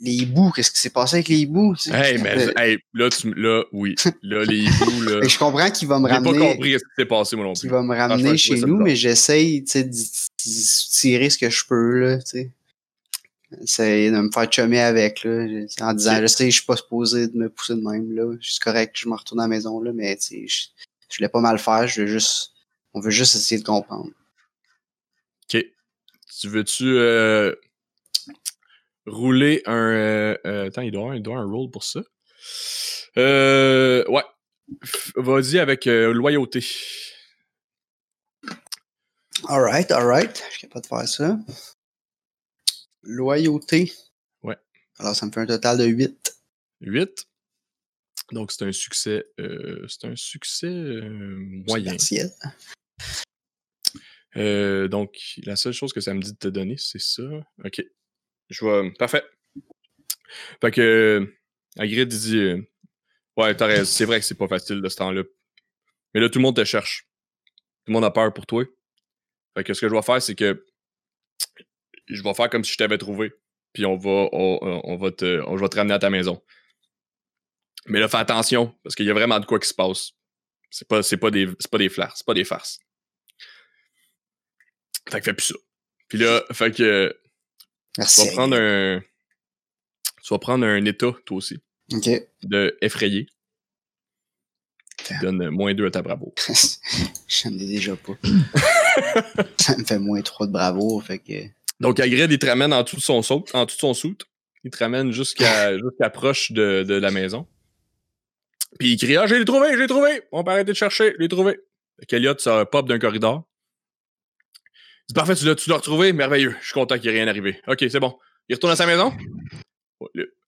les, hiboux, qu'est-ce qui s'est passé avec les hiboux? tu sais? Hey, mais hey, là, tu, là, oui. Là, les hiboux, là. je comprends qu'il va me J'ai pas ramener. compris ce qui s'est passé, moi non plus. va me Franchement, ramener chez nous, mais j'essaye, tu sais, d'y tirer ce que je peux, là, tu sais. Essayer de me faire chummer avec, là, en disant, je sais, je suis pas supposé de me pousser de même, là. Je suis correct, je me retourne à la maison, là, mais, tu sais, je, je voulais pas mal faire, je veux juste, on veut juste essayer de comprendre. OK. Tu veux-tu euh, rouler un... euh, euh, attends, il doit, avoir, il doit avoir un roll pour ça. Euh, ouais. Vas-y avec euh, loyauté. Alright, alright. Je suis capable de faire ça. Loyauté. Ouais. Alors, ça me fait un total de 8. 8. Donc, c'est un succès. c'est un succès moyen. Partiel. Euh, donc, la seule chose que ça me dit de te donner, c'est ça. Ok. Je vois. Parfait. Fait que. euh, Hagrid il dit. euh, ouais, t'as. C'est vrai que c'est pas facile de ce temps-là. Mais là, tout le monde te cherche. Tout le monde a peur pour toi. Fait que ce que je vais faire, c'est que. Je vais faire comme si je t'avais trouvé. Puis on va, on, on- va te, on va te ramener à ta maison. Mais là, fais attention, parce qu'il y a vraiment de quoi qui se passe. C'est pas, c'est pas des, c'est pas des flars, c'est pas des farces. Fait que fais plus ça. Puis là, fait que tu Merci. vas prendre un. Tu vas prendre un état, toi aussi, Ok. de effrayé. Qui donne moins 2 à ta bravo. Je n'en ai déjà pas. ça me fait moins trop de bravo, fait que. Donc, Hagrid, il te ramène en dessous de son saut, en dessous de son soute. Il te ramène jusqu'à proche de, de la maison. Puis il crie Ah, je l'ai trouvé, je l'ai trouvé! On peut arrêter de chercher, je l'ai trouvé. Fait qu'Eliott, ça pop d'un corridor. Dit Parfait, tu l'as, tu l'as retrouvé, merveilleux. Je suis content qu'il n'y ait rien arrivé. Ok, c'est bon. Il retourne à sa maison?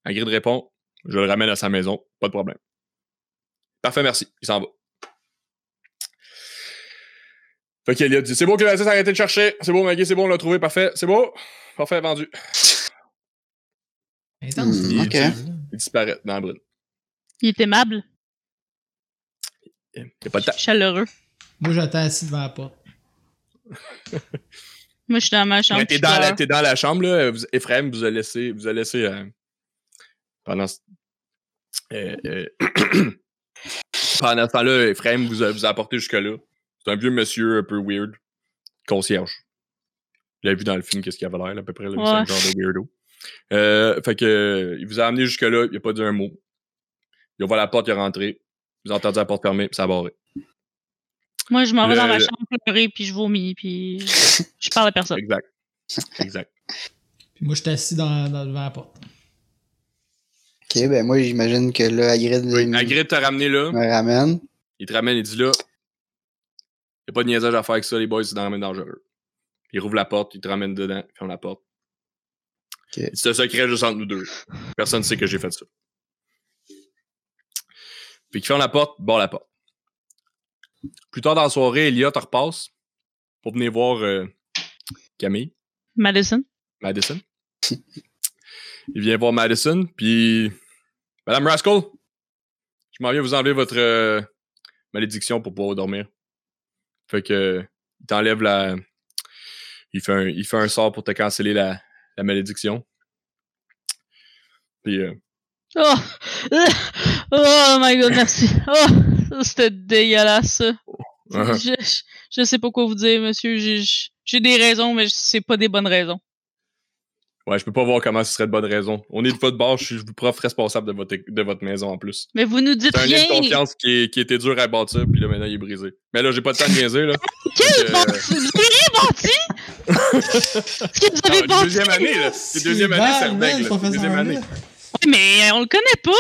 Hagrid répond Je le ramène à sa maison, pas de problème. Parfait, merci. Il s'en va. Fait qu'Eliott dit C'est beau que la a arrêté de chercher. C'est beau, Maggie, c'est bon, on l'a trouvé, parfait. C'est beau. Parfait, vendu. Épisode-là. Il disparaît dans la brune. Il est aimable, Il n'y a pas de temps. chaleureux. Moi, j'attends assis devant la porte. Moi, je suis dans ma chambre. Mais t'es dans, la, dans la chambre, là. Vous, Ephraim vous a laissé, vous a laissé euh, pendant ce- euh, euh, pendant ce temps-là, Ephraim vous a, vous a apporté jusque-là. C'est un vieux monsieur un peu weird, concierge. Vous l'avez vu dans le film, qu'est-ce qu'il avait l'air, à peu près, un Ouais. genre de weirdo. Euh, fait que, il vous a amené jusque-là, il a pas dit un mot. Il a ouvert la porte, il est rentré. Vous entendu la porte fermée, puis ça a barré. Moi, je m'en vais dans ma chambre pleurer, puis je vomis, puis je parle à personne. Exact. Exact. Puis moi, je suis assis dans, dans- devant la porte. Ok, ben moi, j'imagine que là, Hagrid Oui, t'a ramené là. me ramène. Il te ramène, il dit là, y a pas de niaisage à faire avec ça, les boys, c'est dans la main dangereux. Il rouvre la porte, il te ramène dedans, il ferme la porte. C'est un secret juste entre nous deux. Personne ne sait que j'ai fait ça. Puis qu'il ferme la porte, barre la porte. Plus tard dans la soirée, Elliot te repasse pour venir voir euh, Camille, Madison? Madison. Il vient voir Madison, puis Madame Rascal, je m'en viens vous enlever votre euh, malédiction pour pouvoir dormir. Fait que il t'enlève la. Il fait, un, il fait un sort pour te canceller la, la malédiction. Puis euh, Oh! Oh my god, merci. Oh! C'était dégueulasse, ça. uh-huh. Je, je, sais pas quoi vous dire, monsieur. J'ai- J'ai des raisons, mais c'est pas des bonnes raisons. ouais, je peux pas voir comment ce serait de bonne raison. On est de votre bord, je suis le prof responsable de votre, de votre maison en plus. Mais vous nous dites C'est un lien rien! de confiance qui, est- qui était dur à bâtir, puis là maintenant il est brisé. Mais là, j'ai pas le temps de niaiser, là. Quel euh, Vous avez rien bâti? Ce que vous Ah, avez bâti? deuxième année, là. C'est deuxième année, ça règle. Deuxième année. là. Ouais, mais on le connaît pas.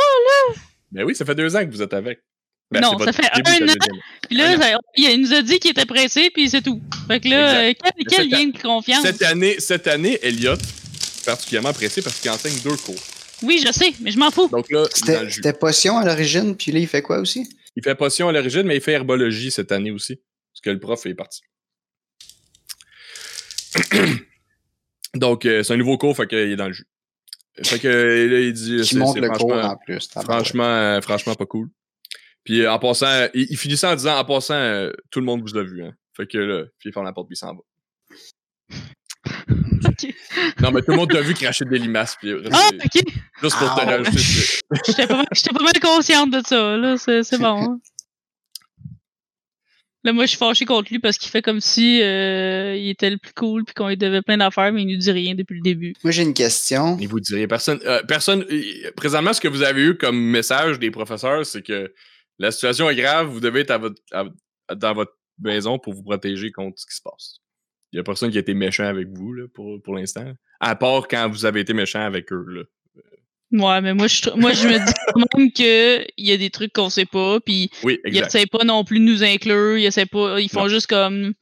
Ben oui, ça fait deux ans que vous êtes avec. Ben, Non, ça fait début un an. Puis là, ça- il nous a dit qu'il était pressé, puis c'est tout. Fait que là, euh, quel, lien de confiance? Cette année, cette année, Elliot, particulièrement pressé parce qu'il enseigne deux cours. Oui, je sais, mais je m'en fous. Donc là, il est dans C'était le jus. c'était potion à l'origine, puis là, il fait quoi aussi? Il fait potion à l'origine, mais il fait herbologie cette année aussi. Parce que le prof est parti. Donc, euh, c'est un nouveau cours, fait qu'il est dans le jus. Fait que là, il dit. Qui c'est- monte le cours franchement- en plus. Franchement, euh, franchement, pas cool. Puis euh, en passant, il, il finissait en disant en passant, euh, tout le monde vous a vu. Hein. Fait que là, puis il ferme la porte puis il s'en va. Ok. Non, mais tout le monde t'a vu cracher des limaces. Puis, Ah, ok. juste pour te Ah, rajouter. J'étais pas, pas mal consciente de ça, là. C'est, c'est bon. hein. Là, moi, je suis fâchée contre lui parce qu'il fait comme si euh, il était le plus cool puis qu'on lui devait plein d'affaires, mais il nous dit rien depuis le début. Moi, j'ai une question. Il vous personne. euh, personne. euh, présentement, ce que vous avez eu comme message des professeurs, c'est que la situation est grave, vous devez être à votre, à- dans votre maison pour vous protéger contre ce qui se passe. Il y a personne qui a été méchant avec vous là, pour, pour l'instant. À part quand vous avez été méchant avec eux. Là. Ouais, mais moi, je, moi, je me dis quand même qu'il y a des trucs qu'on sait pas, puis Oui, ils essaient pas non plus de nous inclure, ils essaient pas, ils font Non. juste comme,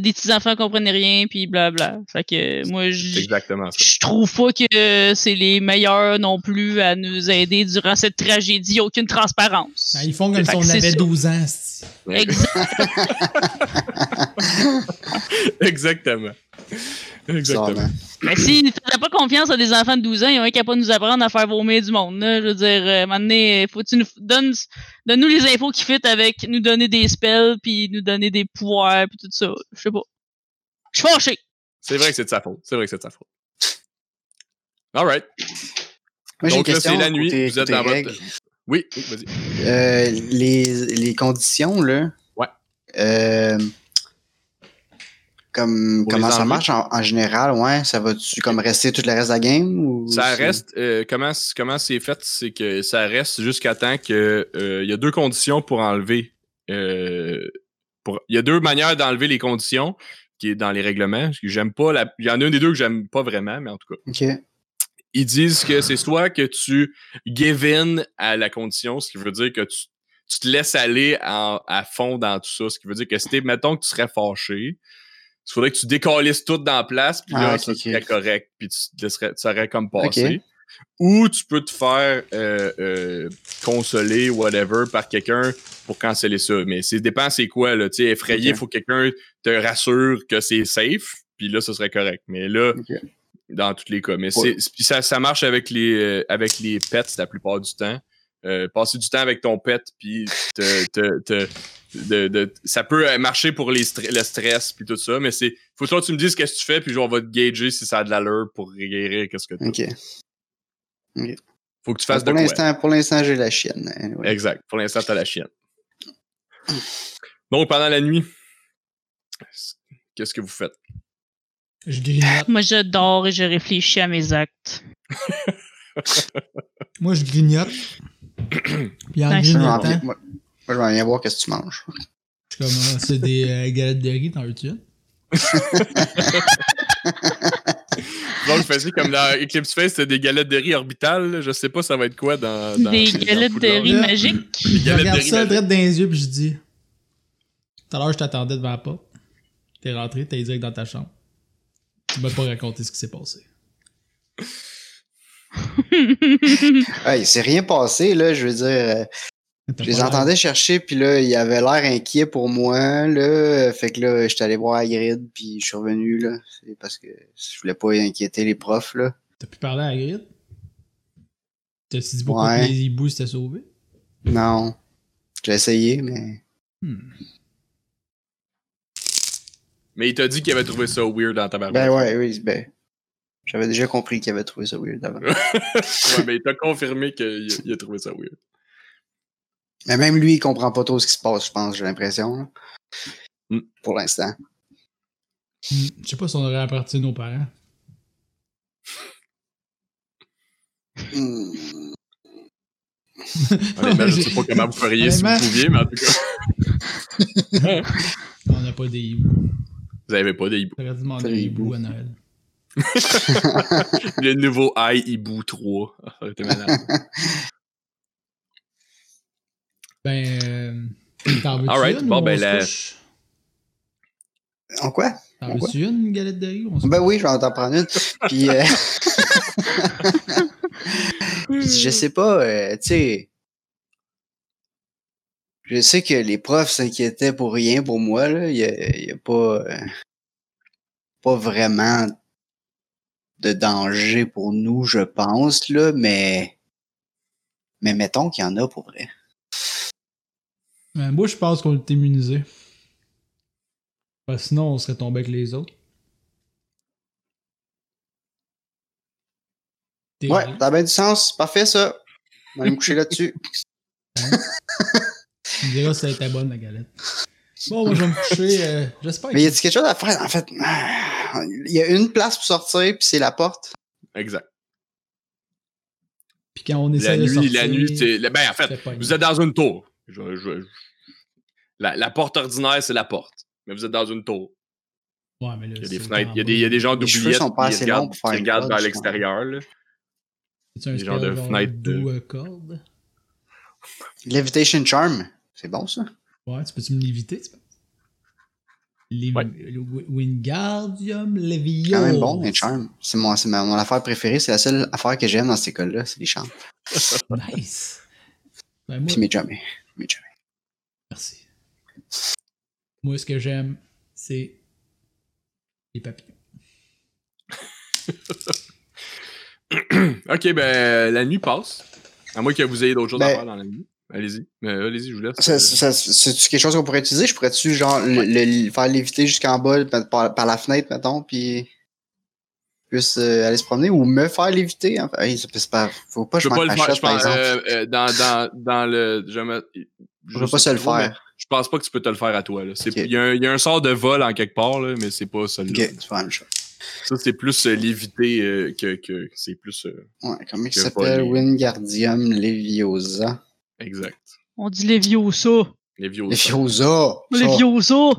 des petits enfants qui comprennent rien, puis blabla. Fait que moi, je trouve pas que c'est les meilleurs non plus à nous aider durant cette tragédie. Aucune transparence. Ah, Ils font comme si on avait ça. 12 ans. Exactement. Exactement. Mais s'ils ne faisaient pas confiance à des enfants de 12 ans, ils ont rien qu'à pas nous apprendre à faire vomir du monde. Là. Je veux dire, euh, maintenant, faut tu nous donne, donne-nous les infos qui fit avec nous donner des spells puis nous donner des pouvoirs puis tout ça. Je sais pas. Je suis fâché. C'est vrai que c'est de sa faute. C'est vrai que c'est de sa faute. Alright. Moi, j'ai une Donc là, c'est la nuit. côté- vous êtes dans votre. Oui, oui, vas-y. Euh, les, les conditions, là. Ouais. Euh, comme, comment ça enlever? marche en, en général, ouais? Ça va-tu comme rester tout le reste de la game? Ou Ça reste. euh, comment c'est fait, c'est que ça reste jusqu'à temps que. euh, Il y a deux conditions pour enlever. Pour- Il y a deux manières d'enlever les conditions qui est dans les règlements. J'aime pas la. Il y en a un des deux que j'aime pas vraiment, mais en tout cas. Ok. Ils disent que c'est soit que tu give in à la condition, ce qui veut dire que tu, tu te laisses aller en- à fond dans tout ça. Ce qui veut dire que si mettons que tu serais fâché, il faudrait que tu décalisses tout dans la place, puis là, Ah, ça serait correct, puis tu te laisserais, tu serais comme passé. Ou tu peux te faire euh, euh, consoler, whatever, par quelqu'un pour canceller ça. Mais c'est dépend c'est quoi, là. Tu sais, effrayé, il faut que quelqu'un te rassure que c'est safe, puis là, ce serait correct. Mais là, dans tous les cas. Mais Ouais. c'est puis ça, ça marche avec les euh, avec les pets la plupart du temps. Passer du temps avec ton pet, puis te, te, te- de, de- ça peut marcher pour les le stress puis tout ça, mais c'est faut que tu me dises qu'est-ce que tu fais, puis on va te gager si ça a de l'allure pour guérir qu'est-ce que tu Ok. Faut que tu fasses pour de pour l'instant, j'ai la chienne. anyway. Exact. Pour l'instant, t'as la chienne. Donc pendant la nuit, qu'est-ce que vous faites? Je grignote. Moi, je dors et je réfléchis à mes actes. Moi, je grignote. Puis en. Je vais m'en grignotant, venir- moi, moi, je vais venir voir qu'est-ce que tu manges? je c'est des euh, galettes de riz, t'en veux-tu Donc, fais comme dans Eclipse Face, c'était des galettes de riz orbitales. là. Je sais pas, ça va être quoi dans. dans Des dans galettes de riz magiques. Je galettes de regarde ça direct dans les yeux, puis je dis Tout à l'heure, je t'attendais devant la porte. T'es rentré, t'es direct dans ta chambre. Tu m'as pas raconté ce qui s'est passé. Ouais, il s'est rien passé, là, je veux dire. Je les entendais chercher, puis là, il avait l'air inquiet pour moi, là. Fait que là, j'étais allé voir Hagrid, puis je suis revenu, là. C'est parce que je voulais pas inquiéter les profs, là. T'as pu parler à Grid? T'as-tu dit pourquoi Ouais. les hiboux s'étaient sauvés? Non. J'ai essayé, mais. Hmm. Mais il t'a dit qu'il avait trouvé ça weird dans ta barbe. Ben ouais, oui, ben. J'avais déjà compris qu'il avait trouvé ça weird avant. ouais, mais il t'a confirmé qu'il a, il a trouvé ça weird. Mais même lui, il comprend pas trop ce qui se passe, je pense, j'ai l'impression. Mm. Pour l'instant. Je sais pas si on aurait appartenu nos parents. Honnêtement, je sais pas comment vous feriez si vous pouviez, mais en tout cas, On n'a pas des hiboux. vous avez pas des hiboux. T'aurais dû demander des hiboux. à Noël. Le nouveau i Hibou 3. Ah, ça aurait été malade. Ben, euh, t'en veux-tu Alright, une bon, ou ben, on se la- couche? En quoi? T'en en quoi? veux-tu une galette de riz ou on se Ben oui, je vais en t'en prendre une. Puis, euh... je sais pas, euh, tu sais. Je sais que les profs s'inquiétaient pour rien pour moi, là. Il y a, il y a pas, euh, pas vraiment de danger pour nous, je pense, là, mais, mais mettons qu'il y en a pour vrai. Ben, moi, je pense qu'on est immunisé. Sinon, on serait tombé avec les autres. Ouais, ça a bien du sens. Parfait, ça. On va aller me coucher là-dessus. Tu me diras si elle était bonne, la galette. Bon, moi, je vais me coucher. euh, J'espère Mais y que. a quelque chose à faire, en fait? Il y a une place pour sortir, puis c'est la porte. Exact. Puis quand on La essaie de nuit, sortir. la nuit, c'est. Ben, en fait, vous êtes dans une tour. Je- je- je- La, la porte ordinaire, c'est la porte. Mais vous êtes dans une tour. Ouais, mais là, Il y a des fenêtres. en Il y a des, il y a des gens d'oubliettes sont pas qui assez regardent, longs pour faire qui une regardent corde, vers l'extérieur. là. C'est un spell de genre fenêtres de- doux, euh, corde? Levitation Charm. C'est bon, ça? Ouais, tu peux-tu me l'éviter, tu? Lev- Ouais. Wi- Wingardium Leviosa. Quand même bon, les charms. C'est mon, c'est ma- mon affaire préférée. C'est la seule affaire que j'aime dans cette école-là, c'est les charms. Nice. Ben, moi, Puis mes jamais. Merci. Moi, ce que j'aime, c'est les papillons. ok, ben, la nuit passe. À moins que vous ayez d'autres choses à Ben- faire dans la nuit. Allez-y. Euh, Allez-y, je vous laisse. C'est-tu quelque chose qu'on pourrait utiliser? Je pourrais-tu, genre, le, le- faire léviter jusqu'en bas par la fenêtre, mettons, puis plus euh, aller se promener ou me faire léviter? En fait. Hey, c'est pas, faut pas que je pas le faire. shot, Je par pense, exemple. euh, euh, dans, dans, dans le. Je, me, Je peux pas se le mais faire. Je pense pas que tu peux te le faire à toi. là. C'est- Ok. Il y, a un- il y a un sort de vol en quelque part, là, mais c'est pas celui-là. Ça, c'est plus euh, l'éviter euh, que, que c'est plus. euh, Ouais, comment il s'appelle? Wingardium Leviosa. exact. On dit Leviosa. Leviosa! ça. Leviosa!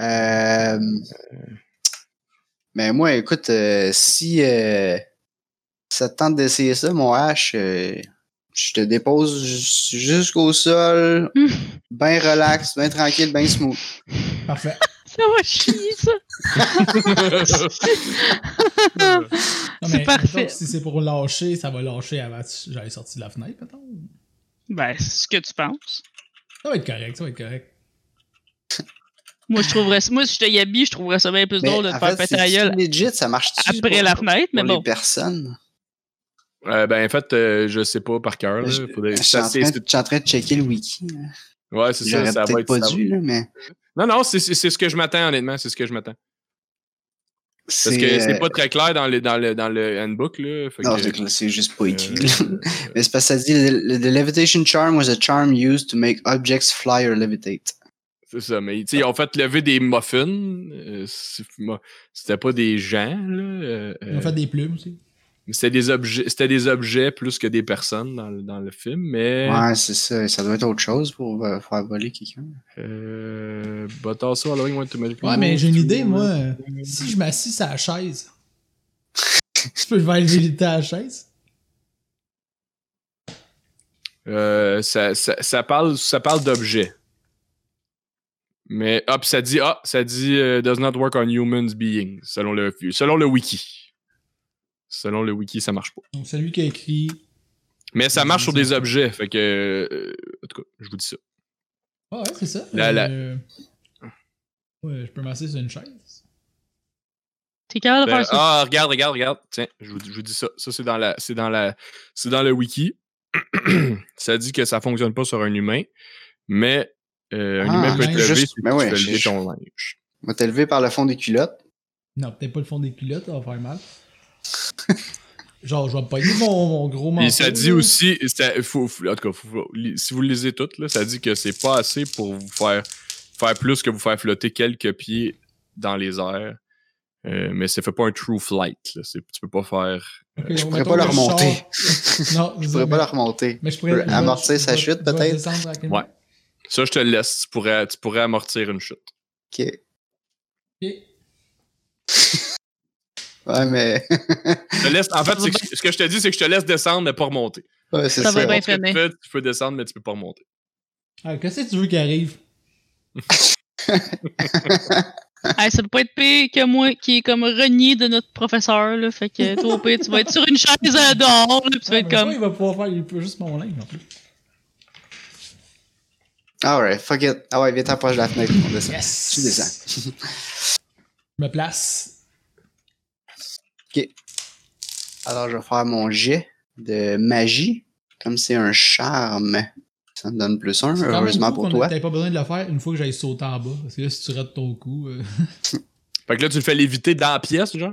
Euh... Mais moi, écoute, euh, si euh, ça te tente d'essayer ça, mon H, euh, je te dépose jus- jusqu'au sol, Hmm. bien relax, bien tranquille, bien smooth. Parfait. Ça va chier, ça! Non, C'est mais, parfait. mettons, Si c'est pour lâcher, ça va lâcher avant que j'aille sorti de la fenêtre, mettons. Ben, c'est ce que tu penses. Ça va être correct, ça va être correct. Moi, je trouverais ça- moi, si j'étais Yabi, je trouverais ça bien plus Mais drôle de te faire péter la c'est gueule legit, ça marche après la fenêtre, mais pour bon. les personnes? Euh, ben, en fait, euh, je sais pas par cœur. Je, Faudrait- je suis en train, c'est- je suis en train de checker le wiki. là. Ouais, c'est ça. Ça va être. pas ça va- dû, là, mais Non, non, c'est ce que je m'attends, honnêtement. C'est ce que je m'attends. Parce que c'est euh, pas très clair dans le, dans le, dans le handbook. Là, fait Non, que- c'est que c'est juste pas écrit. Euh, Mais c'est parce que ça dit the, the levitation charm was a charm used to make objects fly or levitate. C'est ça, mais tu sais, ils ont fait lever des muffins. euh, C'était pas des gens, là. euh, On euh, fait des plumes aussi. C'était des objets, c'était des objets plus que des personnes dans, le- dans le film, mais Ouais, c'est ça. Ça doit être autre chose pour euh, faire voler quelqu'un. euh, but also allowing one to make Ouais, mais j'ai une idée, moi. Si je m'assis sur la chaise, tu peux je vais aller à la chaise? Euh, ça, ça, ça parle, ça parle d'objets. Mais hop, ça dit ah, ça dit euh, does not work on humans beings selon le selon le wiki. Selon le wiki, ça marche pas. Donc, celui qui a écrit. Mais ça marche sur des objets, fait que euh, en tout cas, je vous dis ça. Ah ouais, c'est ça. Euh, Ouais, je peux m'asseoir sur une chaise. T'es capable de Ben, faire ça? ah, regarde, regarde, regarde. Tiens, je vous, je vous dis ça. Ça, c'est dans la. C'est dans la. C'est dans le wiki. ça dit que ça fonctionne pas sur un humain, mais euh, un Ah, humain peut être levé juste- si tu ouais, lever ton linge. On va t'élever par le fond des culottes. Non, peut-être pas le fond des culottes, ça va faire mal. Genre, je vais pogner mon, mon gros manteau. Et ça dit là. aussi, ça- faut, en tout cas, faut- faut- li- si vous le lisez tout, là, ça dit que c'est pas assez pour vous faire, faire plus que vous faire flotter quelques pieds dans les airs. Euh, mais ça fait pas un true flight. Là. Tu peux pas faire. Ok, Je pourrais pas le remonter. sors- Non, Je pourrais pas la remonter. Mais je pourrais Je amortir je- sa je- chute, peut-être? Ouais. Ça, je te le laisse. Tu pourrais, tu pourrais amortir une chute. Ok. Ok. Ouais, mais. Je te laisse, en fait, que- ce que je te dis, c'est que je te laisse descendre, mais pas remonter. ouais, c'est Ça ça. va bien tu fais, tu peux descendre, mais tu peux pas remonter. Ah, Qu'est-ce que tu veux qu'il arrive? Hey, ça peut pas être pire que moi qui est comme renié de notre professeur, là. Fait que toi, au pire, tu vas être sur une chaise dehors, là, pis tu vas Ah, être comme. il va pouvoir faire il peut juste mon linge en plus. Alright, fuck it. Ah ouais, viens t'approche de la fenêtre. On descend. Yes! Tu descends. Je me place. Alors, je vais faire mon jet de magie. Comme c'est un charme. Ça me donne plus un, heureusement pour toi. T'avais pas besoin de le faire une fois que j'aille sauter en bas. Parce que là, si tu rates ton coup. euh, Fait que là, tu le fais léviter dans la pièce, genre?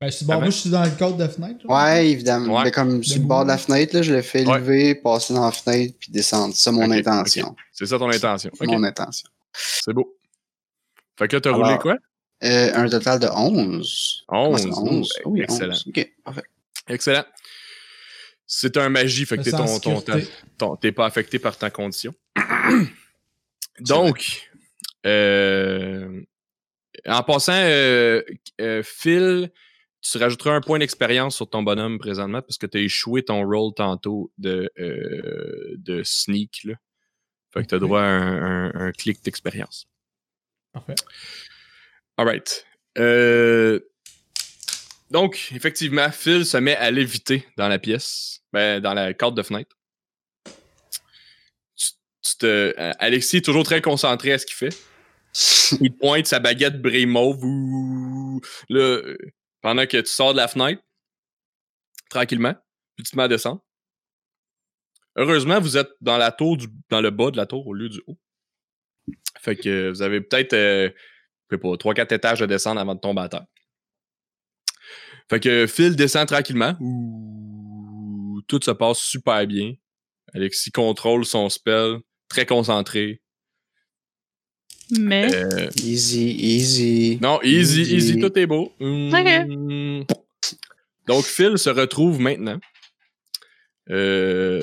Ben, je suis, bon, Ah ouais? moi, je suis dans le cadre de fenêtre. genre. Ouais, évidemment. Ouais. Mais comme sur le Debout. bord de la fenêtre, là, je le fais Ouais. lever, passer dans la fenêtre, puis descendre. C'est ça mon Ok, intention. C'est ça ton intention. Mon intention. c'est beau. Fait que là, t'as Alors, roulé quoi? Euh, un total de 11. 11. Ouais, c'est Oh, 11. ben, Oui, excellent. 11. Ok, parfait. Excellent. C'est un magie, fait que t'es sens en ton, ton, ta- sécurité. ton- t'es pas affecté par ta condition. Donc, euh, en passant, euh, euh, Phil, tu rajouteras un point d'expérience sur ton bonhomme présentement parce que tu as échoué ton roll tantôt de, euh, de sneak. Là. Fait que tu as droit à un, un- un clic d'expérience. Parfait. Alright. Euh... Donc, effectivement, Phil se met à léviter dans la pièce, ben, dans la carte de fenêtre. Tu, tu te... euh, Alexis est toujours très concentré à ce qu'il fait. Il pointe sa baguette brille mauve là, euh, pendant que tu sors de la fenêtre, tranquillement, puis tu te mets à descendre. Heureusement, vous êtes dans la tour du, dans le bas de la tour au lieu du haut. Fait que vous avez peut-être, euh, je sais pas, 3-4 étages à descendre avant de tomber à terre. Fait que Phil descend tranquillement. Ouh, tout se passe super bien. Alexis contrôle son spell, très concentré. Mais? Euh, Easy, easy. non, easy, Easy. easy, tout est beau. Hum. Donc, Phil se retrouve maintenant euh,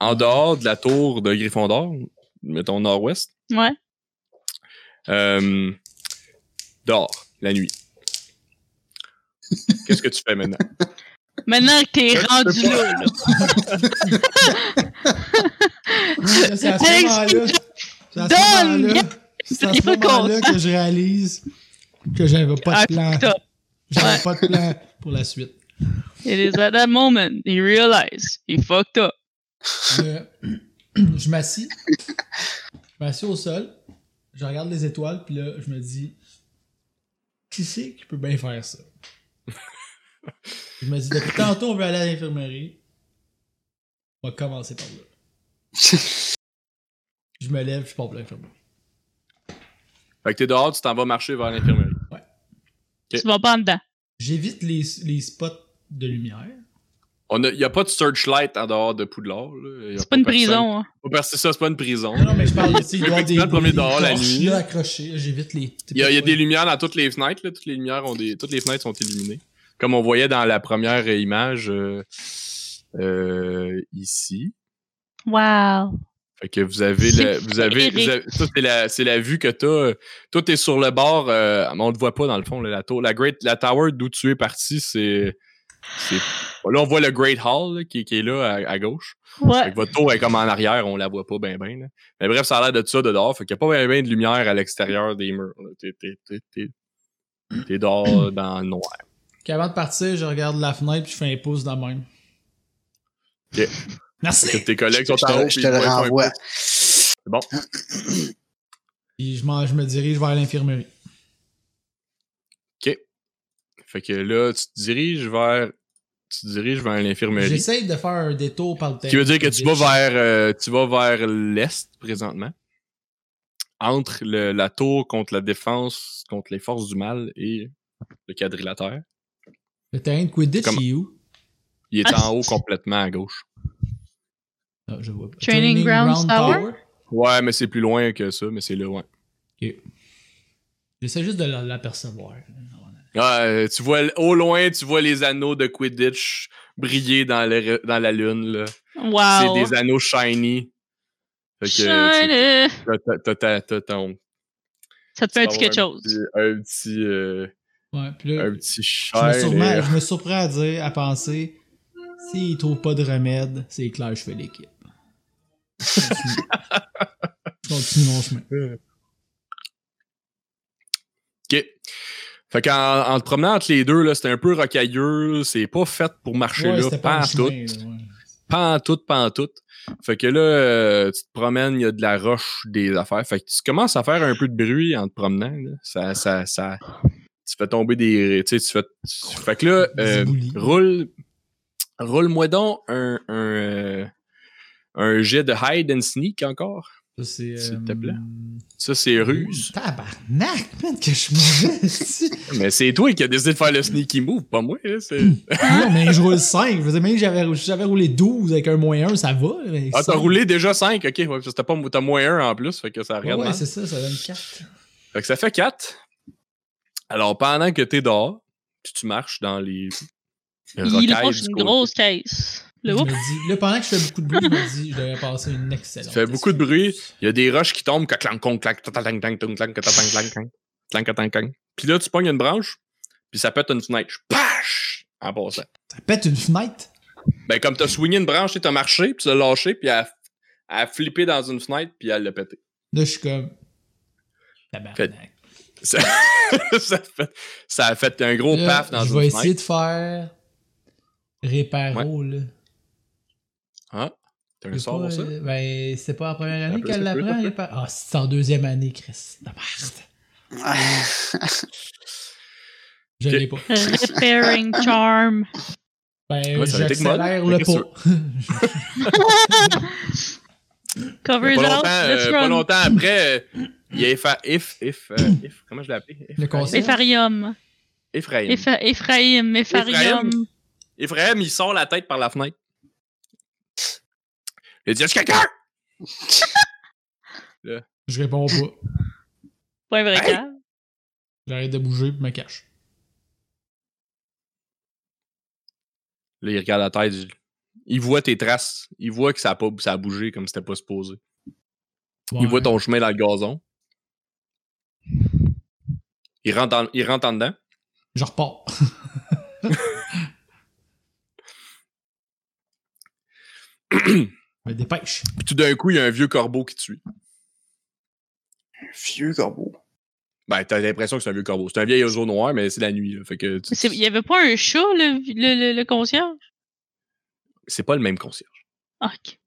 en dehors de la tour de Gryffondor, mettons nord-ouest, Ouais. euh, dehors, la nuit. Qu'est-ce que tu fais maintenant? Maintenant que t'es rendu là, là. C'est à ce moment-là. Que je réalise que j'avais pas Ah, de plan. top. J'avais pas de plan pour la suite. It is at that moment he realized he fucked up. Euh, je m'assis. Je m'assis au sol. Je regarde les étoiles, puis là, je me dis Qui c'est qui peut bien faire ça? Je me dis Depuis tantôt, on veut aller à l'infirmerie. On va commencer par là. Je me lève, je pars pour l'infirmerie. Fait que t'es dehors, tu t'en vas marcher vers l'infirmerie. Ok. Tu vas pas en dedans. J'évite les, les spots de lumière. Il n'y a pas de searchlight en dehors de Poudlard. a C'est pas une personne- prison, hein. Pas ça, c'est pas une prison. Non, non, mais je parle ici, il y avoir des, Effectivement, le premier des dehors la torches, nuit. là, accrochées. J'évite les. Il y a, il y a des lumières dans toutes les fenêtres. Là. Toutes les lumières ont des. Toutes les fenêtres sont illuminées. Comme on voyait dans la première euh, image euh, euh, ici. Wow. Fait que vous avez la, vous avez, vous féerique. avez- ça c'est la, c'est la vue que t'as. Toi t'es sur le bord, euh, mais on te voit pas dans le fond là, la tour, la Great, la tower d'où tu es parti, c'est, là on voit le Great Hall là, qui, qui est là à, à gauche. Fait Ouais. que votre tour est comme en arrière, on la voit pas bien bien. Mais bref, ça a l'air de ça de dehors, fait qu'il y a pas bien ben de lumière à l'extérieur des murs. T'es, t'es, t'es, t'es, t'es dehors dans le noir. Puis avant de partir, je regarde la fenêtre puis je fais un pouce dans le même. Ok. Merci! Que tes collègues Je sont en haut, te, je puis te le renvoie. C'est bon? Puis je, je me dirige vers l'infirmerie. OK. Fait que là, tu te diriges vers. Tu te diriges vers l'infirmerie. J'essaye de faire un détour par le Ce qui veut dire que tu vas vers, euh, tu vas vers l'est présentement. Entre le- la tour contre la défense, contre les forces du mal et le quadrilatère. Le terrain de Quidditch, il est où? Il est Ah, en haut complètement à gauche. Ah, je vois pas. Training Grounds Tower? Ouais, mais c'est plus loin que ça, mais c'est là, ouais. Ok. J'essaie juste de la- l'apercevoir. Euh, tu vois, au loin, tu vois les anneaux de Quidditch briller dans, le- dans la lune, là. Wow. C'est des anneaux shiny. Fait que, Shiny. Ça te fait un petit quelque chose. petit- Un petit, euh, Ouais, puis là, un petit je me, surprends, shine. je me surprends à dire, à penser, s'ils trouvent pas de remède, c'est clair, je fais l'équipe. Je continue mon chemin. OK. Fait qu'en en te promenant entre les deux, là, c'était un peu rocailleux. C'est pas fait pour marcher Ouais, là, pas en tout. ouais. Pas en tout, pas en tout. Fait que là, euh, tu te promènes, il y a de la roche, des affaires. Fait que tu commences à faire un peu de bruit en te promenant. là. Ça, ça, ça... Tu fais tomber des... Tu sais, tu fais... tu- Fait que là, euh, roule... Roule-moi donc un... un euh, un jet de hide and sneak encore. Ça, c'est. S'il euh, te plaît. Ça, c'est ruse. Tabarnak, man, que je mauvais. c'est- Mais c'est toi qui as décidé de faire le sneaky move, pas moi. hein, c'est- non, mais je roule 5. Je faisais même que j'avais, j'avais roulé 12 avec un moins 1, ça va. Ah, t'as roulé déjà 5, ok. Ouais, c'était pas, t'as moins 1 en plus, fait que ça Ouais, regarde ouais, c'est ça, ça donne 4. Fait que ça fait 4. Alors, pendant que t'es dehors, puis tu marches dans les Il du une côté, grosse caisse. Je Le me whoop. dis, là, pendant que je fais beaucoup de bruit, je me dis, je devrais passer une excellente. Tu fais beaucoup de bruit, il y a des roches qui tombent, clank, clank, clank, clank, clank, clank, clank, clank, clank, clank, clank, clank, clank, clank. Puis là, tu pognes une branche, puis ça pète une fenêtre. Pash! En passant. Ça pète une fenêtre. Ben, comme t'as swingé une branche, t'as marché, puis tu l'as lâché, puis elle, a- flippé dans une fenêtre, puis elle l'a pété. Là, je suis comme. Tabarnak. ça, ça, a fait, ça a fait un gros Là, paf dans je une vais fenêtre. essayer de faire Réparo, là. Ah, t'as un C'est sort pas, pour ça? euh, Ben, c'est pas la première année qu'elle l'apprend, ça peut. Réparo. Ah, c'est en deuxième année, Chris. De merde. Je l'ai pas. Repairing charm. Ben, Ouais, j'accélère le y Covers a pas out, euh, pas longtemps après, euh, il y a Efa- If, If, euh, If, comment je l'ai appelé? Le conseil. Epharium. Ephraim. Epha- Ephraim, Epharium. Ephraim, il sort la tête par la fenêtre. Il dit, a quelqu'un? Je réponds pas. Pas un vrai Hey! cas. J'arrête de bouger et me cache. Là, il regarde la tête. il- Il voit tes traces. Il voit que ça a, pas, ça a bougé comme c'était pas supposé. Il voit ton chemin dans le gazon. Il rentre en, il rentre en dedans. Je repars. Me dépêche. Puis tout d'un coup, il y a un vieux corbeau qui te suit. Vieux corbeau. Ben, t'as l'impression que c'est un vieux corbeau. C'est un vieil oiseau noir, mais c'est la nuit. là. Fait que tu- C'est- Il y avait pas un chat, le, le, le, le concierge? c'est pas le même concierge. Ah, ok.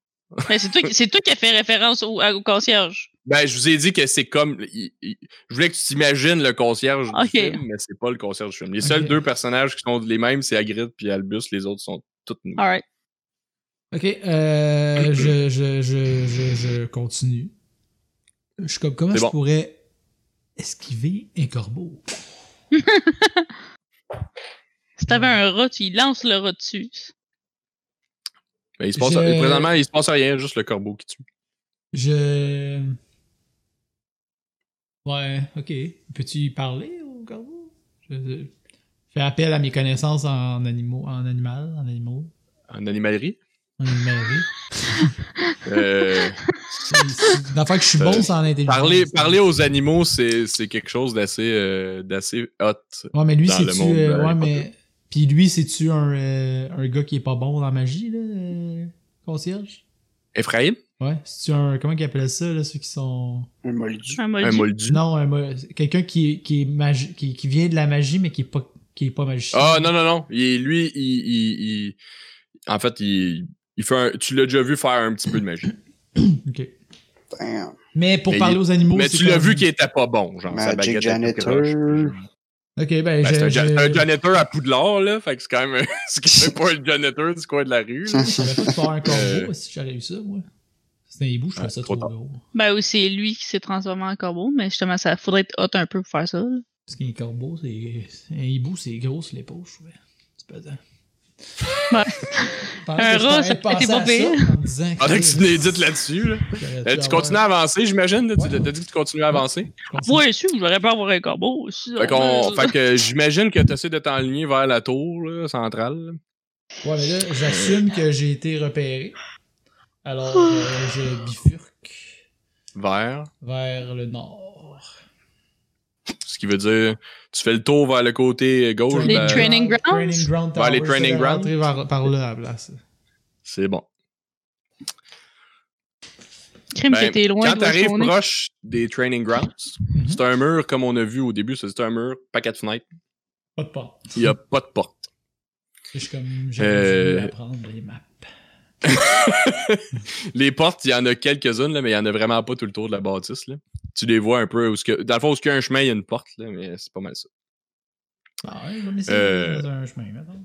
Ben, c'est toi, toi qui as fait référence au, au concierge. Ben, je vous ai dit que c'est comme. il- il- je voulais que tu t'imagines le concierge du film, mais c'est pas le concierge du film. Les seuls deux personnages qui sont les mêmes, c'est Hagrid puis Albus. Les autres sont toutes nouveaux. Alright. Ok, euh, je, je, je, je, je continue. Je suis comme, comment je bon. pourrais esquiver un corbeau? Si t'avais un rat, tu y lances le rat dessus. Mais il se passe, Je- présentement, il se passe rien, juste le corbeau qui tue. Je. Ouais, ok. Peux-tu y parler au corbeau? Je, je fais appel à mes connaissances en animaux, en animal, en animaux, En animalerie? Euh, C'est une affaire que je suis bon, Euh, c'est en intelligence. parler, parler aux animaux, c'est quelque chose d'assez euh, d'assez hot. Ouais, mais lui, c'est-tu. euh, euh, ouais, mais. Puis lui, c'est-tu un, euh, un gars qui est pas bon dans la magie, là, concierge? Ephraim, Ouais. C'est-tu un. Comment qu'ils appellent ça, là, ceux qui sont. Un moldu. Un un moldu. Non, un mo- quelqu'un qui, qui est magi... qui, qui vient de la magie, mais qui est pas, qui est pas magicien. Ah non, non, non. Il- lui, il, il- il- En fait, il, il fait un... Tu l'as déjà vu faire un petit peu de magie. Ok. Damn. Mais pour Mais parler il- aux animaux. Mais tu l'as vu qu'il était pas bon, genre. sa baguette janitor. Ok, ben, Ben, je- c'est un, un janitor à Poudlard, là. Fait que c'est quand même. c'est pas un janitor du coin de la rue. J'aurais pu faire un corbeau si j'avais eu ça, moi. C'est un hibou, je trouve Ouais, ça trop trop gros. Ben oui, c'est lui qui s'est transformé en corbeau, mais justement, ça faudrait être hot un peu pour faire ça. là. Parce qu'un corbeau, c'est. Un hibou, c'est gros sur l'épaule, je trouvais. C'est pesant. Ouais. Un je rat, ça pas pire. Pendant que tu Chris, médites là-dessus, là. Euh, tu continues à avancer, j'imagine. là? Tu t'as dit que tu continues à avancer. Je. Ouais, sûr, j'aurais pas avoir un corbeau aussi. Fait, qu'on- fait que j'imagine que tu essaies de t'enligner vers la tour là, centrale. là. Ouais, mais là, j'assume que j'ai été repéré. Alors, euh, je bifurque Vers? vers le nord. Ce qui veut dire, tu fais le tour vers le côté gauche. Les ben, training grounds? Training ground Ouais, les training grounds. vers- par là à la place. C'est bon. Crime Ben, que loin Quand t'arrives retourner. proche des training grounds, Mhm. c'est un mur comme on a vu au début, c'est un mur, paquet de fenêtres. Pas de porte. Il y a pas de porte. Je suis comme. J'ai Euh, apprendre les maps. Les portes, il y en a quelques-unes, là, mais il y en a vraiment pas tout le tour de la bâtisse. Là. Tu les vois un peu. Où ce que, dans le fond, où il y a un chemin, il y a une porte, là, mais c'est pas mal ça. Ah ouais, vais m'essayer Euh, un chemin, maintenant.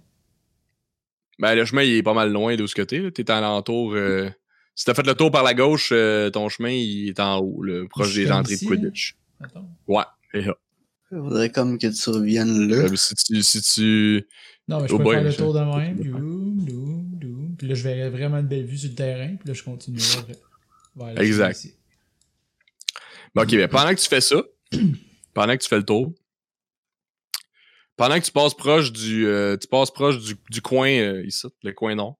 Ben, le chemin, il est pas mal loin de ce côté. Tu es en l'entour. euh, si t'as fait le tour par la gauche, euh, ton chemin, il est en haut, là, proche des entrées ici, de Quidditch. Attends. Ouais. Et là. Faudrait comme que tu reviennes là. Euh, si tu. Si tu... Non, mais je Oh peux boy, faire le tour de même. Doum, doum, doum. Puis là, je verrai vraiment une belle vue sur le terrain. Puis là, je continuerai vers- la Exact. ici. Ok, ben, pendant que tu fais ça, pendant que tu fais le tour, pendant que tu passes proche du, euh, tu passes proche du, du coin euh, ici, le coin nord,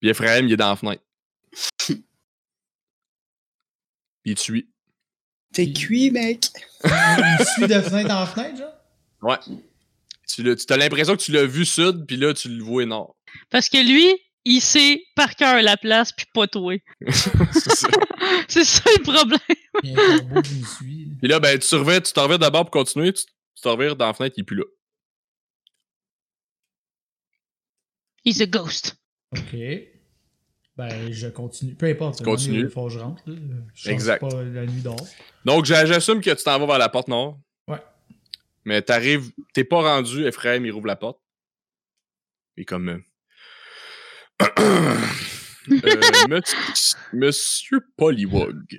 puis Ephraim, il est dans la fenêtre. Puis il te suit. T'es cuit, mec. Une suite de fenêtre en fenêtre, genre? Ouais. Tu l'as- tu as l'impression que tu l'as vu sud, puis là, tu le vois nord. Parce que lui, il sait par cœur la place, puis pas toi. C'est ça. C'est ça le problème. Puis là, ben, tu surveilles, tu t'en revires d'abord pour continuer, tu t'en revires dans la fenêtre, il est plus là. He's a ghost. Ok. Ben, je continue. Peu importe. Tu continues. Il faut que je rentre. là. Je change Exact. pas la nuit dehors. Donc, j'a- j'assume que tu t'en vas vers la porte nord. Ouais. Mais t'arrives, t'es pas rendu, Ephraim, il rouvre la porte. Et comme. Euh, monsieur, monsieur Polywog.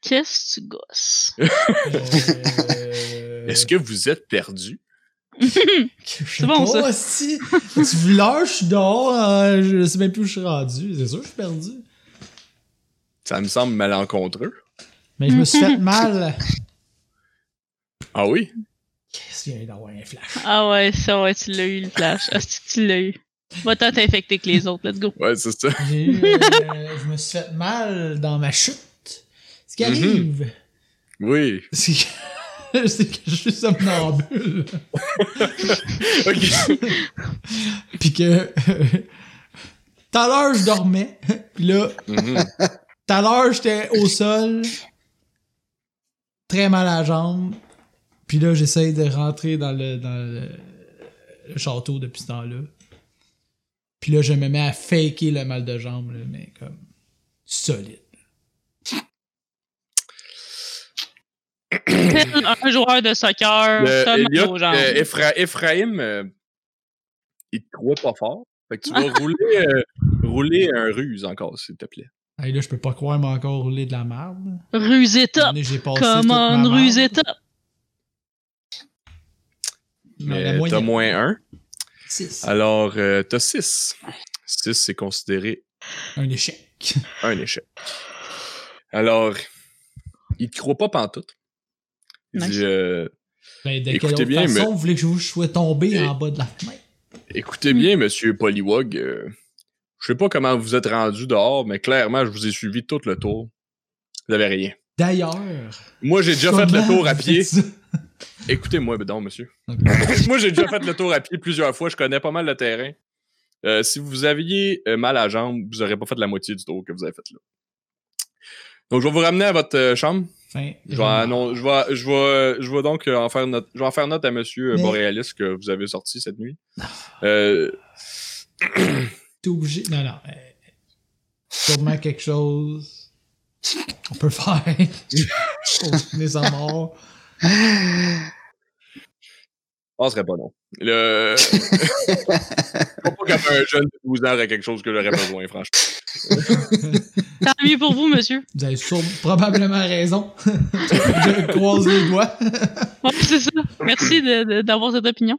Qu'est-ce que tu gosses? Euh... Est-ce que vous êtes perdu? C'est bon, ça. Si. Tu suis dehors, euh, je sais même plus où je suis rendu. C'est sûr que je suis perdu. Ça me semble malencontreux. Mais je me suis fait mal. Ah oui? Qu'est-ce qu'il y a d'avoir un flash? Ah ouais, ça ouais, tu l'as eu le flash. Ah, tu l'as eu. Va t'en t'infecter que les autres, let's go. Ouais, c'est ça. J'ai eu, euh, je me suis fait mal dans ma chute. Ce qui Mhm. arrive, Oui. c'est que, c'est que je suis somnambule. ok. Puis que. Tout à l'heure, je dormais. Puis là, Mhm. tout à l'heure, j'étais au sol. Très mal à la jambe. Puis là, j'essaye de rentrer dans le, dans le, le château depuis ce temps-là. Puis là, je me mets à faker le mal de jambe, là, mais comme solide. Un joueur de soccer, Le- euh, Ephra- Ephraim, euh, il te croit pas fort. Fait que tu vas rouler, euh, rouler un ruse encore, s'il te plaît. Hey, là, je peux pas croire m'a encore roulé de la merde. Rusé top. Marde. rusé top? Mais t'as moins un. Six. Alors, euh, t'as 6. 6, c'est considéré Un échec. un échec. Alors, il te croit pas pantoute. Il Nice. dit euh, Ben, de Écoutez quelle autre bien, façon mais- vous voulez que je vous sois tombé Et- en bas de la fenêtre? Écoutez bien, monsieur Polywog, euh, je sais pas comment vous êtes rendu dehors, mais clairement, je vous ai suivi tout le tour. Vous avez rien. D'ailleurs. Moi, j'ai déjà fait le tour à pied. Écoutez-moi, ben non, monsieur. Moi, j'ai déjà fait le tour à pied plusieurs fois. Je connais pas mal le terrain. Euh, si vous aviez euh, mal à la jambe, vous aurez pas fait la moitié du tour que vous avez fait là. Donc, je vais vous ramener à votre euh, chambre. Je vais, annon- je vais, je vais, je vais donc en faire note, je vais en faire note à Monsieur Mais- Borealis que vous avez sorti cette nuit. Euh, T'es obligé. Non, non. sûrement quelque chose. On peut faire. Pour finir sa mort. Ce serait pas non. Le... pas comme un jeune de 12 ans aurait quelque chose que j'aurais besoin, franchement. Tant mieux pour vous, monsieur. Vous avez probablement raison. je croise les doigts. Ouais, c'est ça. Merci de- de- d'avoir cette opinion.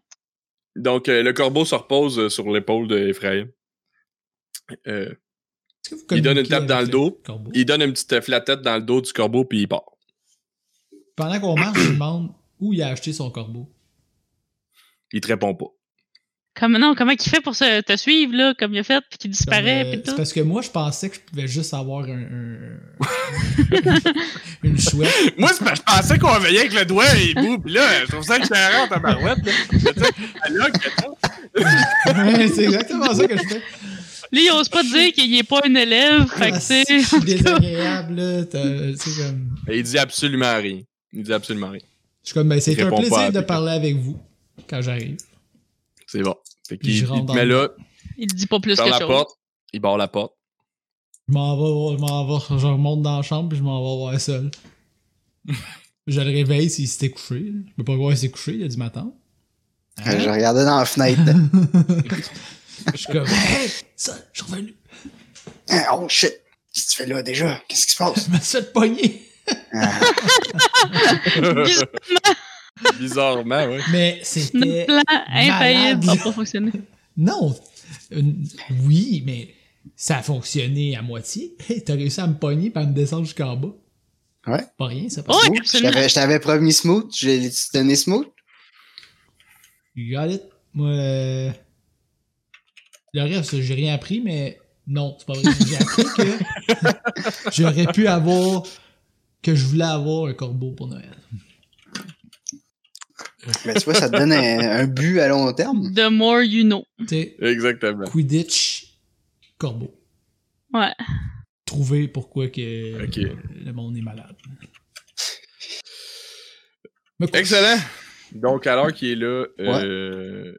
Donc, euh, le corbeau se repose euh, sur l'épaule d'Ephraim. Euh, Il donne une tape dans le dos. il donne une petite flatette dans le dos du corbeau, puis il part. Pendant qu'on marche, je demande où il a acheté son corbeau. Il te répond pas. Comme, non, comment il fait pour se, te suivre, là, comme il a fait, puis qu'il Comme, disparaît, euh, puis c'est tout? parce que moi, je pensais que je pouvais juste avoir un, un- une chouette. Moi, c'est parce que je pensais qu'on veillait avec le doigt et il boue, pis là, je trouve ça éclairant en tabarouette. là. Tu sais, elle a quelque chose. Ouais, c'est exactement ça que je fais. Lui, il ose pas dire qu'il est pas un élève, fait que Ah, c'est... désagréable, là. comme... Il dit absolument rien. Il dit absolument rien. Je suis comme, ben, c'est un plaisir de parler avec vous quand j'arrive. C'est bon. Fait qu'il il te met là, Il dit pas plus que la chose. porte, il barre la porte. Je m'en vais, je m'en vais, je remonte dans la chambre puis je m'en vais voir seul. je le réveille s'il s'était couché. Je peux pas voir s'il s'est couché, il a dit matin. Euh, Je regardais dans la fenêtre. Je suis comme, hey, ça, je suis revenu. Ah, oh shit! Qu'est-ce que tu fais là déjà? Qu'est-ce qui se passe? Je me suis fait pogner. Bizarrement, ouais. Mais Notre c'était. plan infaillible n'a pas fonctionné. Non. Euh, oui, mais ça a fonctionné à moitié. T'as réussi à me pogner et à me descendre jusqu'en bas. Ouais. Pas rien, ça Ouais. passe. je t'avais promis smooth. Je l'ai donné smooth. You got it. Moi, euh, le reste, j'ai rien appris, mais non, c'est pas vrai. J'ai appris que j'aurais pu avoir, que je voulais avoir un corbeau pour Noël. Mais tu vois, ça te donne un, un but à long terme. The more you know. Tu sais, Exactement. Quidditch, corbeau. Ouais. Trouver pourquoi que le monde est malade. Excellent. Donc, à l'heure qui est là, euh,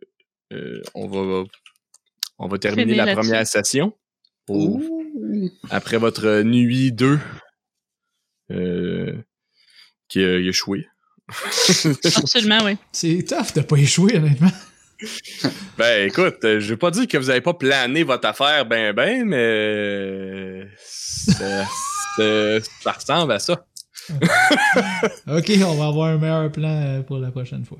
euh, on va on va terminer la première session. Après votre nuit 2 euh, qui a échoué. Absolument, oui. C'est tough de pas échouer, honnêtement. Ben écoute, euh, je vais pas dire que vous avez pas plané votre affaire ben ben, mais ça, ça- ressemble à ça. Ok, on va avoir un meilleur plan euh, pour la prochaine fois.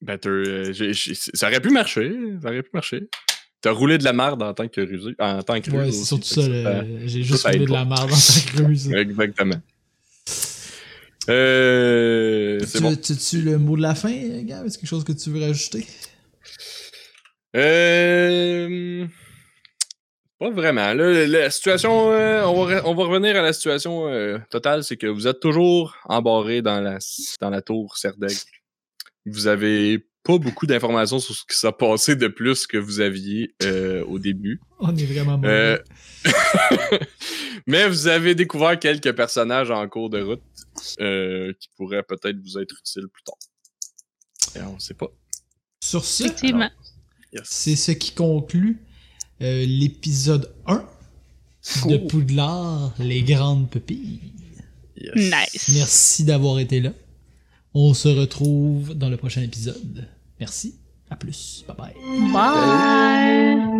Ben euh, ça aurait pu marcher, ça aurait pu marcher. T'as roulé de la merde en tant que rusé, en tant que Ouais, c'est surtout ça. J'ai juste roulé de la merde en tant que ruse. Exactement. Euh, Tu, bon. tu, tu le mot de la fin, Gab? Est-ce quelque chose que tu veux rajouter? Euh, pas vraiment. Là, la situation, euh, on, va, re- on va revenir à la situation euh, totale, c'est que vous êtes toujours embarré dans la, dans la tour Serdeg. Vous avez pas beaucoup d'informations sur ce qui s'est passé de plus que vous aviez euh, au début. On est vraiment Euh, mauvais. Mais vous avez découvert quelques personnages en cours de route euh, qui pourraient peut-être vous être utiles plus tard. Et on sait pas. Sur ce, Effectivement. Yes. c'est ce qui conclut euh, l'épisode 1 de Oh. Poudlard, les grandes pupilles. Yes. Nice. Merci d'avoir été là. On se retrouve dans le prochain épisode. Merci. À plus. Bye bye. Bye.